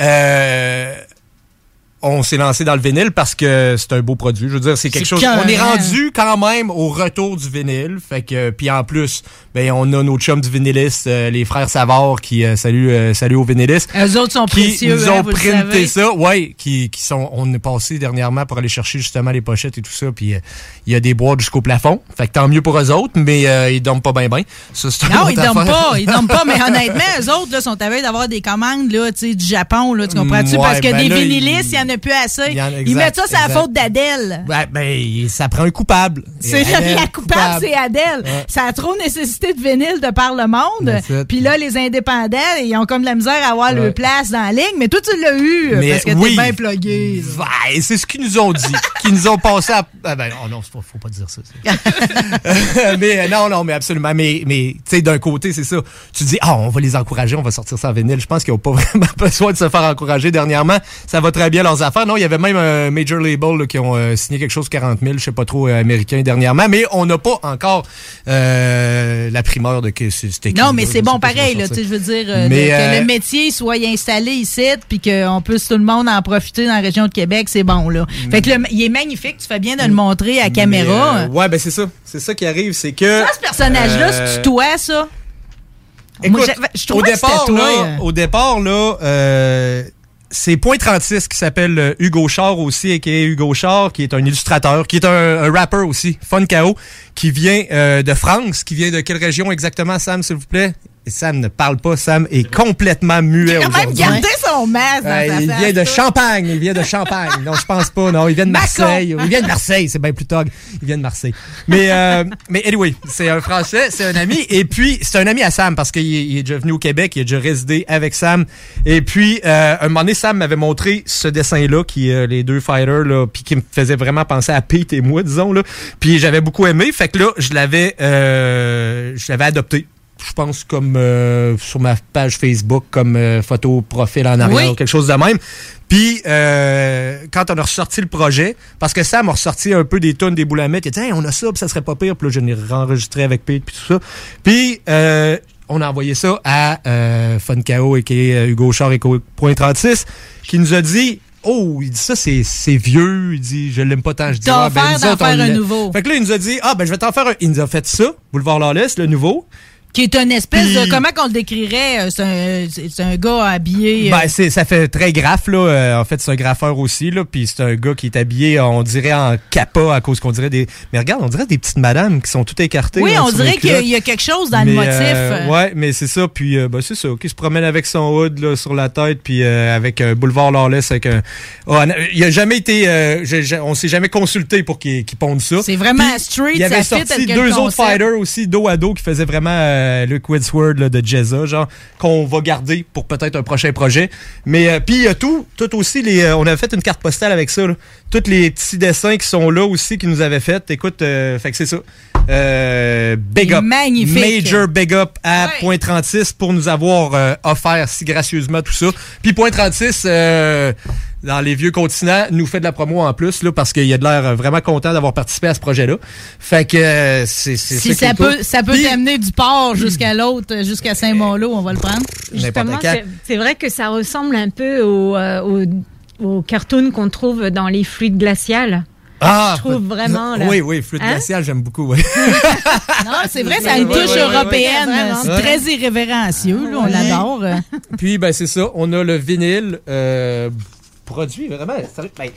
euh, on s'est lancé dans le vinyle parce que c'est un beau produit. Je veux dire, c'est quelque chose. On est rendu quand même au retour du vinyle. Fait que puis en plus, ben on a nos chums du vinyliste, euh, les frères Savard qui euh, salut euh, salut aux vinylistes. Eux autres sont qui précieux, nous hein, ont printé ça, ouais, qui, qui sont on est passé dernièrement pour aller chercher justement les pochettes et tout ça puis euh, il y a des boîtes jusqu'au plafond. Fait que tant mieux pour eux autres, mais euh, ils dorment pas bien bien. Ça Non, ils dorment pas, ils dorment pas, mais honnêtement, eux autres, là, sont à veille d'avoir des commandes, là, tu sais, du Japon, là, tu comprends-tu? Ouais, Parce que ben des là, vinylistes, il y en a plus assez. En ils mettent ça, c'est la faute d'Adèle. Ben, ben, ça prend un coupable. C'est la coupable, c'est Adèle. Ouais. Ça a trop nécessité de vinyle de par le monde. Puis là, les indépendants, ils ont comme de la misère à avoir Ouais. leur place dans la ligne. Mais toi, tu l'as eu Mais parce que oui. t'es bien plugué. Ouais, c'est ce qu'ils nous ont dit. qu'ils nous ont passé à. Ah ben, oh non, pas- faut pas dire ça. mais euh, non, non, mais absolument. Mais, mais tu sais, d'un côté, c'est ça. Tu dis, ah, on va les encourager, on va sortir ça en vinyle. Je pense qu'ils n'ont pas vraiment besoin de se faire encourager dernièrement. Ça va très bien leurs affaires. Non, il y avait même un major label là, qui ont euh, signé quelque chose 40 000, je sais pas trop, euh, américain dernièrement. Mais on n'a pas encore euh, la primeur de que c'était Non, mais c'est je bon pareil, là, je veux dire, euh, Mais, que le métier soit installé ici, puis qu'on puisse tout le monde en profiter dans la région de Québec, c'est bon, là. Fait que le- il est magnifique, tu fais bien de le montrer à caméra. Ouais, ben c'est ça. C'est ça qui arrive, c'est que. Ça, ce personnage-là, c'est toi, ça? Écoute, Moi, j'avais- je au que départ, c'était toi, là, au départ, là, c'est Point 36 qui s'appelle euh, Hugo Char aussi, et qui est Hugo Char, qui est un illustrateur, qui est un, un rapper aussi, Fun KO, qui vient euh, de France, qui vient de quelle région exactement, Sam, s'il vous plaît? Et Sam ne parle pas, Sam est complètement muet Il a même aujourd'hui. gardé son masque dans Euh, sa il vient de. Champagne, il vient de Champagne. Non, je pense pas. Non, il vient de. Marseille. Il vient de Marseille, c'est bien plus tog. Il vient de Marseille. Mais, euh, mais anyway, c'est un Français, c'est un ami. Et puis, c'est un ami à Sam parce qu'il est, il est déjà venu au Québec, il a déjà résidé avec Sam. Et puis, euh, un moment donné, Sam m'avait montré ce dessin-là, qui est les deux fighters, là, puis qui me faisait vraiment penser à Pete et moi, disons. Là. Puis j'avais beaucoup aimé. Fait que là, je l'avais, euh, je l'avais adopté. Je pense comme euh, sur ma page Facebook, comme euh, photo profil en arrière, Oui. ou quelque chose de même. Puis, euh, quand on a ressorti le projet, parce que Sam a ressorti un peu des tonnes des boulamettes, il a dit Hey, on a ça, puis ça serait pas pire. Puis là, je l'ai enregistré avec Pete, puis tout ça. Puis, on a envoyé ça à Funkao et qui est Hugo Char et Point 36, qui nous a dit Oh, il dit ça, c'est c'est vieux. Il dit, je l'aime pas tant. Je dis, Ah, ben, nous on faire un nouveau. Fait que là, il nous a dit, ah, ben, je vais t'en faire un. Il nous a fait ça, Boulevard Lawless, le nouveau. Qui est une espèce de. Comment qu'on le décrirait? euh, C'est un, un gars habillé. euh, Ben, c'est, ça fait très graphe, là. Euh, en fait, c'est un graffeur aussi, là. Puis c'est un gars qui est habillé, on dirait, en capa à cause qu'on dirait des. Mais regarde, on dirait des petites madames qui sont toutes écartées. oui, là, on dirait qu'il y a- quelque chose dans le motif. euh, ouais, mais c'est ça. Puis, euh, ben, c'est ça. Qui se promène avec son hood là, sur la tête, puis euh, avec un boulevard Lawless, avec un. Ah, il a jamais été. euh, on s'est jamais consulté pour qu'il ponde ça. C'est vraiment Puis, street, Il y avait ça sorti deux autres fighters aussi, dos à dos, qui faisaient vraiment euh, le Quidsword là, de Jezza, genre, qu'on va garder pour peut-être un prochain projet. Mais, euh, puis, il y a tout, tout aussi, les, euh, on avait fait une carte postale avec ça, là. Tous les petits dessins qui sont là aussi, qui nous avaient fait. Écoute, euh, fait que c'est ça. Euh, big up. Magnifique. Major big up à Point 36 pour nous avoir euh, offert si gracieusement tout ça. Puis Point 36, euh, dans les vieux continents, nous fait de la promo en plus, là, parce qu'il a de l'air euh, vraiment content d'avoir participé à ce projet-là. Fait que euh, c'est c'est Si ça cool. peut, ça peut t'amener du port jusqu'à l'autre, euh, jusqu'à Saint-Malo, on va le prendre. Justement, c'est- vrai que ça ressemble un peu au, euh, au, au cartoon qu'on trouve dans les fluides glaciales. Ah, je trouve vraiment. Là. Oui, oui, flûte Hein? glaciale, j'aime beaucoup, oui. Non, c'est vrai, ça a une touche européenne. Ouais. très irrévérencieux, là, on l'adore. euh. Puis, ben, c'est ça. On a le vinyle euh, produit, vraiment. ben,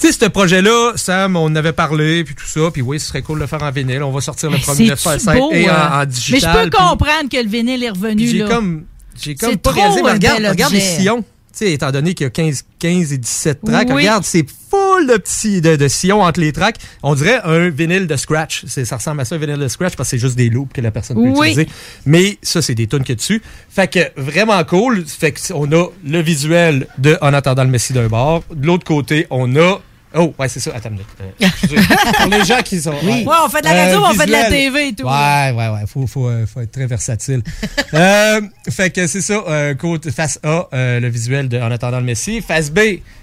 tu sais, ce projet-là, Sam, on en avait parlé, puis tout ça. Puis oui, ce serait cool de le faire en vinyle. On va sortir le premier de C'est Falsite beau. et en, euh. en Mais digital. je peux puis- comprendre que le vinyle est revenu. J'ai là. comme, j'ai comme pas trop réalisé, mais regarde, regarde les sillons. Sais, étant donné qu'il y a 15, 15 et 17 tracks, Oui. regarde, c'est full de petits de, de sillons entre les tracks. On dirait un vinyle de scratch. C'est- Ça ressemble à ça, un vinyle de scratch, parce que c'est juste des loops que la personne peut Oui. utiliser. Mais ça, c'est des tunes qu'il y a dessus. Fait que vraiment cool. Fait que on a le visuel de En attendant le Messie d'un bar. De l'autre côté, on a Oh, ouais, c'est ça. Attends une minute. Euh. Pour les gens qui sont. Ouais, on fait de la radio, on fait de la TV et tout. Ouais, ouais, ouais. Faut, faut, euh, faut être très versatile. euh, fait que c'est ça. euh, côte, face A, euh, le visuel de En attendant le Messie. Face B,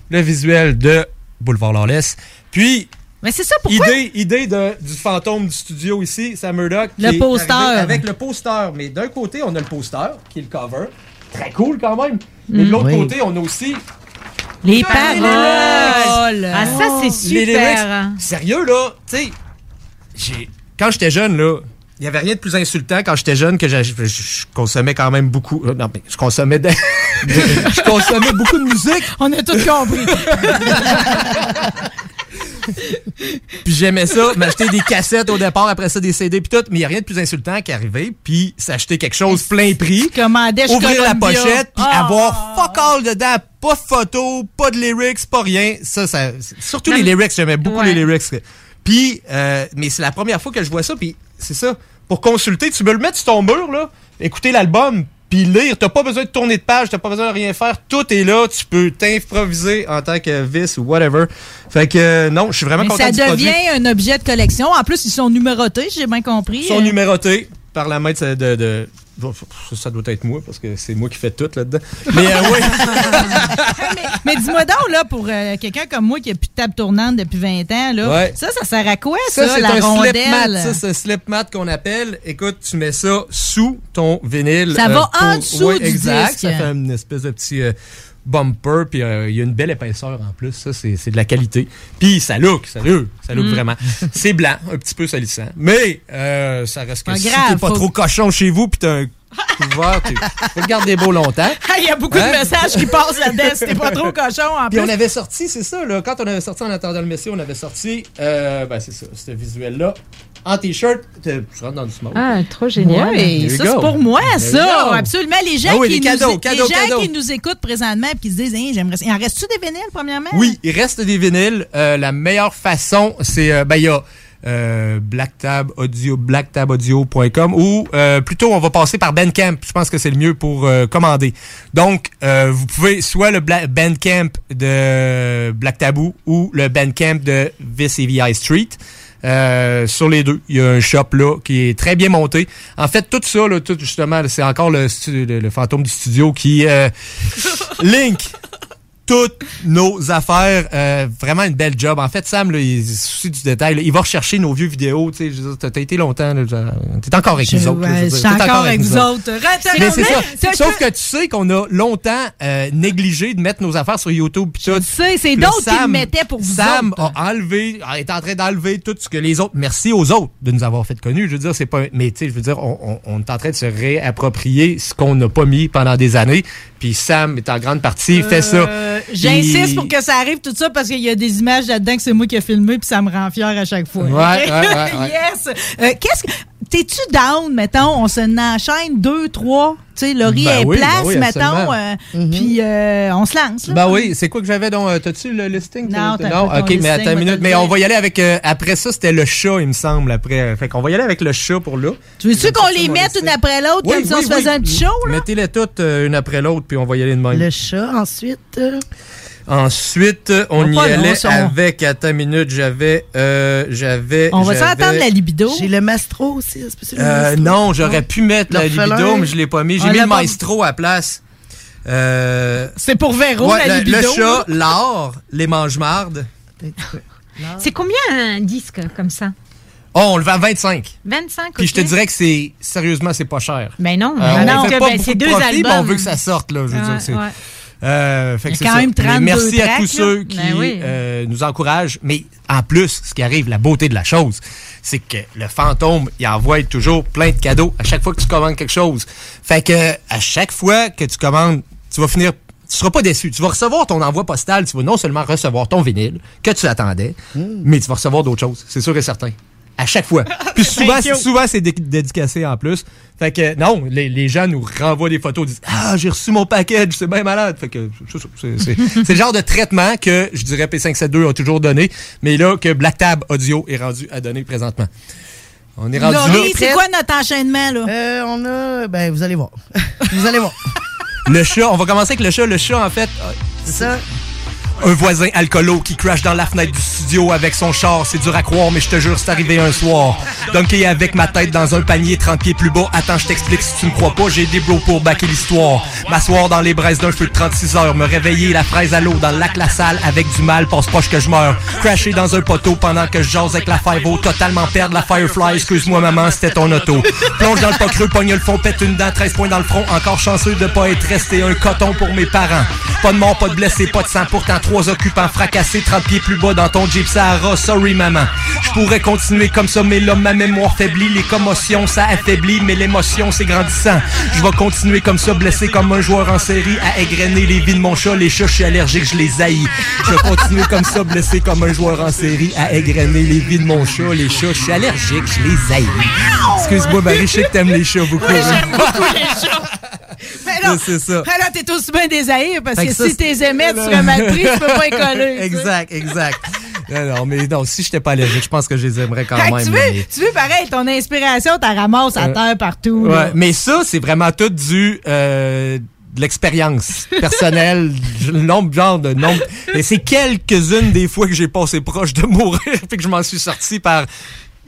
le visuel de Boulevard Lawless. Puis. Mais c'est ça, pourquoi? Idée, idée de, du fantôme du studio ici, Sam Murdoch. Le poster. Avec le poster. Mais d'un côté, on a le poster, qui est le cover. Très cool quand même. Mais de Mm. l'autre Oui. côté, on a aussi Les paroles. Ah, ça, c'est Les super. lyrics, sérieux, là, tu sais, j'ai- quand j'étais jeune, là, il n'y avait rien de plus insultant quand j'étais jeune que je, je- je consommais quand même beaucoup. euh, Non, mais je consommais de- je consommais beaucoup de musique. On a tout compris. Puis j'aimais ça, m'acheter des cassettes au départ, après ça des CD puis tout, mais il n'y a rien de plus insultant qu'arriver puis s'acheter quelque chose plein prix, ouvrir la pochette puis Ah. avoir fuck all dedans, pas de photos, pas de lyrics, pas rien. Ça, ça surtout Non, les lyrics, j'aimais beaucoup Ouais. les lyrics. Puis, euh, mais c'est la première fois que je vois ça puis c'est ça. Pour consulter, tu peux le mettre sur ton mur là, écouter l'album. Puis lire, t'as pas besoin de tourner de page, t'as pas besoin de rien faire, tout est là, tu peux t'improviser en tant que vis ou whatever. Fait que euh, non, je suis vraiment Mais content ça du produit. devient un objet de collection. En plus, ils sont numérotés, j'ai bien compris. Ils sont Euh, numérotés par la main de, de, de- bon, ça, doit être moi parce que c'est moi qui fais tout là-dedans. Mais euh, oui. Mais dis-moi donc, là, pour euh, quelqu'un comme moi qui a plus de table tournante depuis 20 ans, là, Ouais. ça, ça sert à quoi, ça, Ça, c'est la un rondelle? slip mat. Ça, c'est un slip mat qu'on appelle. Écoute, tu mets ça sous ton vinyle. Ça va en dessous ouais, du exact. disque. Ça fait une espèce de petit euh, bumper. Puis euh, il y a une belle épaisseur en plus. Ça, c'est c'est de la qualité. Puis ça look, sérieux. Ça look Mm. vraiment. C'est blanc, un petit peu salissant. Mais euh, ça reste que Pas si t'es pas faut- trop cochon chez vous, puis t'as un couvert, tu peux le garder beau longtemps. Il y a beaucoup Hein? de messages qui passent là-dedans. C'était pas trop cochon, en Puis plus. on avait sorti, c'est ça, là, quand on avait sorti en attendant le Messie, on avait sorti, euh, ben c'est ça, ce visuel-là, en t-shirt, tu rentres dans du smoke. Ah, trop génial. Oui, ça go. c'est pour moi, There ça. Absolument. Les gens, Ah oui, qui, les cadeaux, nous, cadeaux, les gens cadeaux. qui nous écoutent présentement et qui se disent, Hein, j'aimerais. Il en reste-tu des vinyles, premièrement? Oui, il reste des vinyles. Euh, la meilleure façon, c'est, euh, ben, il y a euh, Blacktab Audio, blacktabaudio.com ou euh, plutôt on va passer par Bandcamp. Je pense que c'est le mieux pour euh, commander. Donc, euh, vous pouvez soit le Bla- Bandcamp de Black Taboo ou le Bandcamp de High Street. Euh, sur les deux, il y a un shop là qui est très bien monté. En fait, tout ça, là, tout justement, c'est encore le, le, le fantôme du studio qui euh, link toutes nos affaires. Euh, vraiment une belle job. En fait, Sam, là, il se soucie du détail. là. Il va rechercher nos vieux vidéos. Tu sais, je t'as été longtemps. T'es encore avec Je- nous autres. ouais, je je suis t'es encore avec vous autres. Reste- Mais c'est ça. Sauf que tu sais qu'on a longtemps euh, négligé de mettre nos affaires sur YouTube. pis tout. sais, c'est d'autres qui le mettaient pour vous Sam autres. a enlevé, est en train d'enlever tout ce que les autres. Merci aux autres de nous avoir fait connus. Je veux dire, c'est pas. Mais tu sais, je veux dire, on, on- on est en train de se réapproprier ce qu'on n'a pas mis pendant des années. Puis Sam est en grande partie fait ça. Euh, J'insiste pour que ça arrive tout ça parce qu'il y a des images là-dedans que c'est moi qui ai filmé puis ça me rend fier à chaque fois. Ouais, Ok? ouais, ouais, ouais. yes! Euh, Qu'est-ce que. T'es-tu down, mettons, on se enchaîne deux, trois, tu sais, Laurie Ben est oui, ben place, oui, mettons, euh, puis euh, on se lance. là. Ben oui, c'est quoi que j'avais donc? euh, T'as-tu le listing? Non, t'as non pas ton ok, mais attends une te minute. Mais on va y aller avec. euh, après ça, c'était le chat, il me semble. Après. Fait qu'on va y aller avec le chat pour là. Tu veux-tu qu'on les mette une après l'autre Oui, comme si on oui, se faisait oui. un petit show, là? Mettez-les toutes euh, une après l'autre, puis on va y aller de même. Le chat, ensuite. Ensuite, on On y allait long, ça, avec. Attends une minute, j'avais. Euh, j'avais. On va j'avais- s'entendre la libido? J'ai le mastro aussi. le Euh, Mastro? non, j'aurais pu mettre la libido, mais je l'ai pas mis. J'ai On mis le pas- maestro à la place. Euh, C'est pour Véro, ouais, la le, libido. le chat, l'or, les mange-mardes. C'est combien un disque comme ça? Oh, on le vend à 25. 25 Puis je te dirais que c'est sérieusement, c'est pas cher. Mais non, Euh, non, ben, c'est de deux profit, mais on albums. veut que ça sorte là. Je veux Ouais, dire. Euh, fait que Il y a c'est quand ça. même Mais 32 merci à tous là. ceux qui Ben oui. euh, nous encouragent. Mais en plus, ce qui arrive, la beauté de la chose, c'est que le fantôme, il envoie toujours plein de cadeaux à chaque fois que tu commandes quelque chose. Fait que à chaque fois que tu commandes, tu vas finir. Tu seras pas déçu. Tu vas recevoir ton envoi postal. Tu vas non seulement recevoir ton vinyle que tu attendais, mais tu vas recevoir d'autres choses. C'est sûr et certain. À chaque fois. Puis souvent, Thank you. souvent c'est dé- dédicacé en plus. Fait que non, les, les gens nous renvoient des photos, disent Ah, j'ai reçu mon package, c'est bien malade. Fait que c'est le genre de traitement que je dirais P572 a toujours donné, mais là que Black Tab Audio est rendu à donner présentement. On est rendu Laurie, là. c'est quoi notre enchaînement, là? Euh, on a. Ben, vous allez voir. vous allez voir. Le chat, on va commencer avec le chat. Le chat, en fait, C'est ça. Un voisin alcoolo qui crash dans la fenêtre du studio avec son char. C'est dur à croire, mais je te jure, c'est arrivé un soir. Dunké avec ma tête dans un panier 30 pieds plus bas. Attends, je t'explique si tu me crois pas, j'ai des bros pour baquer l'histoire. M'asseoir dans les braises d'un feu de 36 heures. Me réveiller la fraise à l'eau dans le lac La Salle avec du mal, passe proche que je meurs. Crasher dans un poteau pendant que je avec la 5 Totalement perdre la Firefly. Excuse-moi maman, c'était ton auto. Plonge dans le pas creux, pogne le fond, pète une dent, 13 points dans le front. Encore chanceux de pas être resté un coton pour mes parents. Pas de mort, pas de blessé, pas de sang. Pourtant, trois occupants fracassés, 30 pieds plus bas dans ton Jeep Sahara. Sorry, maman. Je pourrais continuer comme ça, mais là, ma mémoire faiblit. Les commotions, ça affaiblit, mais l'émotion, c'est grandissant. Je vais continuer comme ça, blessé comme un joueur en série, à égrener les vies de mon chat. Les chats, je suis allergique, je les haïs. Je vais continuer comme ça, blessé comme un joueur en série, à égrener les vies de mon chat. Les chats, je suis allergique, je les haïs. Excuse-moi, Marie, je sais que t'aimes les chats beaucoup. Oui, j'aime beaucoup les chats. Non, C'est ça. mais là, t'es aussi bien des haïrs, parce que, que ça, si t'es aimais, tu serais mal pris, tu peux pas y coller. tu sais. exact, exact. Non, non, mais non, si j'étais pas allergique, je pense que je les aimerais quand Fait même. tu, mais- veux, tu veux, pareil, ton inspiration, t'as ramasse à Euh, terre partout. là. Ouais, mais ça, c'est vraiment tout du euh, de l'expérience personnelle, le nombre genre de nombre. Et c'est quelques-unes des fois que j'ai passé proche de mourir, puis que je m'en suis sorti par.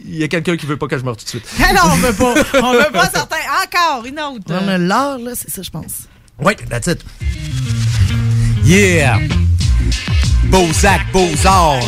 Il y a quelqu'un qui veut pas que je meure tout de suite. Ah non, on veut pas. On veut pas certains. Encore une autre. On a l'art, là, c'est ça, je pense. Oui, that's it. Yeah! Beaux-Actes, Beaux-Arts.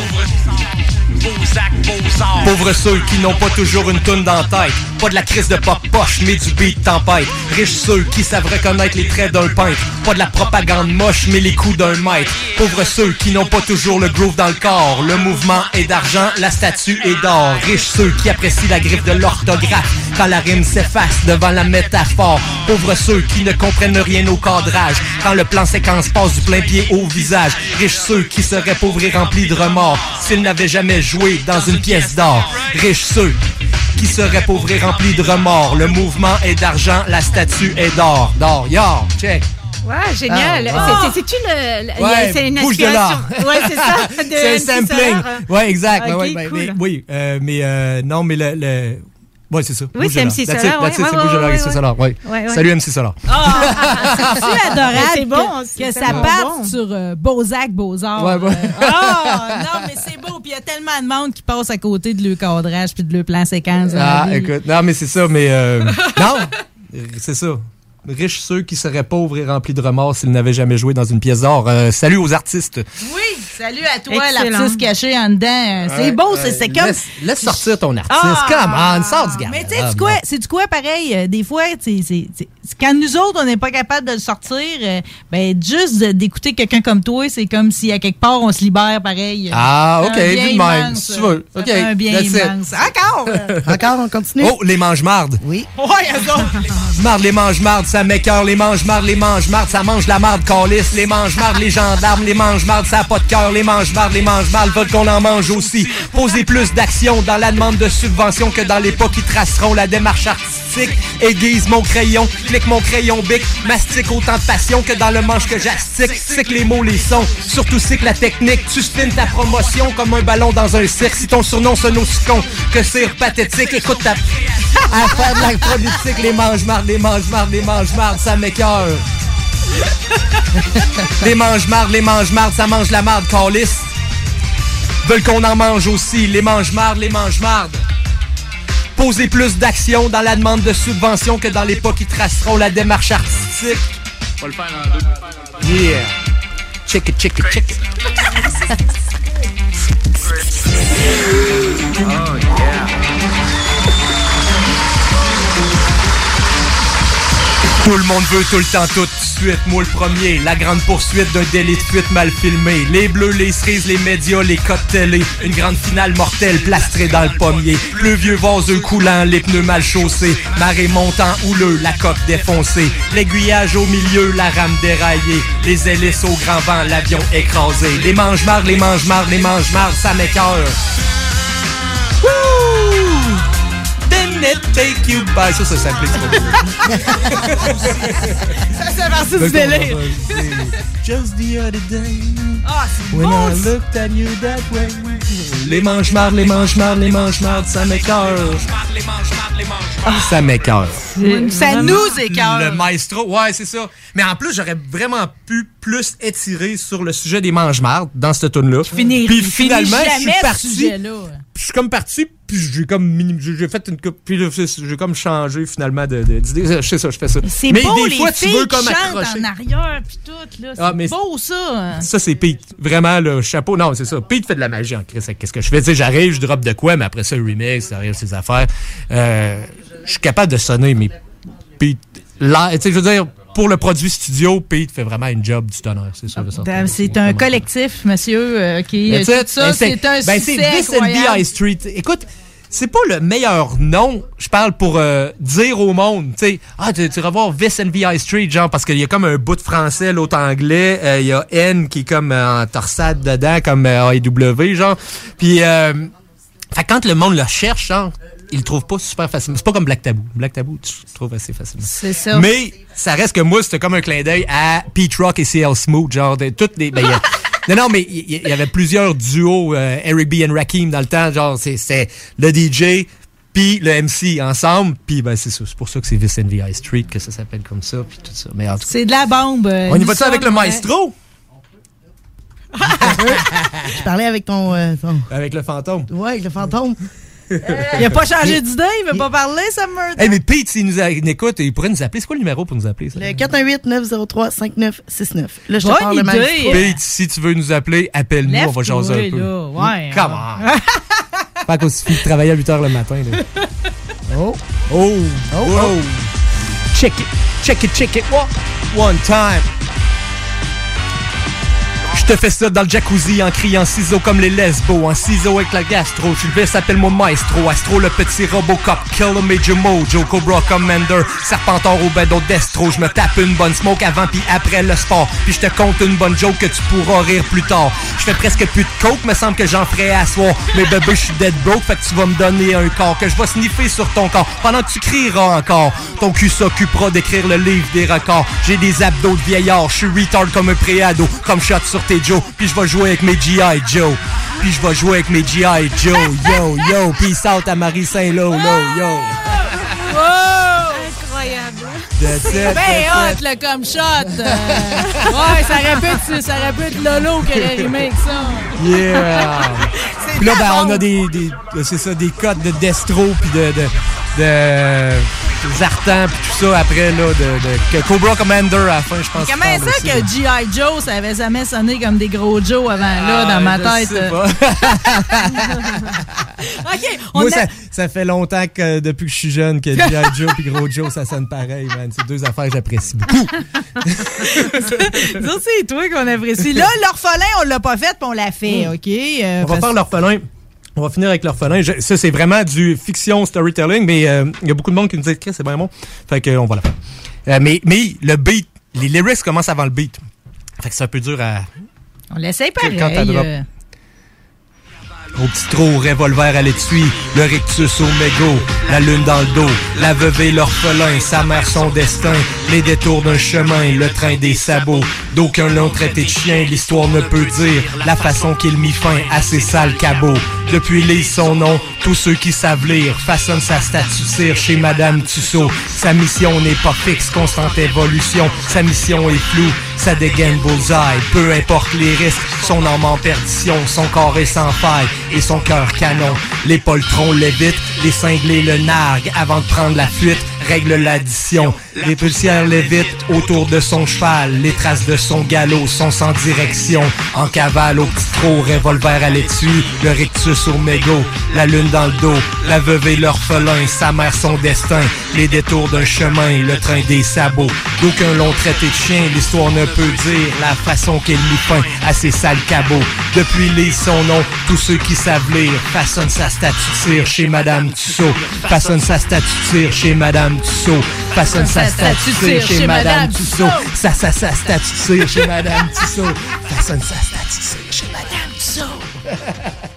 Pauvres ceux qui n'ont pas toujours une toune dans la tête. Pas de la crise de pop poche, mais du beat tempête. Riches ceux qui savent reconnaître les traits d'un peintre. Pas de la propagande moche, mais les coups d'un maître. Pauvres ceux qui n'ont pas toujours le groove dans le corps. Le mouvement est d'argent, la statue est d'or. Riches ceux qui apprécient la griffe de l'orthographe. Quand la rime s'efface devant la métaphore. Pauvres ceux qui ne comprennent rien au cadrage. Quand le plan séquence passe du plein pied au visage. Riches ceux qui seraient pauvres et remplis de remords. S'ils n'avaient jamais joué dans une pièce d'or. Riches ceux qui seraient pauvres et remplis de remords. Le mouvement est d'argent, la statue est d'or. D'or, yo, check. Ouais, génial. Ah, C'est- C'est-tu le. le- Ouais, c'est une bouge de inspiration. là. Ouais, c'est ça. de C'est sampling. Ouais, exact. Ok, ouais, ouais, cool. mais- oui, euh, mais euh, non, mais le. le... Ouais, c'est ça. Oui, c'est. MC That's Solar, it, ouais, ouais, c'est ouais, ouais, MC ouais. Solar. Ouais. Ouais, ouais. Salut MC Solar. C'est adorable? C'est bon, que, c'est que ça parte bon. sur euh, Beaux-Actes, Beaux-Arts. Euh, Ah, non, mais c'est beau. Puis il y a tellement de monde qui passe à côté de leur cadrage puis de leur plan séquence. Ah, écoute, non, mais c'est ça, mais. euh, non, c'est ça. Riches ceux qui seraient pauvres et remplis de remords s'ils n'avaient jamais joué dans une pièce d'or. Euh, salut aux artistes. Oui, salut à toi, l'artiste caché en dedans. Euh, C'est beau, c'est comme. Laisse, laisse sortir ton artiste. Ah! Come on, sors du garde. Mais tu sais, du quoi, c'est du quoi pareil? euh, des fois, c'est c'est- c'est- c'est- quand nous autres, on n'est pas capable de le sortir, ben juste d'écouter quelqu'un comme toi, c'est comme si à quelque part on se libère pareil. Ah, ok, fait un bien vu de même, si tu veux. ça Ok, fait un bien immense. Encore! Encore, on continue? Oh, les mange-mardes. Oui. Marde, les mange-mardes, ça m'écœure. Les mange-mardes, les mange-mardes, ça mange la marde calice. Les mange-mardes, les gendarmes, les mange-mardes, ça a pas de cœur. Les mange-mardes, les mange-mardes veulent qu'on en mange aussi. Poser plus d'action dans la demande de subvention que dans les pas qui traceront la démarche artistique. Aiguise mon crayon, clique mon crayon bic, mastique autant de passion que dans le manche que j'astique. C'est que les mots, les sons, surtout c'est que la technique. Tu spins ta promotion comme un ballon dans un cirque. Si ton surnom aussi con que c'est pathétique, écoute ta à faire de la politique, les mange-mardes, les mange-mardes, les mange-mardes, ça m'écœure. les mange-mardes, les mange-mardes, ça mange la marde, calice. Veulent qu'on en mange aussi, les mange-mardes, les mange-mardes. Poser plus d'action dans la demande de subvention que dans les pas qui traceront la démarche artistique. On va le faire en deux. Yeah. Check it, check it, check it. Oh Tout le monde veut tout le temps, tout de suite. Moi le premier, la grande poursuite d'un délit de fuite mal filmé. Les bleus, les cerises, les médias, les télé. Une grande finale mortelle plastrée dans le pommier. Le vieux vaseux coulant, les pneus mal chaussés. Marée montant houleux, la coque défoncée. L'aiguillage au milieu, la rame déraillée. Les hélices au grand vent, l'avion écrasé. Les mange-mardes, les mange-mardes, les mange-mardes, ça m'écœure. It take you by. Ça, ça s'appelait. Ça fait partie du délire. Just the other day. Ah, c'est When bon, I ça. looked at you that way. Les manches mardes, les manches mardes, les manches mardes, ça m'écœure. Ah, ça m'écœure. Ça nous écœure. Le maestro, ouais, c'est ça. Mais en plus, j'aurais vraiment pu plus étirer sur le sujet des manches mardes dans cette tune là Finir- Puis finalement, je suis parti. Je suis comme parti, puis j'ai comme j'ai fait une coupe, puis là, c'est- j'ai comme changé finalement de de- d'idée. Je sais ça, je fais ça. C'est Mais beau, des fois, tu veux comme accrocher. en arrière, puis tout, là. C'est Ah, mais- beau, ça. Ça, c'est Pete. Vraiment, le chapeau. Non, c'est ça. Pete fait de la magie en Chris. Qu'est-ce que je fais? Tu sais, j'arrive, je drop de quoi, mais après ça, le remix, ça arrive ses affaires. Euh, je suis capable de sonner, mais Pete. Là, tu sais, je veux dire, pour le produit studio, Pete fait vraiment une job du tonnerre. C'est sûr. ça. Ben, C'est un collectif, monsieur, euh, qui. Tout ça, Ben, c'est un ben, succès c'est This and Street. Écoute, c'est pas le meilleur nom, je parle pour euh, dire au monde, tu sais, ah, tu, tu vas voir This High Street, genre, parce qu'il y a comme un bout de français, l'autre anglais, euh, il y a N qui est comme euh, en torsade dedans, comme euh, AEW, genre. Puis, euh, fait que quand le monde le cherche, genre, il le trouve pas super facilement. C'est pas comme Black Taboo. Black Taboo, tu le trouves assez facilement. C'est ça. Mais ça reste que moi, c'était comme un clin d'œil à Pete Rock et CL Smooth, genre de toutes les. ben, non, non, mais il y, avait plusieurs duos, euh, Eric B. et Rakim dans le temps, genre c'est c'est le DJ puis le MC ensemble, puis ben c'est ça, c'est pour ça que c'est This and High Street que ça s'appelle comme ça, puis tout ça. Mais en tout cas, C'est de la bombe. euh, on y va ça avec le sommes, maestro, Je parlais avec ton, euh, ton- avec le fantôme. Ouais, avec le fantôme. Euh, Il a pas changé d'idée, il veut pas parler, Summer. Hey, mais Pete, s'il nous a- il écoute, il pourrait nous appeler. C'est quoi le numéro pour nous appeler ça? Le 418-903-5969. Là, je te Bonne parle le idée. Pete, si tu veux nous appeler, appelle-nous, on va jaser un peu. là, ouais, Come on! Pas qu'on suffit de travailler à 8 h le matin. Là. Oh! Oh! Oh! Check it! Check it, check it! One, one time! Je te fais ça dans le jacuzzi en criant ciseaux comme les lesbos, en ciseaux avec la gastro. Je le s'appelle-moi Maestro, Astro le petit Robocop, Kill the Major Mojo, Cobra Commander, Serpentor au bedo destro. Je me tape une bonne smoke avant puis après le sport, puis je te compte une bonne joke que tu pourras rire plus tard. Je fais presque plus de coke, me semble que j'en ferai à. Mais bébé, je suis dead broke, fait que tu vas me donner un corps que je vais sniffer sur ton corps pendant que tu crieras encore. Ton cul s'occupera d'écrire le livre des records. J'ai des abdos de vieillard, je suis retard comme un préado, comme shot sur tes Joe, puis je vais jouer avec mes G.I. Joe. Puis je vais jouer avec mes G.I. Joe, yo, yo, peace out à Marie Saint-Lô, yo. It, Ben that's hot, le comme shot. euh, ouais, ça être, ça être Lolo qui aurait rimé avec ça. Yeah! Puis là, ben, on a des, des c'est ça, des codes de Destro puis de, de, de Zartan puis tout ça après, là, de, de- que Cobra Commander à la fin, je pense. Comment ça aussi, que. G.I. Joe, ça avait jamais sonné comme des gros Joe avant là, Ah, dans ma je tête? sais pas. OK, on Moi, a- ça, ça fait longtemps que depuis que je suis jeune que G.I. Joe puis Gros Joe, ça sonne pareil, man. C'est deux affaires que j'apprécie beaucoup. C'est toi qu'on apprécie. Là, l'orphelin, on l'a pas fait, puis on l'a fait, OK? Euh, On va faire l'orphelin. On va finir avec l'orphelin. Je- Ça, c'est vraiment du fiction storytelling, mais euh, il y a beaucoup de monde qui nous dit que c'est bien bon. Fait que, on va la faire. Euh, mais, mais le beat, les lyrics commencent avant le beat. Fait que c'est un peu dur à. On l'essaye pareil. Quand euh. Au petit trou, revolver à l'étui, le rictus au mégot, la lune dans le dos, la veuve et l'orphelin, sa mère son destin, les détours d'un chemin, le train des sabots, d'aucun l'ont traité de chien, l'histoire ne peut dire la façon qu'il mit fin à ses sales cabots. Depuis lise son nom, tous ceux qui savent lire façonnent sa statue cire chez Madame Tussaud. Sa mission n'est pas fixe, constante évolution, sa mission est floue, sa dégaine bullseye, peu importe les risques, son âme en perdition, son corps est sans faille et son cœur canon. Les poltrons l'évitent, les cinglés le narguent avant de prendre la fuite, règle l'addition. Les poussières l'évitent autour de son cheval, les traces de son galop sont sans direction. En cavale au petit trot, revolver à l'étui, le rictus au mégot, la lune dans le dos, la veuve et l'orphelin, sa mère son destin, les détours d'un chemin, le train des sabots. D'aucuns l'ont traité de chien, l'histoire ne peut dire la façon qu'elle mit fin à ses sales cabots. Depuis lise son nom, tous ceux qui savent lire façonnent sa statue chez Madame Tussaud. Façonne sa statue chez Madame Tussaud. Façonne sa statue de cire chez Madame Tussaud? Ça, ça, sa statue de cire chez Madame Tussaud. Façonne sa statue de cire chez Madame Tussaud.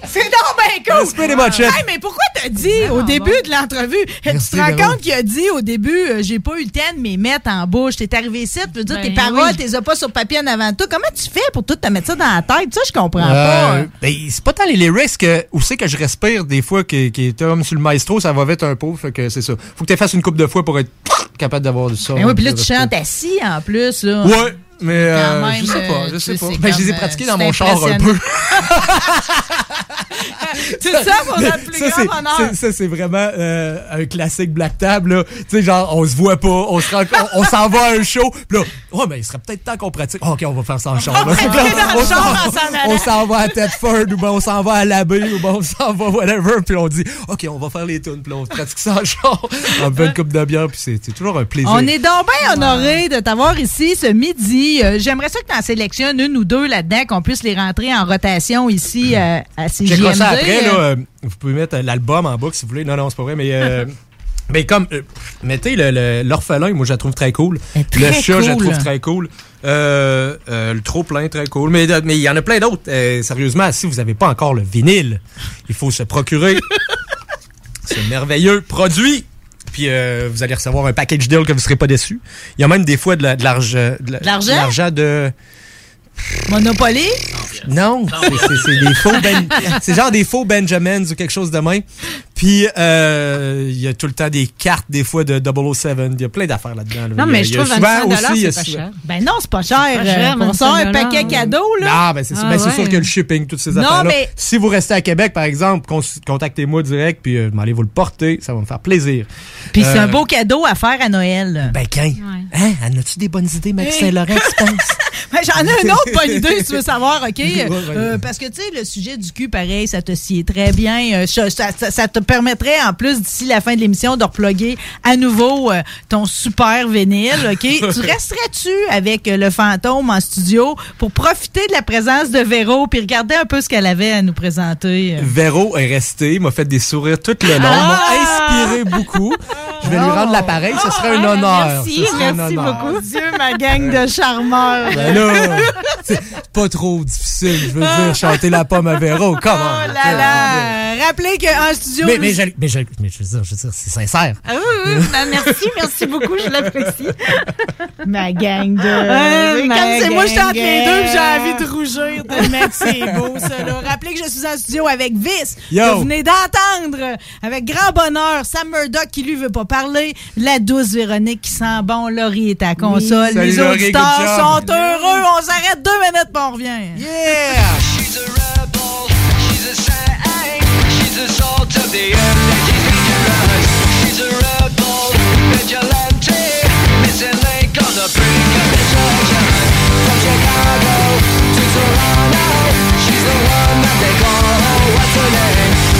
C'est donc bien cool! Respect des mochettes. Hey, mais pourquoi t'as dit au début de l'entrevue, tu te rends Véro. compte qu'il a dit au début, euh, j'ai pas eu le temps de m'y mettre en bouche. T'es arrivé ici, tu veux dire, Ben tes paroles, oui. t'es as pas sur papier en avant de toi. Comment tu fais pour tout te mettre ça dans la tête? Ça, je comprends Euh, pas. ben, c'est pas tant les lyrics que, où c'est que je respire des fois qui, qui est comme sur le maestro, ça va vite un peu, fait que c'est ça. Faut que tu fasses une coupe de fois pour être capable d'avoir du son. Ben oui, puis là, tu chantes assis en plus. Là. Ouais, mais euh, même, je sais pas, je euh, sais pas. sais, Ben, je les ai pratiqués euh, dans c'est mon char un peu. Tout ça pour notre plus Ça, grand c'est- bonheur. c'est- Ça, c'est vraiment euh, un classique Black Tab, là. Tu sais, genre, on se voit pas, on se rend- on, on s'en va à un show, là, ouais, mais il serait peut-être temps qu'on pratique. OK, on va faire ça en char. là. On s'en- s'en s'en va à Tedford, ou ben on s'en va à l'abbé, ou ben on s'en va whatever, puis on dit, OK, on va faire les tunes, puis on pratique ça en char. On fait une coupe de bière, puis c'est c'est toujours un plaisir. On est donc bien honoré de t'avoir ici ce midi. Euh, J'aimerais ça que tu en sélectionnes une ou deux là-dedans, qu'on puisse les rentrer en rotation ici euh, à. Checkera ça après, là. Euh, euh, vous pouvez mettre euh, l'album en boucle si vous voulez. Non, non, c'est pas vrai, mais. euh, Mais comme, euh, mettez le- le- l'orphelin, moi je la trouve très cool. très le chat, je la trouve très cool. Euh, euh, le trop plein, très cool. Mais euh, mais il y en a plein d'autres. Euh, sérieusement, si vous n'avez pas encore le vinyle, il faut se procurer ce merveilleux produit. Puis euh, vous allez recevoir un package deal que vous ne serez pas déçu. Il y a même des fois de la- de l'argent. La- De l'argent? de l'argent de. Monopoly? Non, c'est- des faux Ben- c'est genre des faux Benjamins ou quelque chose de même. Puis euh, il y a tout le temps des cartes des fois de 007, il y a plein d'affaires là-dedans. là. Non, a- mais je trouve souvent 25 aussi, il y a c'est pas souvent- cher. Ben non, c'est pas cher. Euh, on sort un 25 paquet cadeau, là. Ah, ben c'est Ah, ben, ouais. sûr que le shipping, toutes ces Non, affaires-là. mais- Si vous restez à Québec, par exemple, contactez-moi direct, puis euh, allez vous le porter, ça va me faire plaisir. Puis c'est Euh, un beau cadeau à faire à Noël. Ben, quand? Hein? En as-tu des bonnes idées, Max. Saint-Laurent, tu penses? Ben, J'en ai une autre bonne idée, si tu veux savoir, OK? Euh, parce que, tu sais, le sujet du cul, pareil, ça te sied très bien. Euh, ça, ça- ça- ça te permettrait, en plus, d'ici la fin de l'émission, de reploguer à nouveau euh, ton super vinyle, OK? tu resterais-tu avec le fantôme en studio pour profiter de la présence de Véro puis regarder un peu ce qu'elle avait à nous présenter? Véro est resté, il m'a fait des sourires tout le long, Ah! m'a inspiré beaucoup. Je vais lui rendre l'appareil, ce serait un honneur. Merci, un merci honneur. beaucoup. Dieu, ma gang de charmeurs. Ben là, c'est pas trop difficile, je veux dire, chanter la pomme à Véro, comment? Oh là là! Rappelez qu'en studio... Mais, mais, je, mais, je, mais je veux dire, je veux dire, c'est sincère. Ah oui, oui, ben, merci, merci beaucoup, je l'apprécie. Ma gang de. Comme ma c'est moi, je tente les deux, j'ai de- envie de rougir tellement que c'est beau, ça. Là. Rappelez que je suis en studio avec Vice, Yo. que vous venez d'entendre, avec grand bonheur, Sam Murdoch qui lui veut pas parler, la douce Véronique qui sent bon, Laurie est à console, Salut, les Laurie, auditeurs sont heureux, on s'arrête deux minutes, puis on revient. Yeah! She's a rebel, she's a saint, she's a salt of the earth is dangerous. She's a rebel, vigilante, missing link on the brink of destruction. From Chicago to Toronto, she's the one that they call, oh, what's her name?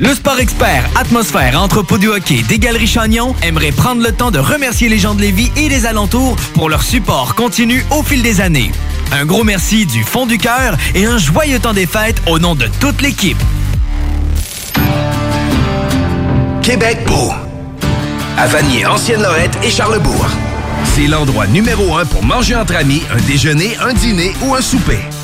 Le sport expert Atmosphère Entrepôt du hockey des Galeries Chagnon aimerait prendre le temps de remercier les gens de Lévis et des alentours pour leur support continu au fil des années. Un gros merci du fond du cœur et un joyeux temps des fêtes au nom de toute l'équipe. Québec beau. À Vanier, Ancienne-Lorette et Charlebourg. C'est l'endroit numéro un pour manger entre amis, un déjeuner, un dîner ou un souper.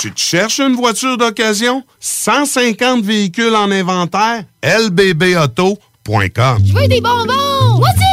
Tu te cherches une voiture d'occasion? 150 véhicules en inventaire? lbbauto.com Je veux des bonbons!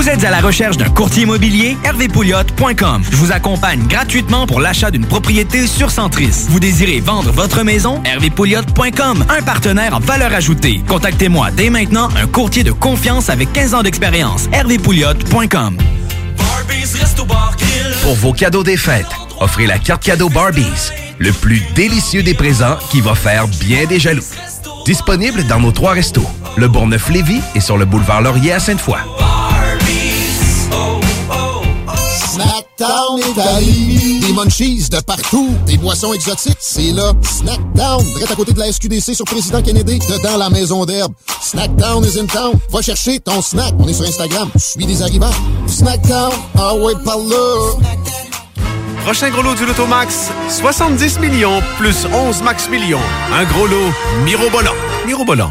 Vous êtes à la recherche d'un courtier immobilier? hervépouliot.com. Je vous accompagne gratuitement pour l'achat d'une propriété sur Centris. Vous désirez vendre votre maison? hervépouliot.com. Un partenaire en valeur ajoutée. Contactez-moi dès maintenant un courtier de confiance avec 15 ans d'expérience. hervépouliot.com. Pour vos cadeaux des fêtes, offrez la carte cadeau Barbies, le plus délicieux des présents qui va faire bien des jaloux. Disponible dans nos trois restos, le Bourgneuf-Lévis et sur le boulevard Laurier à Sainte-Foy. Snackdown Italie. Des munchies de partout. Des boissons exotiques. C'est là. Snackdown. Direct à côté de la SQDC sur Président Kennedy. Dedans la maison d'herbe. Snackdown is in town. Va chercher ton snack. On est sur Instagram. Suis des arrivants. Snackdown. Ah ouais, par là. Prochain gros lot du Lotomax, 70 millions plus 11 max millions. Un gros lot mirobolant. Mirobolant,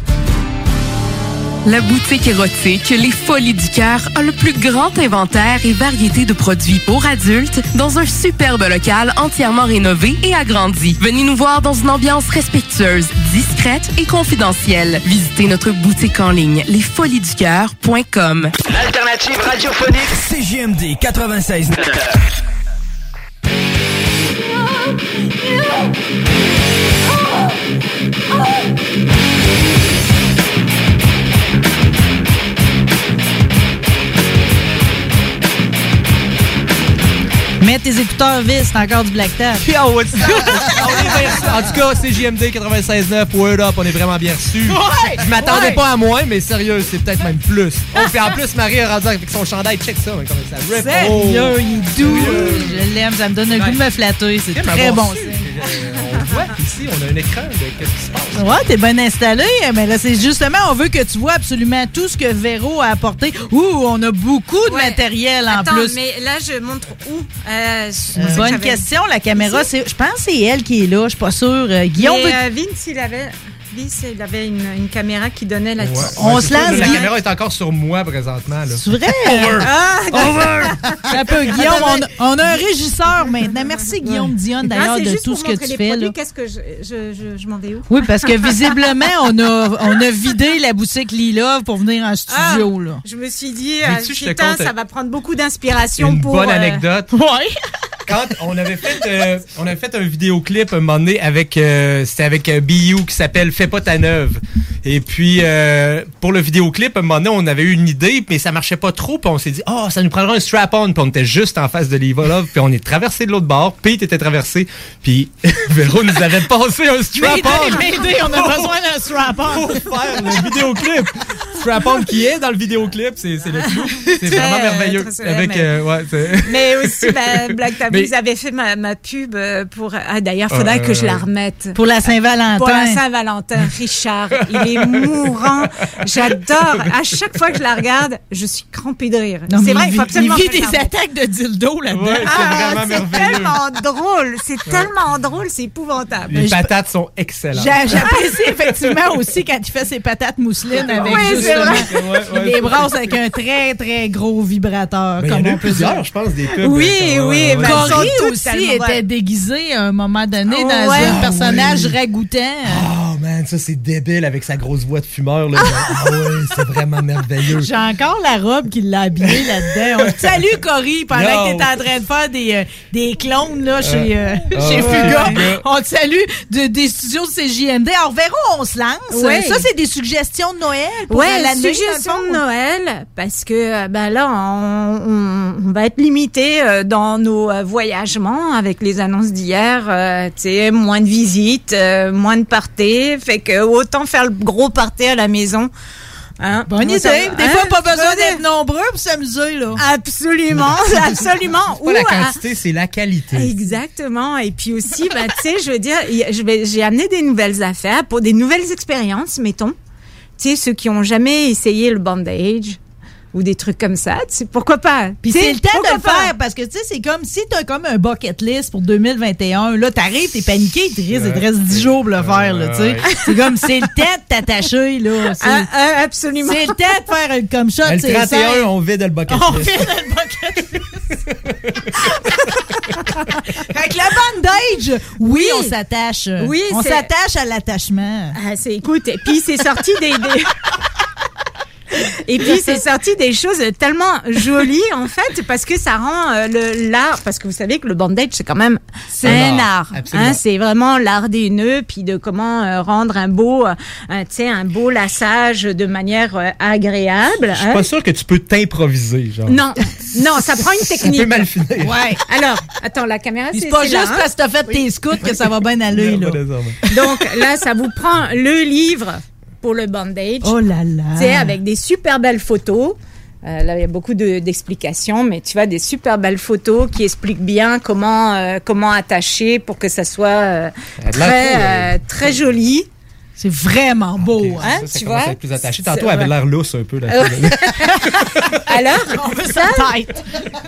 La boutique érotique Les Folies du Cœur a le plus grand inventaire et variété de produits pour adultes dans un superbe local entièrement rénové et agrandi. Venez nous voir dans une ambiance respectueuse, discrète et confidentielle. Visitez notre boutique en ligne lesfoliesducoeur.com. L'alternative radiophonique CJMD 96. Mets tes écouteurs vis, c'est encore du black tap. Puis on va dire ça. On est bien reçus. En tout cas, c'est JMD 96.9, Word Up, on est vraiment bien reçus. Ouais! Je m'attendais Ouais! pas à moins, mais sérieux, c'est peut-être même plus. Oh, puis en plus, Marie est rendue avec son chandail, check ça, mais comme ça rip. Oh. Sérieux, il est doux. Je l'aime, ça me donne le goût de me flatter. C'est très bon, bon. Euh, On voit ici, on a un écran de qu'est-ce qui se passe? Ouais, t'es bien installé, mais là, c'est justement, on veut que tu vois absolument tout ce que Véro a apporté. Ouh, on a beaucoup de Ouais. matériel en Attends, plus. mais là, je montre où? Euh, Euh, que bonne question, la caméra, c'est, je pense que c'est elle qui est là, je suis pas sûre. Euh, Guillaume, Mais, veut- euh, Vince, il avait... Il avait une, une caméra qui donnait la Ouais. On Ouais, se lance, La caméra est encore sur moi présentement. là. C'est vrai? Over. Ah, Un peu, Guillaume, on, a- on a un régisseur maintenant. Merci, Guillaume Dion, d'ailleurs, de tout ce que tu les fais. Qu'est-ce que je, je, je, je m'en vais où? Oui, parce que visiblement, on a, on a vidé la boutique Lilove pour venir en studio. là. Je me suis dit, euh, ça va prendre beaucoup d'inspiration Une pour. bonne euh, anecdote? Ouais. Quand on avait fait, euh, on avait fait un vidéoclip un moment donné avec, euh, c'était avec euh, BU qui s'appelle Fais pas ta neuve. Et puis euh, pour le vidéoclip, un moment donné, on avait eu une idée, mais ça marchait pas trop. Puis on s'est dit, oh, ça nous prendra un strap-on. Puis on était juste en face de Liva Love. Puis on est traversé de l'autre bord. Pete était traversé. Puis Véro nous avait passé un strap-on. On a besoin d'un strap-on. pour faire le vidéoclip. Strap-on qui est dans le vidéoclip, c'est le clou. C'est vraiment merveilleux. Avec, ouais, Mais aussi, ben, Black Tabou, Mais- vous avez fait ma, ma pub euh, pour. Ah, d'ailleurs, faudrait Euh, que je la remette. Pour la Saint-Valentin. Pour la Saint-Valentin, Richard, il est mourant. J'adore. À chaque fois que je la regarde, je suis crampée de rire. Non, C'est vrai, il faut absolument il vit des attaques de dildo là-dedans. Ouais, c'est Ah, vraiment c'est merveilleux. tellement drôle. C'est tellement drôle, c'est épouvantable. Les je- patates sont excellentes. J'a- J'apprécie effectivement aussi quand il fait ses patates mousselines avec Oui, c'est justement vrai. Ouais, ouais, des brasses avec un très très gros vibrateur. Mais il y comme en a plusieurs, je pense, des pubs. Oui, euh, ouais, oui, ouais, toutes aussi était bonnes. déguisé à un moment donné Oh, dans ouais. un personnage oui. ragoûtant. Oh man, ça c'est débile avec sa grosse voix de fumeur. Là. ah ouais, c'est vraiment merveilleux. J'ai encore la robe qui l'a habillé là-dedans. On te salue, Cory, pendant Yo. que t'es en train de faire des, euh, des clones là, chez, euh, Ah chez ouais, Fuga. On te salue de, des studios de CJMD. Alors, Véro, on se lance. Ouais. Ça, c'est des suggestions de Noël pour Ouais, l'année. suggestion dans le de. Noël, parce que euh, ben là, on, on- on va être limité euh, dans nos euh, voyagements avec les annonces d'hier. euh, tu sais, moins de visites, euh, moins de parties, fait que autant faire le gros party à la maison. Hein? Bonne idée. Des hein? fois, pas besoin d'être nombreux pour s'amuser, là. Absolument, absolument. C'est pas la à- quantité, c'est la qualité. Exactement. Et puis aussi, ben, tu sais, je veux dire, y- je vais, j'ai amené des nouvelles affaires pour des nouvelles expériences, mettons. Tu sais, ceux qui ont jamais essayé le bandage ou des trucs comme ça, tu sais, pourquoi pas? Puis Tu c'est le temps de le faire parce que tu sais, c'est comme si t'as comme un bucket list pour 2021. Là, t'arrives, t'es paniqué, il te reste, il te reste 10 jours pour le faire, là, tu sais. ouais. C'est comme, c'est le temps de t'attacher, là. C'est Ah, ah, absolument. c'est le temps de faire une comme shot, Le c'est 31, on vide le bucket On list. fait le bucket list. Fait que le bandage, oui, Oui. on s'attache. Oui, on s'attache à l'attachement. Ah, c'est, écoute, et puis c'est sorti des, des- Et puis c'est sorti des choses tellement jolies en fait parce que ça rend euh, le l'art parce que vous savez que le bandage c'est quand même C'est un l'art, art. absolument. Hein, c'est vraiment l'art des nœuds puis de comment euh, rendre un beau euh, un, tu sais un beau lassage de manière euh, agréable. Je suis hein. pas sûr que tu peux t'improviser, genre. Non, non, ça prend une Ça technique. peut mal finir. Ouais. Alors, attends, la caméra, c'est pas juste là, hein. parce que t'as fait tes scouts que ça va bien aller, là. Donc là, ça vous prend le livre pour le bandage. Oh là là. Tu sais, avec des super belles photos. Euh, là, il y a beaucoup de- d'explications, mais tu vois, des super belles photos qui expliquent bien comment, euh, comment attacher pour que ça soit euh, l'air très, euh, très joli. C'est vraiment beau, hein, Ça, ça tu vois? à être plus attaché. C'est Tantôt, elle avait l'air lousse un peu. Là, Alors, On veut ça, tu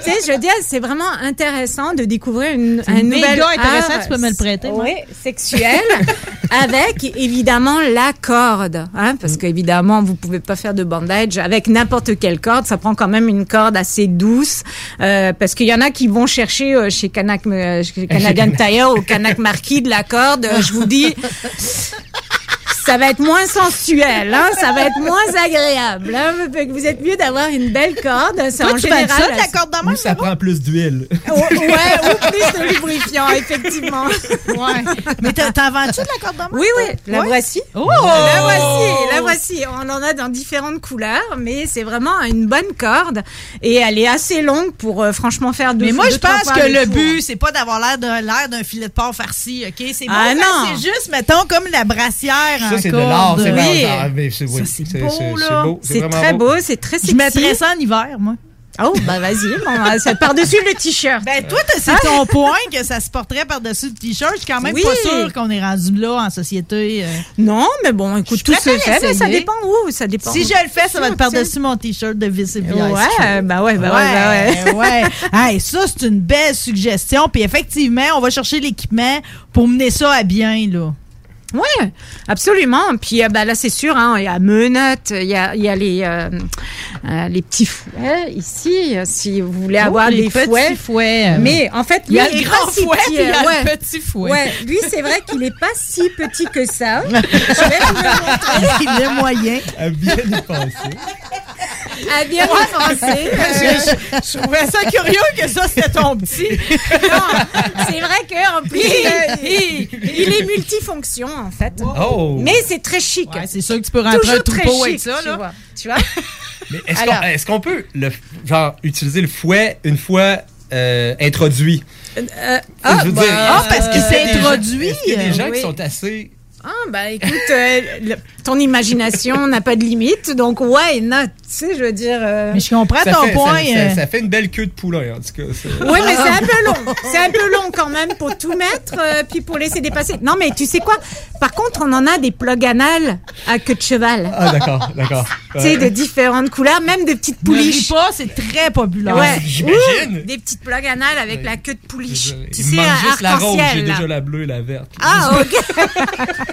sais, je veux dire, c'est vraiment intéressant de découvrir une, un méga nouvel intéressant, tu peux me le prêter, moi. Oui, sexuel, avec évidemment la corde, hein, parce qu'évidemment, vous pouvez pas faire de bandage avec n'importe quelle corde. Ça prend quand même une corde assez douce, euh, parce qu'il y en a qui vont chercher euh, chez Canac, euh, chez Canadian Tire ou Canac Marquis de la corde. Euh, je vous dis. Ça va être moins sensuel, hein, ça va être moins agréable. Hein, Fait que vous êtes mieux d'avoir une belle corde. C'est en général. ça, de la corde de Ou ça prend plus d'huile. Oh, ouais, ou plus de lubrifiant, effectivement. Ouais. Mais t'as- t'en vends-tu de la corde de main? Oui, oui, la Ouais. voici. Oh! La voici, la voici. On en a dans différentes couleurs, mais c'est vraiment une bonne corde et elle est assez longue pour euh, franchement faire deux Mais moi, deux, je pense que le but, c'est pas d'avoir l'air d'un l'air d'un filet de porc farci, OK? C'est bon, Ah, c'est juste, mettons, comme la brassière en Ça, c'est de l'art. C'est beau, c'est- très beau, c'est très sexy. Je mettrais ça en hiver, moi. Oh, bah vas-y, bon, ça par-dessus le t-shirt. Ben, toi, t'as- c'est ton point que ça se porterait par-dessus le t-shirt. Je suis quand même Oui. pas sûre qu'on est rendu là en société. euh. Non, mais bon, écoute, Je tout se fait, mais ça dépend où, ça dépend. Si je le fais, ça va être par-dessus mon t-shirt de Vice et Ice Ouais, bah ouais, bah ouais, bah ouais. ouais. Hey, ça, c'est une belle suggestion. Puis effectivement, on va chercher l'équipement pour mener ça à bien, là. Oui, absolument. Puis euh, bah, là, c'est sûr, hein, il y a menottes, il y a, il y a les, euh, euh, les petits fouets ici, si vous voulez Oh, avoir les des petits fouets. fouets. Mais en fait, Il y a lui, le est grand pas si fouet, petit, il y a euh, le ouais. petit fouet. Ouais, lui, c'est vrai qu'il n'est pas si petit que ça. Je vais vous le montrer. Il est moyen? À bien y penser. À bien y penser. Je, trouvais ça curieux que ça, c'était ton petit. C'est vrai qu'en plus, euh, il, il est multifonction, en fait. Oh. Mais c'est très chic. c'est sûr que tu peux rentrer Toujours un troupeau très avec chic, ça, tu là. vois. Tu vois? Mais est-ce Alors. qu'on est-ce qu'on peut le, genre, utiliser le fouet une fois euh, introduit? Euh, ah, Je veux bah, dire, ah, est-ce parce que qu'il c'est s'est introduit. Qu'il y a des gens Oui. qui sont assez. Ah, bah écoute, euh, le- ton imagination n'a pas de limite, donc why not? Tu sais, je veux dire. euh, Mais je comprends Ça ton fait, point. Ça, euh. ça fait une belle queue de poulain, en tout cas. Oui, mais c'est un peu long. C'est un peu long quand même pour tout mettre, euh, puis pour laisser dépasser. Non, mais tu sais quoi? Par contre, on en a des plugs anal à queue de cheval. Ah, d'accord, d'accord. Tu sais, de différentes couleurs, même des petites pouliches. pas, c'est très populaire. Ouais. J'imagine. Des petites plugs anal avec la queue de pouliche. Tu sais, juste la rose, j'ai déjà la bleue et la verte. Ah, ok.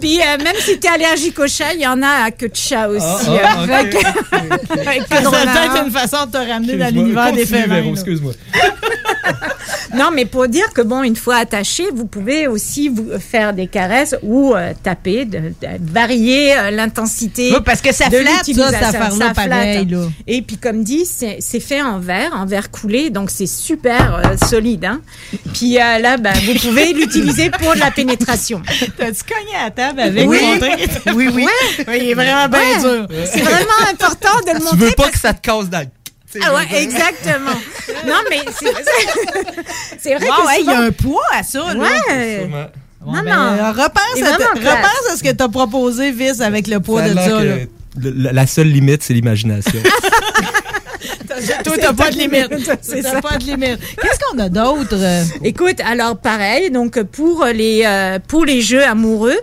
Puis euh, même si t'es allergique au chat, il y en a à queue de chat aussi. Ah, ah, euh, ok, avec- Ça renard. peut-être une façon de te ramener dans l'univers des félins. Excuse-moi. Non, mais pour dire que bon, une fois attaché, vous pouvez aussi vous faire des caresses ou euh, taper, de, de- varier euh, l'intensité. Oui, parce que ça de flatte, ça, Ça pareil, là. Et puis, comme dit, c'est fait en verre, en verre coulé, donc c'est super euh, solide. Hein. Puis euh, là, ben, vous pouvez l'utiliser pour de la pénétration. T'as-tu cogné à table avec Oui. Oui, oui. Ouais, il est vraiment bien Ouais. dur. C'est vraiment important de le Tu montrer. veux pas parce que ça te casse dans tu Ah ouais, exactement. non, mais c'est vrai Wow, que hey, il y a un poids à ça, là. Ouais. Non, Ben, non. euh, repense, à, repense à ce que t'as proposé, Vis, avec le poids Ça de ça. là. la seule limite, c'est l'imagination. Toi, t'as pas de limite. C'est ça. pas de limite. Qu'est-ce qu'on a d'autre? Écoute, alors pareil, donc pour les, euh, pour les jeux amoureux,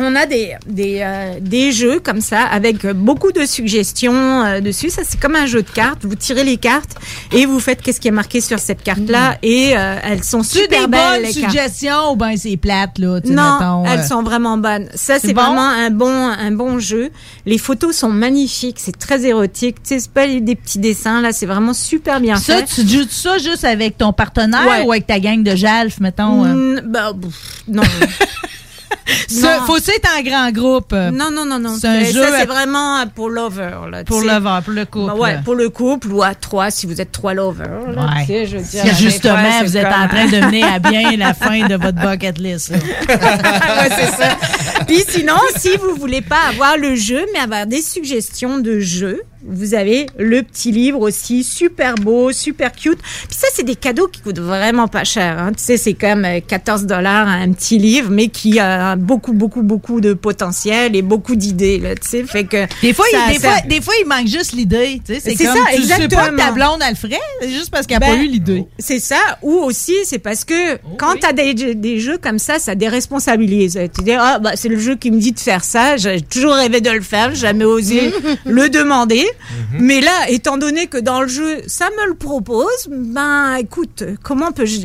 on a des, des, euh, des jeux comme ça avec beaucoup de suggestions euh, dessus. Ça, c'est comme un jeu de cartes. Vous tirez les cartes et vous faites qu'est-ce qui est marqué sur cette carte-là. Et euh, elles sont super des belles. bonnes les cartes. suggestions ou ben c'est plate, là? Non, mettons, elles euh, sont vraiment bonnes. Ça, C'est bon? vraiment un bon, un bon jeu. Les photos sont magnifiques. C'est très érotique. Tu sais, c'est pas des petits dessins, là. C'est vraiment super bien Ça, fait. tu joues ça juste avec ton partenaire Ouais. ou avec ta gang de Jalf, mettons? euh? Mm, bah, pff, non. Non. faut c'est en grand groupe? euh, Non, non, non, non. C'est un Ça, c'est vraiment pour lover. Là, pour vent, pour le couple. Bah ouais, pour le couple ou à trois si vous êtes trois lovers. là, Ouais. tu sais, je veux dire, Si justement, vous êtes comme- en train de mener à bien la fin de votre bucket list. ouais, c'est ça. Puis sinon, si vous voulez pas avoir le jeu, mais avoir des suggestions de jeux, vous avez le petit livre aussi, super beau, super cute. Puis ça, c'est des cadeaux qui coûtent vraiment pas cher. Hein. Tu sais, c'est comme euh, 14 dollars un petit livre, mais qui a beaucoup, beaucoup, beaucoup de potentiel et beaucoup d'idées. Tu sais, fait que Des fois, ça- il, des, ça- fois, des fois, il manque juste l'idée. tu sais, C'est comme, ça, tu sais pas que ta blonde, elle le ferait, c'est juste parce qu'elle n'a Ben, pas eu l'idée. C'est ça, ou aussi c'est parce que quand tu as des, des jeux comme ça, ça déresponsabilise. Tu dis, ah, bah, c'est le jeu qui me dit de faire ça, j'ai toujours rêvé de le faire, jamais osé le demander. Mais là, étant donné que dans le jeu, ça me le propose, ben écoute, comment puis-je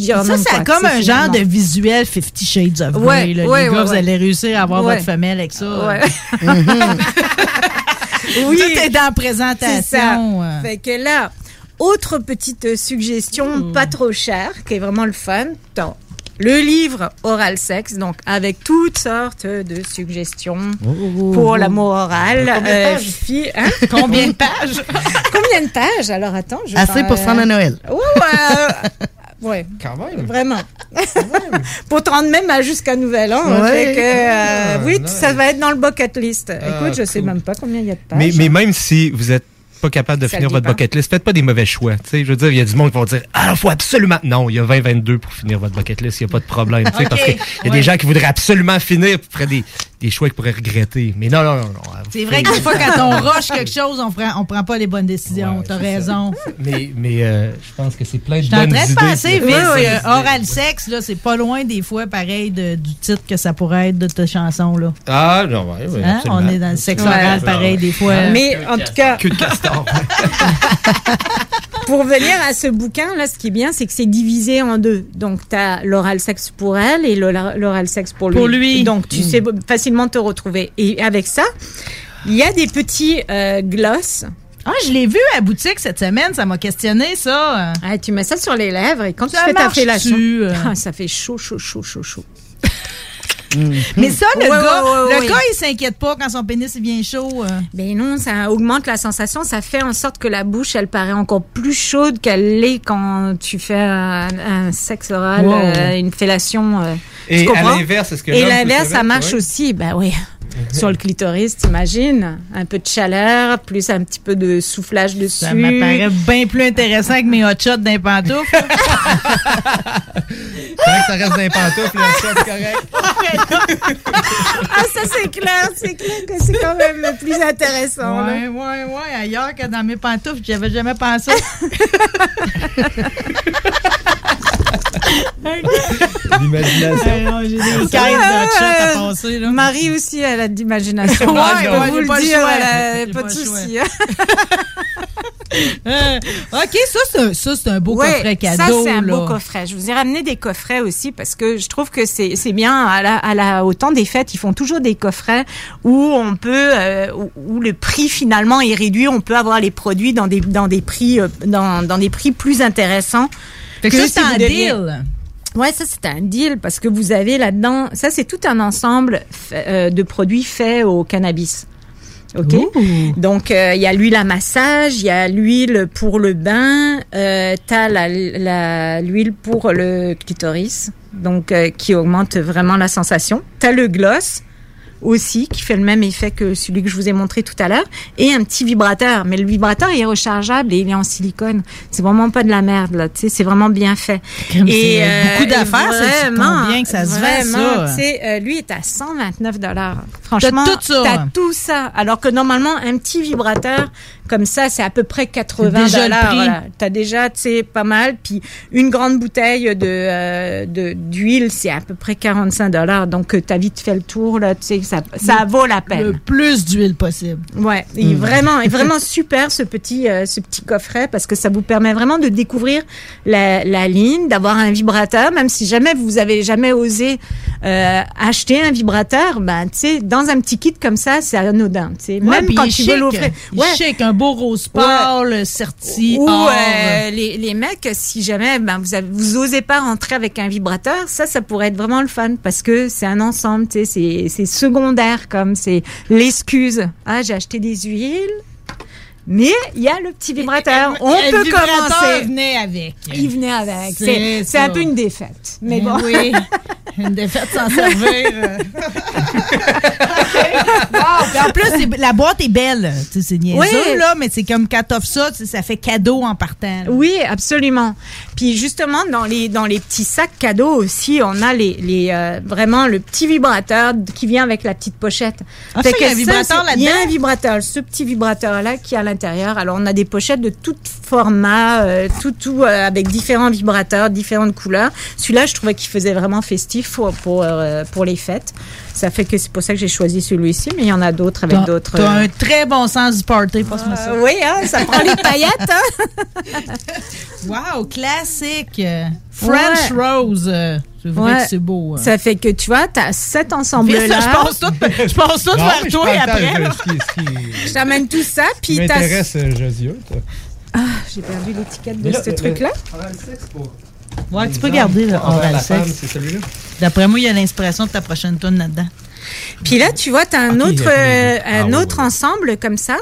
dire Ça, non c'est quoi, comme un genre de visuel Fifty Shades of Ouais, Grey. là. ouais, Les ouais, gars, vous allez réussir à avoir Ouais. votre femelle avec ça. Ouais. oui. Tout est dans la C'est présentation. ça. euh. Fait que là, autre petite suggestion, pas trop chère, qui est vraiment le fun. Dans le livre Oral Sex, donc avec toutes sortes de suggestions pour l'amour oral. Combien de pages? fi- hein? Combien de pages? Combien de pages? Alors attends. Je Assez pour se rendre à Noël. Ouais, euh, ouais. Quand même. Vraiment. pour te rendre même à jusqu'à Nouvel An. Ouais. Fait que, euh, Ah, oui, nice. ça va être dans le bucket list. Ah, Écoute, je sais cool. même pas combien il y a de pages. Mais, mais même si vous êtes pas capable de Ça finir votre bucket list, faites pas des mauvais choix. Tu sais, je veux dire, il y a du monde qui vont dire Ah, il faut absolument. Non, il y a 20-22 pour finir votre bucket list, il n'y a pas de problème. tu sais, Ok. Parce qu'il y a Ouais. des gens qui voudraient absolument finir, qui feraient des, des choix qu'ils pourraient regretter. Mais non, non, non. non. C'est vrai que des fois, quand on rush quelque chose, on prend, on prend pas les bonnes décisions. T'as raison. Mais, mais euh, je pense que c'est plein de Je suis en bonnes train de idées. penser, Ouais, ouais. euh, oral sexe, là, c'est pas loin des fois pareil de- du titre que ça pourrait être de ta chanson, là. Ah, non, ouais, ouais, Hein? On est dans le sexe Ouais. oral pareil des fois. Mais en tout cas, Queue de castor. pour venir à ce bouquin, là, ce qui est bien, c'est que c'est divisé en deux. Donc, tu as l'oral sexe pour elle et l'oral sexe pour lui. Pour lui. Donc, tu Mm. sais facilement te retrouver. Et avec ça, il y a des petits euh, gloss. Ah, je l'ai vu à la boutique cette semaine, ça m'a questionné, ça. Ah, tu mets ça sur les lèvres et quand Ça tu fais ta fellation, ah, ça fait chaud, chaud, chaud, chaud, chaud. Mais ça, le Ouais, gars, ouais, ouais, le ouais. gars, il s'inquiète pas quand son pénis il vient chaud. euh. Ben non, ça augmente la sensation, ça fait en sorte que la bouche, elle paraît encore plus chaude qu'elle l'est quand tu fais un, un sexe oral, Wow. euh, une fellation. euh, Et tu à comprends? l'inverse, est-ce que Et l'inverse, se ça marche ouais? aussi, ben oui. Sur le clitoris, t'imagines? Un peu de chaleur, plus un petit peu de soufflage dessus. Ça m'apparaît bien plus intéressant que mes hot shots d'un pantoufle. Ça reste dans les pantoufles, là, ça, c'est correct. Ah, ça c'est clair, c'est clair que c'est quand même le plus intéressant. là. Ouais, ouais, ouais, ailleurs que dans mes pantoufles, j'avais jamais pensé. L'imagination. J'ai des caisses de à là. Marie aussi, elle a de l'imagination. Ouais, je peux vous le pas le dire, choix. elle a pas de le choix. souci. Euh, OK, ça, c'est un, beau Ouais, coffret cadeau. Ça, c'est un là. beau coffret. Je vous ai ramené des coffrets aussi parce que je trouve que c'est c'est bien. À la, à la, au temps des fêtes, ils font toujours des coffrets où on peut, euh, où, où le prix finalement est réduit. On peut avoir les produits dans des, dans des prix, euh, dans, dans des prix plus intéressants. Fait que ça, c'est un deal. Ouais, ça c'est un deal parce que vous avez là-dedans, ça c'est tout un ensemble euh, de produits faits au cannabis. OK Donc euh, il y a l'huile à massage, il y a l'huile pour le bain, euh, t'as la- l'huile pour le clitoris, donc euh, qui augmente vraiment la sensation. T'as le gloss aussi qui fait le même effet que celui que je vous ai montré tout à l'heure et un petit vibrateur. Mais le vibrateur il est rechargeable et il est en silicone. C'est vraiment pas de la merde là tu sais c'est vraiment bien fait. Crème, c'est beaucoup d'affaires, ça, c'est vraiment, combien que ça se vend, vraiment, ça? tu sais, euh, lui est à 129 dollars. Franchement T'as tout ça. t'as tout ça. Alors que normalement un petit vibrateur comme ça c'est à peu près 80 déjà le dollars voilà. t'as déjà tu sais pas mal puis une grande bouteille de euh, de d'huile c'est à peu près 45 dollars donc euh, t'as vite fait le tour là tu sais ça ça vaut la peine Le plus d'huile possible. Ouais, il est Mm. vraiment, est vraiment super ce petit, euh, ce petit coffret parce que ça vous permet vraiment de découvrir la, la ligne, d'avoir un vibrateur, même si jamais vous avez jamais osé euh, acheter un vibrateur, ben tu sais, dans un petit kit comme ça, c'est anodin, tu sais. Ouais, Même quand tu veux l'offrir, chic, un beau rose pâle, serti, ou euh, les, les mecs, si jamais ben, vous, avez, vous osez pas rentrer avec un vibrateur, ça, ça pourrait être vraiment le fun parce que c'est un ensemble, c'est- secondaire comme c'est l'excuse. Ah, j'ai acheté des huiles. Mais il y a le petit vibrateur. On Le peut vibrateur commencer. venait avec. Il venait avec. C'est un peu une défaite. Mais Eh bon. oui. Une défaite sans servir. Wow, en plus, la boîte est belle. C'est niaiseux, Oui. là, mais c'est comme quand t'offres ça, ça fait cadeau en partant. là. Oui, absolument. Puis justement, dans les, dans les petits sacs cadeaux aussi, on a les, les, euh, vraiment le petit vibrateur qui vient avec la petite pochette. Ah, Fait ça, il y a que un vibrateur c'est- Il y a là-dedans? un vibrateur, ce petit vibrateur-là qui est à l'intérieur. Alors, on a des pochettes de tout format, euh, tout, tout euh, avec différents vibrateurs, différentes couleurs. Celui-là, je trouvais qu'il faisait vraiment festif pour, pour, pour les fêtes. Ça fait que c'est pour ça que j'ai choisi celui-ci, mais il y en a d'autres avec d'autres. T'as euh, un très bon sens du party, passe-moi ça. euh, oui, hein, ça prend les paillettes, hein? Wow, classique. French Ouais. Rose. euh, C'est vrai Ouais. que c'est beau. hein. Ça fait que tu vois, tu as cet ensemble-là. ça, je pense tout, je pense tout Non, vers mais je toi temps, après. je- t'amène tout ça, puis t'as. m'intéresse, euh, Josia, toi. Ah, j'ai perdu l'étiquette de là, ce truc-là. Ouais, tu peux garder le Envers oral la femme, sexe. c'est celui-là. D'après moi, il y a l'inspiration de ta prochaine tune là-dedans. Puis là, tu vois, tu as un autre, euh, un Ah, ouais, autre ensemble comme ça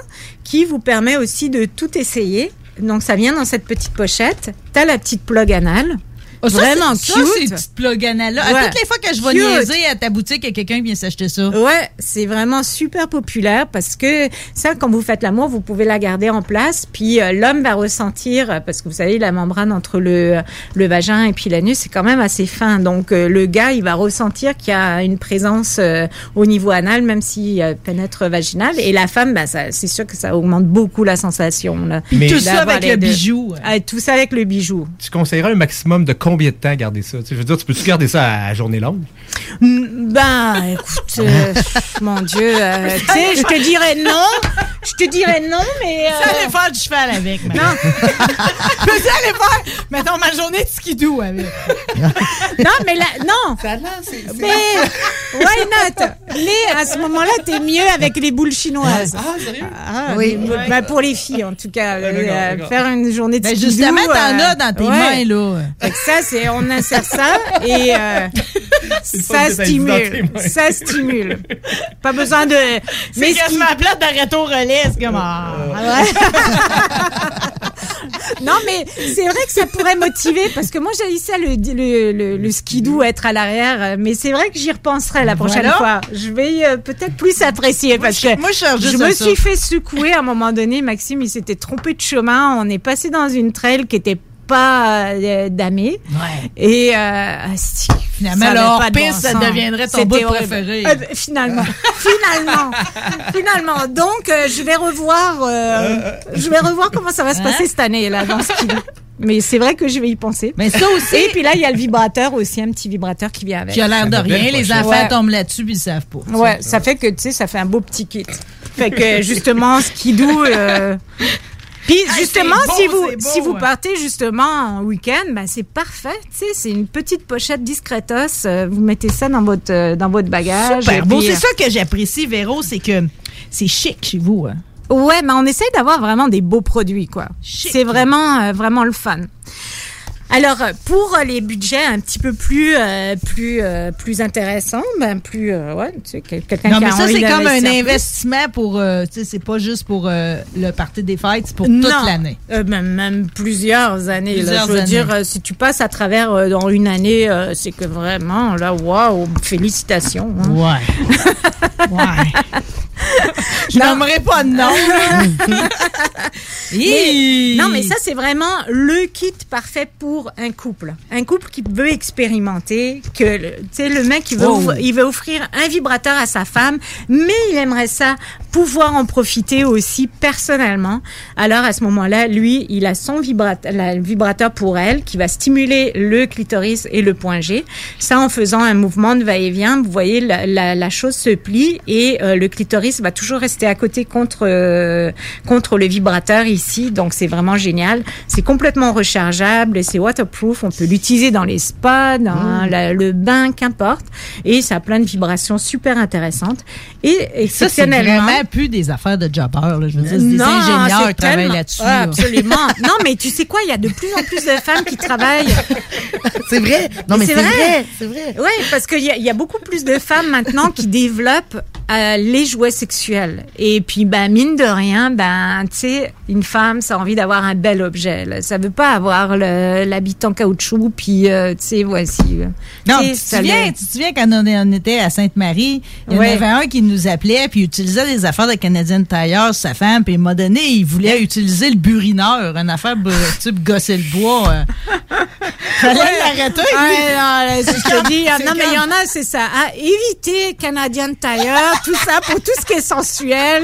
qui vous permet aussi de tout essayer. Donc, ça vient dans cette petite pochette. Tu as la petite plug anale. Oh, ça, Vraiment c'est- cute. Ça, ces petites plugananas. À Ouais. toutes les fois que je vais Cute. niaiser à ta boutique, a quelqu'un vient s'acheter ça. Ouais, c'est vraiment super populaire parce que ça, quand vous faites l'amour, vous pouvez la garder en place. Puis euh, l'homme va ressentir, euh, parce que vous savez, la membrane entre le, le vagin et puis l'anus, c'est quand même assez fin. Donc euh, le gars, il va ressentir qu'il y a une présence euh, au niveau anal, même s'il euh, pénètre vaginal. Et la femme, ben, ça, c'est sûr que ça augmente beaucoup la sensation. Là, Puis tout ça avec le bijou. Ah, tout ça avec le bijou. Tu conseillerais un maximum de combien de temps garder ça? Tu sais, je veux dire, tu peux-tu garder ça à journée longue? Mm, Ben, écoute, euh, mon Dieu, euh, tu sais, je te dirais non. Je te dirais non, mais. Ça allait faire du cheval avec, mais. Non. ça allait faire, mettons, ma journée de skidoo avec. non, mais là, non. Mais, why not? Les, à ce moment-là, t'es mieux avec les boules chinoises. Ah, sérieux? Ah, Oui. les boules- ben, pour les filles, en tout cas. euh, faire une journée de Ben, skidoo, justement, t'en euh, as dans tes ouais. mains, là. Fait que ça, c'est, on insère ça et euh, ça stimule. Ça stimule. Pas besoin de. Mais ce qui- plate d'arrêter au relais, c'est comme... ah. Non, mais c'est vrai que ça pourrait motiver parce que moi, j'ai ça le, le, le, le skidoo être à l'arrière, mais c'est vrai que j'y repenserai la prochaine Voilà. fois. Je vais euh, peut-être plus apprécier parce que moi, je je me ça. suis fait secouer à un moment donné. Maxime, il s'était trompé de chemin. On est passé dans une trail qui était pas euh. Ouais. Et euh, asti, Finalement, pas de hors-piste, ça deviendrait ton bout horrible. préféré. Euh, finalement, finalement, finalement. Donc, euh, je vais revoir, euh, je vais revoir comment ça va se Hein? passer cette année là dans ce. Mais c'est vrai que je vais y penser. Mais ça aussi- Et puis là, il y a le vibrateur aussi, un petit vibrateur qui vient avec. Qui a l'air de rien. Les enfants Ouais. tombent là-dessus puis ils savent pas. Ouais, ça fait que tu sais, ça fait un beau petit kit. Fait que justement, skidoo. Puis justement, beau, si vous beau, si vous partez justement en week-end, ben c'est parfait. Tu sais, c'est une petite pochette discretos. euh, vous mettez ça dans votre euh, dans votre bagage. Super beau. C'est euh, ça que j'apprécie, Véro, c'est que c'est chic chez vous. hein. Ouais, mais on essaye d'avoir vraiment des beaux produits, quoi. C'est vraiment, euh, vraiment le fun. Alors, pour les budgets un petit peu plus, euh, plus, euh, plus intéressants, ben plus, euh, ouais, tu sais, quel- quelqu'un Non, qui mais a ça, envie c'est comme un plus. investissement pour. euh, tu sais, c'est pas juste pour le party des fêtes, c'est pour toute l'année. Même, même plusieurs années. là. Plusieurs Je veux années. dire, si tu passes à travers dans une année, c'est que vraiment, là, waouh, félicitations. hein. Ouais. ouais. Je nommerai pas de nom. Mais- non, mais ça, c'est vraiment le kit parfait pour un couple. Un couple qui veut expérimenter, que le, tu sais, le mec, il veut, Oh. il veut offrir un vibrateur à sa femme, mais il aimerait ça pouvoir en profiter aussi personnellement. Alors, à ce moment-là, lui, il a son vibrateur, le vibrateur pour elle qui va stimuler le clitoris et le point G. Ça, en faisant un mouvement de va-et-vient, vous voyez, la, la, la chose se plie et euh, le clitoris va toujours rester à côté contre, euh, contre le vibrateur ici. Donc, c'est vraiment génial. C'est complètement rechargeable, c'est waterproof. On peut l'utiliser dans les spas, dans Mm. la- le bain, qu'importe. Et ça a plein de vibrations super intéressantes. Et Ça, c'est exceptionnellement... vraiment plus des affaires de jobber. Là. Je veux dire, c'est des Non, ingénieurs qui travaillent là-dessus. Ah, là. absolument. non, mais tu sais quoi, il y a de plus en plus de femmes qui travaillent. C'est vrai. Non, mais c'est vrai. C'est vrai. Oui, parce qu'il y, a- y a beaucoup plus de femmes maintenant qui développent euh, les jouets sexuels. Et puis, ben, mine de rien, ben, tu sais, une femme, ça a envie d'avoir un bel objet. Là. Ça veut pas avoir l'habit en caoutchouc, puis, euh, tu sais, voici. euh, Non, tu te souviens, tu te souviens quand on, on était à Sainte-Marie, il y en Ouais. avait un qui nous appelait puis il utilisait des affaires de Canadian Tire, sa femme, puis un moment donné, il voulait utiliser le burineur, une affaire type gosser le bois. euh. Fallait l'arrêter. Ouais, non, là, je te comme- dis, c'est non, mais il y en a, c'est ça. À éviter Canadian Tire, tout ça, pour tout ce qui est sensuel.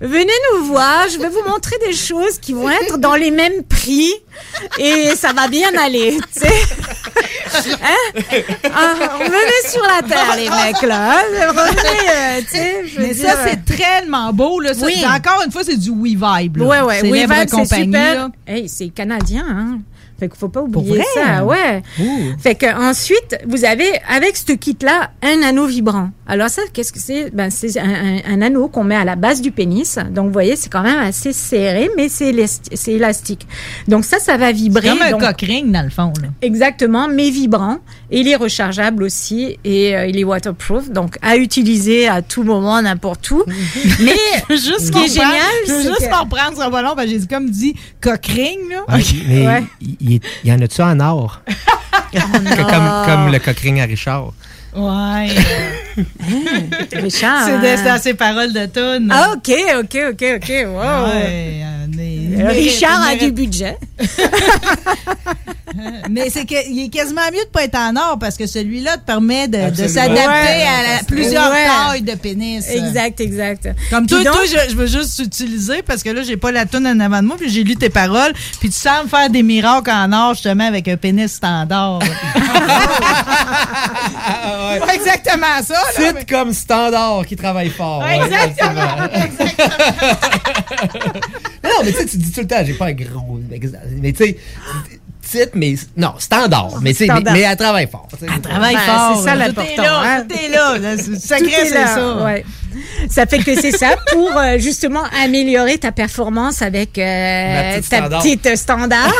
Venez nous voir, je vais vous montrer des choses qui vont être dans les mêmes prix et ça va bien aller, tu sais. Hein? Ah, revenez sur la terre, les mecs, là. Revenez, euh, tu sais, Mais dire, ça, c'est tellement beau. Là. Ça, Oui. Encore une fois, c'est du We Vibe. là. Ouais, ouais, Lèvres Vibe, c'est super. Hey, c'est canadien, hein. Fait qu'il faut pas oublier ça, ouais. Fait que ensuite, vous avez, avec ce kit-là, un anneau vibrant. Alors ça, qu'est-ce que c'est? Ben, c'est un, un- un anneau qu'on met à la base du pénis. Donc, vous voyez, c'est quand même assez serré, mais c'est élasti- c'est élastique. Donc ça, ça va vibrer. Comme un Donc, cock ring, dans le fond. Là. Exactement, mais vibrant. Et il est rechargeable aussi et euh, il est waterproof. Donc, à utiliser à tout moment, n'importe où. mais juste ce qui est génial, je veux c'est juste que- m'en prendre sur ballon, parce que j'ai dit, comme dit, cock ring. Là. Mais Ouais. il, il- il y en a-tu en or? Que comme, comme le coquering à Richard. Ouais. Richard. C'est hein? de- c'est dans ses paroles de tune. Ah, OK, OK, OK, OK. Wow. Ouais, on Euh, Richard a du budget. Mais c'est qu'il est quasiment mieux de pas être en or parce que celui-là te permet de, s'adapter Ouais. à la- plusieurs Ouais. tailles de pénis. Exact, exact. Comme Puis toi, donc- toi je, je veux juste utiliser parce que là, j'ai pas la toune en avant de moi, puis j'ai lu tes paroles, puis tu sembles faire des miracles en or justement avec un pénis standard. Pas exactement ça. mais- comme standard qui travaille fort. Ouais, Ouais, exactement. non, mais tu sais, tu dis tout le temps, j'ai pas un gros. Mais tu sais, titre, mais. Non, standard. Mais tu sais, mais, elle travaille fort. Elle travaille Ben, fort. C'est ça l'important. Tout est là, hein. tout est là. là. C'est- Tout Sacré, est c'est ça. ouais. Ça fait que c'est ça pour euh, justement améliorer ta performance avec euh, petite ta standard. petite standard.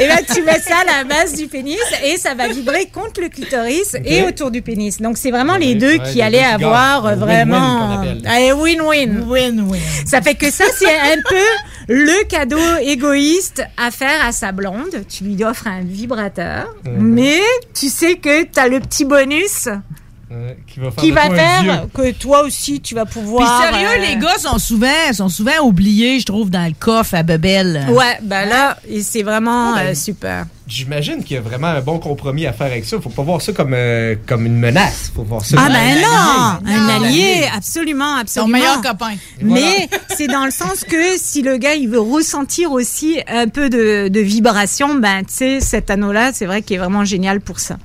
et là, tu mets ça à la base du pénis et ça va vibrer contre le clitoris et autour du pénis. Donc, c'est vraiment les deux ouais, qui les allaient deux avoir euh, vraiment appelle. Allez, win-win. Win-win. Ça fait que ça, c'est un peu le cadeau égoïste à faire à sa blonde. Tu lui offres un vibrateur, Mhm. mais tu sais que tu as le petit bonus Qui va faire, qui va que toi aussi, tu vas Puis pouvoir... sérieux, euh, les gars sont souvent, sont souvent oubliés, je trouve, dans le coffre à Bebel. Ouais, ben là, c'est vraiment Ouais, ben, euh, super. J'imagine qu'il y a vraiment un bon compromis à faire avec ça. Faut pas voir ça comme, euh, comme une menace. Faut voir ça Ah comme ben un non, un allié. allié, absolument, Ton absolument. meilleur copain. Mais c'est dans le sens que si le gars il veut ressentir aussi un peu de, de vibration, ben tu sais cet anneau-là, c'est vrai qu'il est vraiment génial pour ça.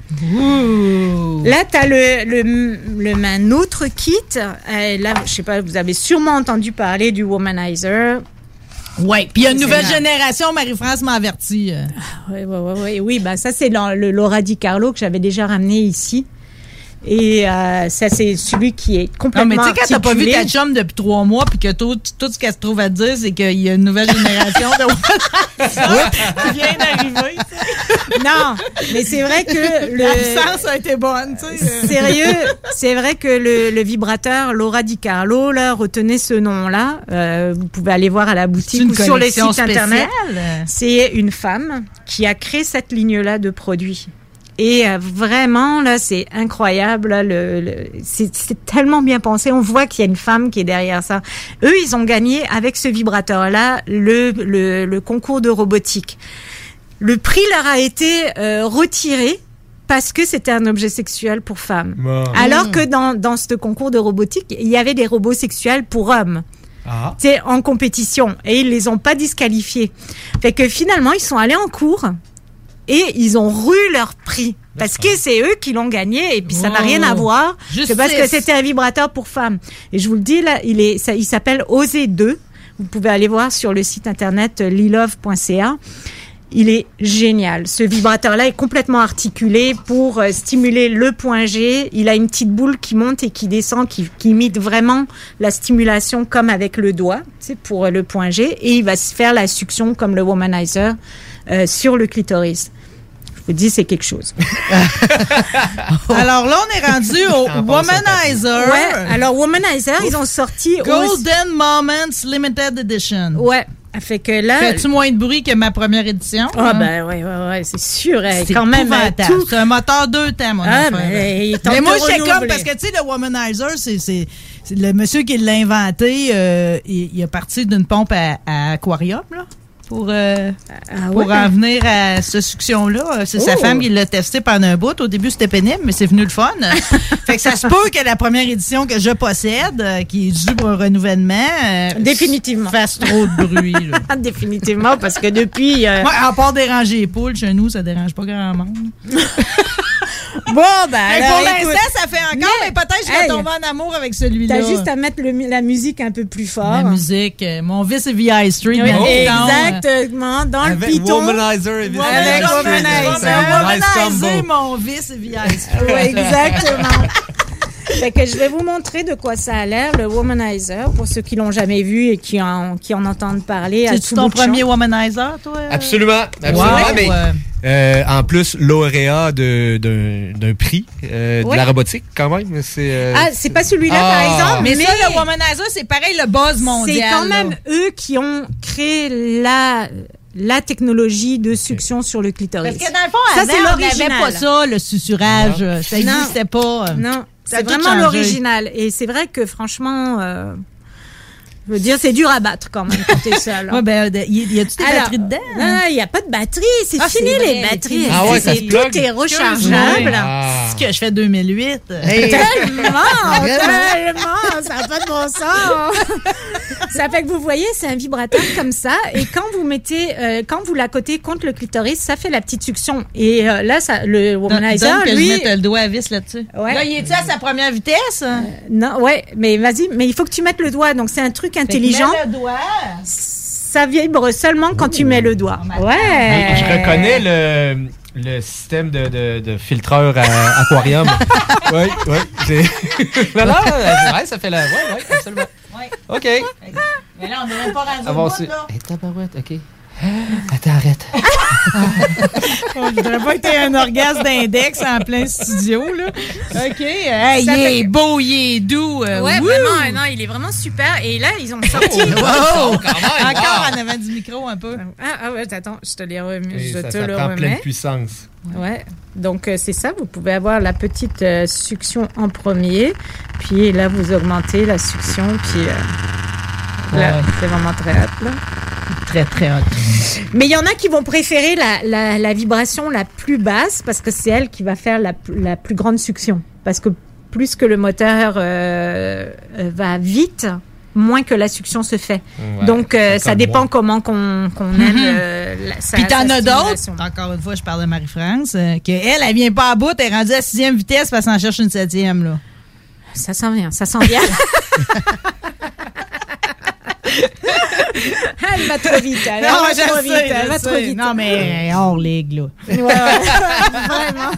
Là, tu as le, le, le, un autre kit. Euh, là, je sais pas, vous avez sûrement entendu parler du Womanizer. Ouais. Puis il y a une nouvelle génération, Marie-France m'a averti. euh. Ouais, ouais, ouais, ouais. Oui, ben ça c'est le Laura Di Carlo que j'avais déjà ramené ici. Et euh, ça c'est celui qui est Non, complètement mais tu sais, quand t'as pas vu ta chum depuis trois mois, puis que tout, tout ce qu'elle se trouve à dire, c'est qu'il y a une nouvelle génération de qui vient d'arriver. Non, mais c'est vrai que le L'absence a été bonne, tu sais. Sérieux, c'est vrai que le, le vibrateur Laura Di Carlo, là, retenez ce nom-là. Euh, vous pouvez aller voir à la boutique ou sur les sites internet. C'est une femme qui a créé cette ligne-là de produits. Et euh, vraiment, là, c'est incroyable. là, le, le- c'est c'est tellement bien pensé. On voit qu'il y a une femme qui est derrière ça. Eux, ils ont gagné avec ce vibrateur-là le, le, le concours de robotique. Le prix leur a été euh, retiré parce que c'était un objet sexuel pour femmes. Bon. Alors que dans, dans ce concours de robotique, il y avait des robots sexuels pour hommes. Ah. C'est en compétition et ils les ont pas disqualifiés. Fait que finalement, ils sont allés en cours et ils ont ru leur prix. Parce que c'est eux qui l'ont gagné et puis ça n'a rien à voir. C'est parce que c'était un vibrateur pour femmes. Et je vous le dis là, il est, ça, il s'appelle Oser 2. Vous pouvez aller voir sur le site internet euh, lilove.ca. Il est génial. Ce vibrateur-là est complètement articulé pour euh, stimuler le point G. Il a une petite boule qui monte et qui descend, qui, qui imite vraiment la stimulation comme avec le doigt, c'est pour euh, le point G. Et il va se faire la succion comme le womanizer euh, sur le clitoris. Je vous dis, c'est quelque chose. Alors là, on est rendu au Womanizer. Ouais, alors Womanizer, ils ont sorti... Golden Moments Limited Edition. Ouais. Fait que là... Fais-tu moins de bruit que ma première édition? Ah hein? ben ouais, ouais, ouais, c'est sûr. hein, C'est quand même, tout- C'est un moteur deux temps, mon Ah, affaire. mais il tente Mais moi, j'étais comme, parce que tu sais, le Womanizer, c'est, le monsieur qui l'a inventé, euh, il, il est parti d'une pompe à, à aquarium, là. Pour, euh, pour ouais? en venir à cette succion-là. C'est sa Oh. femme qui l'a testé pendant un bout. Au début, c'était pénible, mais c'est venu le fun. fait que ça se peut que la première édition que je possède, euh, qui est due pour un renouvellement, euh, Définitivement. fasse trop de bruit. là. Définitivement, parce que depuis... Moi, à part déranger les poules, chez nous, ça dérange pas grand monde. Bon, ben, Mais alors, pour l'instant, ça fait encore, mais, peut-être que je vais hey, tomber en amour avec celui-là. T'as juste à mettre le- la musique un peu plus fort. La musique, euh, mon vice est VI Street. Oui, exactement, dans le Avec piton. Womanizer et Avec Avec Womanizer. Womanizer, mon vice est VI Street. Ouais, exactement. fait que je vais vous montrer de quoi ça a l'air, le Womanizer, pour ceux qui l'ont jamais vu et qui en, qui en entendent parler. tout ton champ. premier Womanizer, toi? Absolument, absolument. Wow, mais euh, en plus, lauréat de- d'un d'un prix euh, de la robotique, quand même. C'est euh, Ah, c'est pas celui-là, Ah. par exemple, mais, mais, ça, le Womanizer, c'est pareil, le buzz mondial. c'est quand même là. eux qui ont créé la, la technologie de succion sur le clitoris. Parce que dans le fond, ça avant, c'est on n'avait pas ça, le susurrage. euh, Ça Non. n'existait pas. Non, c'est vraiment l'original. Et c'est vrai que franchement, euh, je veux dire, c'est dur à battre quand même quand t'es seul. hein. Ouais, ben, de- y, y a-tu des Alors, batteries dedans? Non, hein? il n'y a pas de batterie. C'est Ah, fini les batteries. les C'est- Ah ouais, c'est- ça plug. tout est rechargeable. Ah. C'est que je fais 2008. Tellement, tellement, ça n'a pas de bon sens. ça fait que vous voyez, c'est un vibrateur comme ça, et quand vous mettez, euh, quand vous l'accotez contre le clitoris, ça fait la petite succion. Et euh, là, ça, le womanizer, Donne que lui, je mette le doigt à vis là-dessus. Ouais. Là, il est à sa première vitesse? non, ouais, mais vas-y, mais il faut que tu mettes le doigt. Donc c'est un truc intelligent. Mets le doigt. Ça vibre seulement quand tu mets le doigt. Ouais. Je reconnais le, le système de, de, de filtreur à aquarium. oui, oui. non, non, c'est vrai, ça fait la. Oui, oui, absolument. OK. Mais là, on n'est même pas rendu bout, là. Hey, tabarouette, OK. Attends, arrête. On voudrait pas été un orgasme d'index en plein studio, là. OK. Hey, il fait est que- beau, il est doux. euh, Ouais, wouh! vraiment, non, il est vraiment super. Et là, ils ont sorti. Wow! quand même, Encore wow. en avant du micro, un peu. Ah, ah ouais, attends, je te l'ai remis. Et Je ça, te ça le prend pleine remets. puissance. Ouais. Donc, euh, c'est ça. Vous pouvez avoir la petite euh, succion en premier. Puis là, vous augmentez la succion. Puis euh, là, Ouais. c'est vraiment très là. Très, très hot. Mais il y en a qui vont préférer la, la, la vibration la plus basse parce que c'est elle qui va faire la, plus grande succion. Parce que plus que le moteur euh, euh, va vite, moins que la succion se fait. Ouais, Donc, euh, ça dépend moi. comment qu'on aime euh, la, sa- Puis t'en as d'autres? Encore une fois, je parle de Marie-France. euh, que elle, elle vient pas à bout, elle est rendue à sixième vitesse parce qu'elle en cherche une septième, là. Ça s'en vient, ça s'en vient. elle va trop vite, elle, elle Non, va je trop sais, vite, je elle va sais. trop vite. Non, mais hors ligue, là. Ouais, ouais. Vraiment.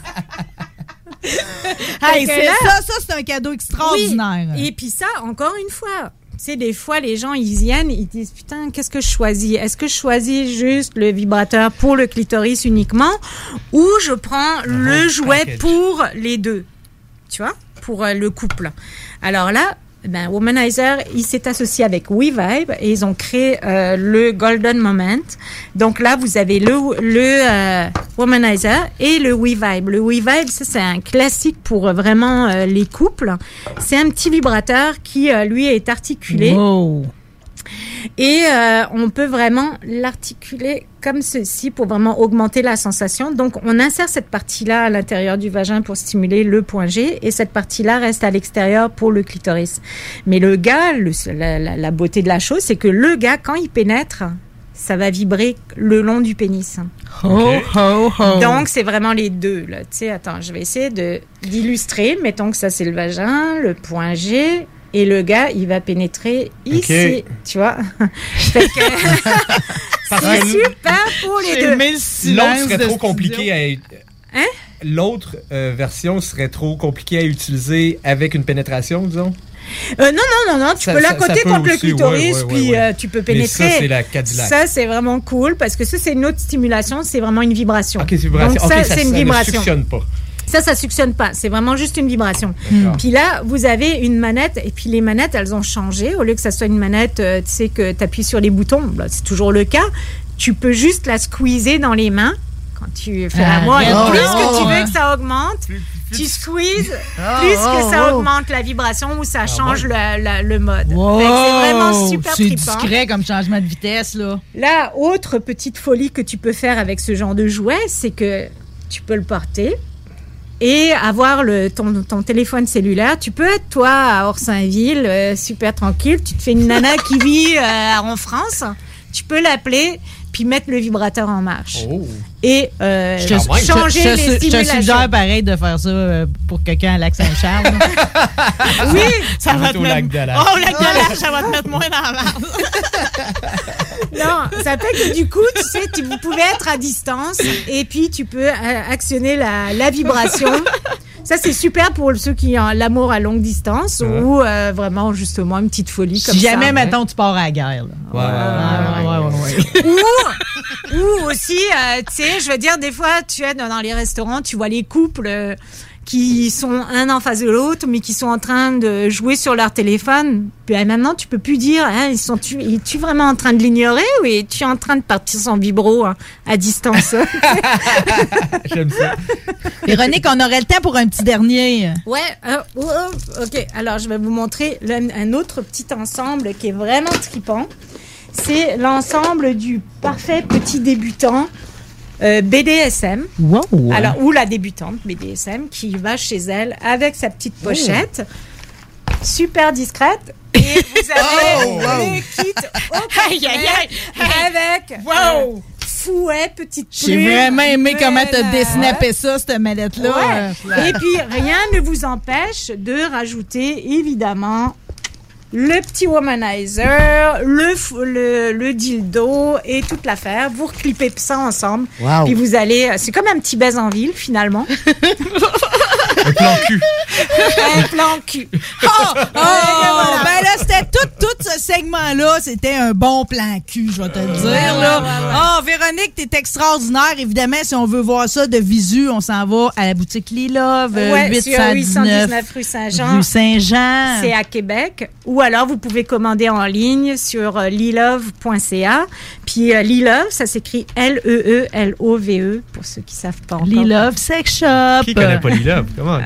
Hey, Fait que c'est là- ça, ça, c'est un cadeau extraordinaire. Oui. Et puis ça, encore une fois, tu sais, des fois, les gens, ils viennent, ils disent, putain, qu'est-ce que je choisis? Est-ce que je choisis juste le vibrateur pour le clitoris uniquement ou je prends le jouet package. pour les deux? Tu vois? Pour euh, le couple. Alors là, ben, Womanizer, il s'est associé avec WeVibe et ils ont créé euh, le Golden Moment. Donc là, vous avez le, le euh, Womanizer et le WeVibe. Le WeVibe, ça, c'est un classique pour euh, vraiment euh, les couples. C'est un petit vibrateur qui, euh, lui, est articulé. Wow. Et euh, on peut vraiment l'articuler comme ceci pour vraiment augmenter la sensation. Donc, on insère cette partie-là à l'intérieur du vagin pour stimuler le point G et cette partie-là reste à l'extérieur pour le clitoris. Mais le gars, le- la, la- la beauté de la chose, c'est que le gars, quand il pénètre, ça va vibrer le long du pénis. Ho, ho, ho. Donc, c'est vraiment les deux. Là. Tu sais, attends, je vais essayer de d'illustrer. Mettons que ça, c'est le vagin, le point G. Et le gars, il va pénétrer ici. Tu vois? Fait que c'est super pour les deux. le L'autre serait de trop compliqué à. Hein? L'autre euh, version serait trop compliquée à utiliser avec une pénétration, disons? Euh, non, non, non, non, tu Ça- peux l'accoter contre le aussi, clitoris, ouais, ouais, puis ouais, euh, tu peux Mais pénétrer. ça, c'est la Cadillac. Ça, c'est vraiment cool parce que ça, c'est une autre stimulation, c'est vraiment une vibration. Ok, c'est vibration. Donc, Ok, ça, ça, c'est une ça ne vibration. suctionne pas. Ça, ça suctionne pas. C'est vraiment juste une vibration. Puis là, vous avez une manette, et puis les manettes, elles ont changé. Au lieu que ça soit une manette, euh, tu sais, que tu appuies sur les boutons, bah, c'est toujours le cas. Tu peux juste la squeezer dans les mains quand tu fais Ah. Et oh, plus oh, que tu oh, veux que ça augmente, tu squeezes, Oh, plus que oh, ça oh. augmente la vibration ou ça change bon? le, la- le mode. Wow. C'est vraiment super C'est trippant. discret comme changement de vitesse, là. La autre petite folie que tu peux faire avec ce genre de jouet, c'est que tu peux le porter et avoir ton téléphone cellulaire. Tu peux être, toi, à Orsainville, euh, super tranquille. Tu te fais une nana qui vit euh, en France. Tu peux l'appeler puis mettre le vibrateur en marche. Et euh, Je te, changer je- je- les je stimulations. suggère pareil de faire ça euh, pour quelqu'un à Lac-Saint-Charles. Oui, ça va te Lac mettre... de Lac. Oh, Lac de Lac, ça va te mettre moins dans la. Non, ça fait que du coup, tu sais, tu, vous pouvez être à distance et puis tu peux euh, actionner la, la vibration. Ça, c'est super pour ceux qui ont l'amour à longue distance ou euh, vraiment, justement, une petite folie comme Si ça. jamais, mettons, tu pars à la guerre. là. Ouais, ouais, ouais, ouais. ou, ou aussi, euh, tu sais, je veux dire, des fois, tu es dans dans les restaurants, tu vois les couples euh, qui sont un en face de l'autre, mais qui sont en train de jouer sur leur téléphone. Puis euh, maintenant, tu peux plus dire, hein, ils sont tu, es-tu vraiment en train de l'ignorer ou es-tu en train de partir sans vibro hein, à distance? J'aime ça. Véronique, on aurait le temps pour un petit dernier. Ouais, euh, oh, oh, ok. Alors, je vais vous montrer un autre petit ensemble qui est vraiment tripant. C'est l'ensemble du parfait petit débutant euh, BDSM. Wow. Alors, ou la débutante BDSM qui va chez elle avec sa petite Oh. pochette, super discrète. Et vous avez Oh, wow. le kit au Aïe, aïe, aïe. avec Wow. euh, fouet, petite J'ai plume, vraiment aimé comment t'as belle, désnappé ça, cette mallette-là. Ouais. Euh, Et puis, rien ne vous empêche de rajouter, évidemment, le petit womanizer, le, le, le dildo et toute l'affaire. Vous reclippez ça ensemble. Wow. Puis vous allez... C'est comme un petit baise en ville, finalement. Un plan cul. un plan cul. Oh, oh, ben là, c'était tout, tout ce segment-là, c'était un bon plan cul, je vais te le dire. là. Oh, Véronique, t'es extraordinaire. Évidemment, si on veut voir ça de visu, on s'en va à la boutique Lilove, euh, Ouais, sur 819, 819 rue Saint-Jean. rue Saint-Jean. C'est à Québec. Ou alors, vous pouvez commander en ligne sur euh, lilove.ca. Puis euh, Lilove, ça s'écrit L-E-E-L-O-V-E, E, pour ceux qui savent pas encore. Lilove Sex Shop. Qui connaît pas Lilove? Comment?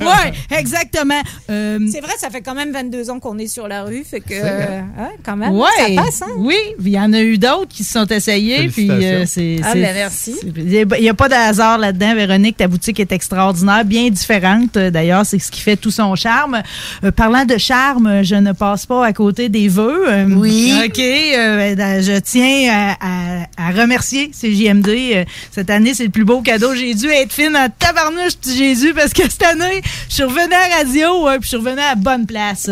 oui, exactement. Euh, C'est vrai, ça fait quand même 22 ans qu'on est sur la rue, fait que euh, ouais, quand même, Ouais. ça passe. Hein? Oui, il y en a eu d'autres qui se sont essayés. Puis, euh, c'est, Ah, ben, merci. Il n'y a, pas de hasard là-dedans, Véronique. Ta boutique est extraordinaire, bien différente. D'ailleurs, c'est ce qui fait tout son charme. Euh, parlant de charme, je ne passe pas à côté des vœux. Euh, Oui. OK. euh, ben, je tiens à, à- à remercier CJMD. Euh, Cette année, c'est le plus beau cadeau. J'ai dû être fine en tabarnouche, Jésus, parce que cette année, je suis revenue à la radio, euh, puis je suis revenue à la bonne place.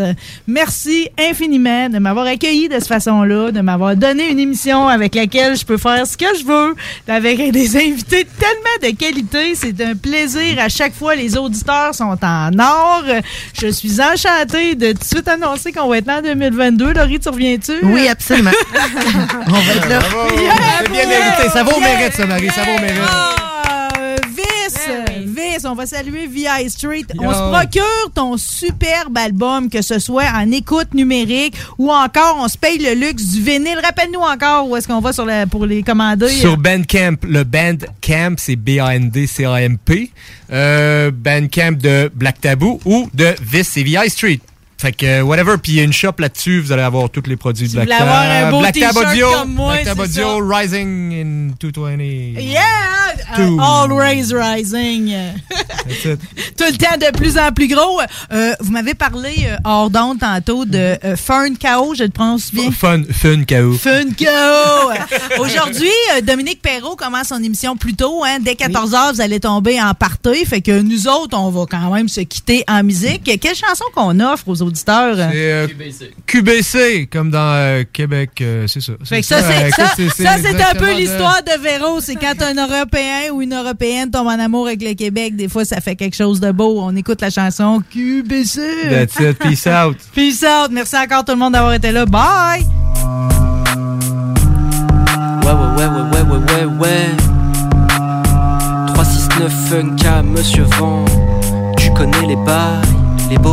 Merci infiniment de m'avoir accueilli de cette façon-là, de m'avoir donné une émission avec laquelle je peux faire ce que je veux, avec des invités tellement de qualité. C'est un plaisir. À chaque fois, les auditeurs sont en or. Je suis enchantée de tout de suite annoncer qu'on va être là en 2022. Laurie, tu reviens-tu? Oui, absolument. On va être là. C'est bien mérité. Ça vaut au mérite, ça, Marie. Ça vaut au mérite. Vice, Vice, on va saluer VI Street. On se procure ton superbe album, que ce soit en écoute numérique ou encore on se paye le luxe du vinyle. Rappelle-nous encore où est-ce qu'on va sur la, pour les commander. Sur Bandcamp, le Bandcamp, c'est B-A-N-D-C-A-M-P. Euh, Bandcamp de Black Taboo ou de Vice et VI Street. Fait que, euh, whatever. Puis il y a une shop là-dessus, vous allez avoir tous les produits de Black un Tab. beau Black Tab Audio. comme moi, Black Tab Audio, Rising in 220. Yeah! Uh, always rising. That's it. Tout le temps de plus en plus gros. Euh, vous m'avez parlé euh, hors d'onde tantôt de euh, Fern Kao, je le prononce bien. Fun, fun, KO. Fun Ko! Aujourd'hui, euh, Dominique Perrault commence son émission plus tôt. Hein. Dès 14h, vous allez tomber en party. Fait que nous autres, on va quand même se quitter en musique. Quelle chanson qu'on offre aux auditeurs? C'est euh, QBC, comme dans euh, Québec, euh, c'est ça. Ça, c'est, ça, ça, c'est un peu l'histoire de Véro. C'est quand un Européen ou une Européenne tombe en amour avec le Québec, des fois, ça fait quelque chose de beau. On écoute la chanson QBC. That's it, peace out. Peace out. Merci encore tout le monde d'avoir été là. Bye! Ouais, ouais, ouais, ouais, ouais, ouais, ouais, ouais. 369 Funka, Monsieur Vent. Tu connais les bails, les beaux.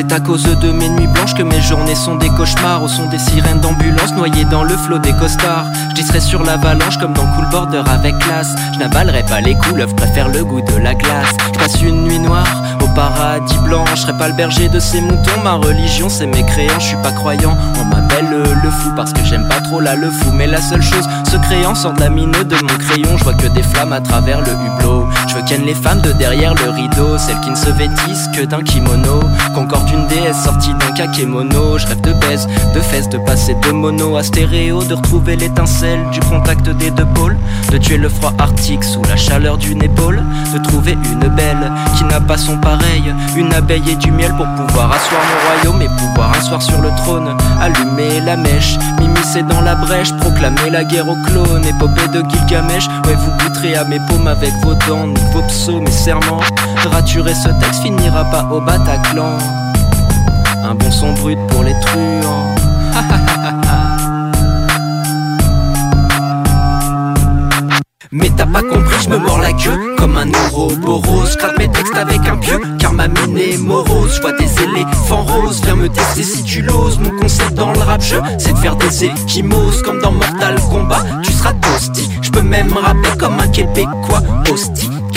C'est à cause de mes nuits blanches que mes journées sont des cauchemars. Au son des sirènes d'ambulance noyées dans le flot des costards. Je serai sur l'avalanche comme dans Cool Border avec classe Je n'avalerai pas les couleuvres, préfère le goût de la glace. Je passe une nuit noire au paradis blanc. Je serai pas le berger de ces moutons. Ma religion c'est mes créants, je suis pas croyant On m'appelle le fou parce que j'aime pas trop là le fou. Mais la seule chose, ce crayon sort de la mine de mon crayon. Je vois que des flammes à travers le hublot Les femmes de derrière le rideau Celles qui ne se vêtissent que d'un kimono Concorde une déesse sortie d'un kakémono. Je rêve de baise, de fesses, de passer de mono. À stéréo De retrouver l'étincelle du contact des deux pôles De tuer le froid arctique sous la chaleur d'une épaule De trouver une belle qui n'a pas son pareil Une abeille et du miel pour pouvoir asseoir mon royaume Et pouvoir asseoir sur le trône Allumer la mèche, m'immiscer dans la brèche Proclamer la guerre aux clones, épopée de Gilgamesh. Ouais vous goûterez à mes paumes avec vos dents vos psaumes et serments Raturer ce texte finira pas au Bataclan un bon son brut pour les truands. Mais t'as pas compris, je me mords la queue comme un ouroboros. Gratte mes textes avec un pieu, car ma mine est morose. Je vois des éléphants roses, viens me tester si tu l'oses. Mon concept dans le rap jeu, c'est de faire des échymoses comme dans Mortal Kombat. Tu seras toasty, je peux même rapper comme un québécois. Hostie,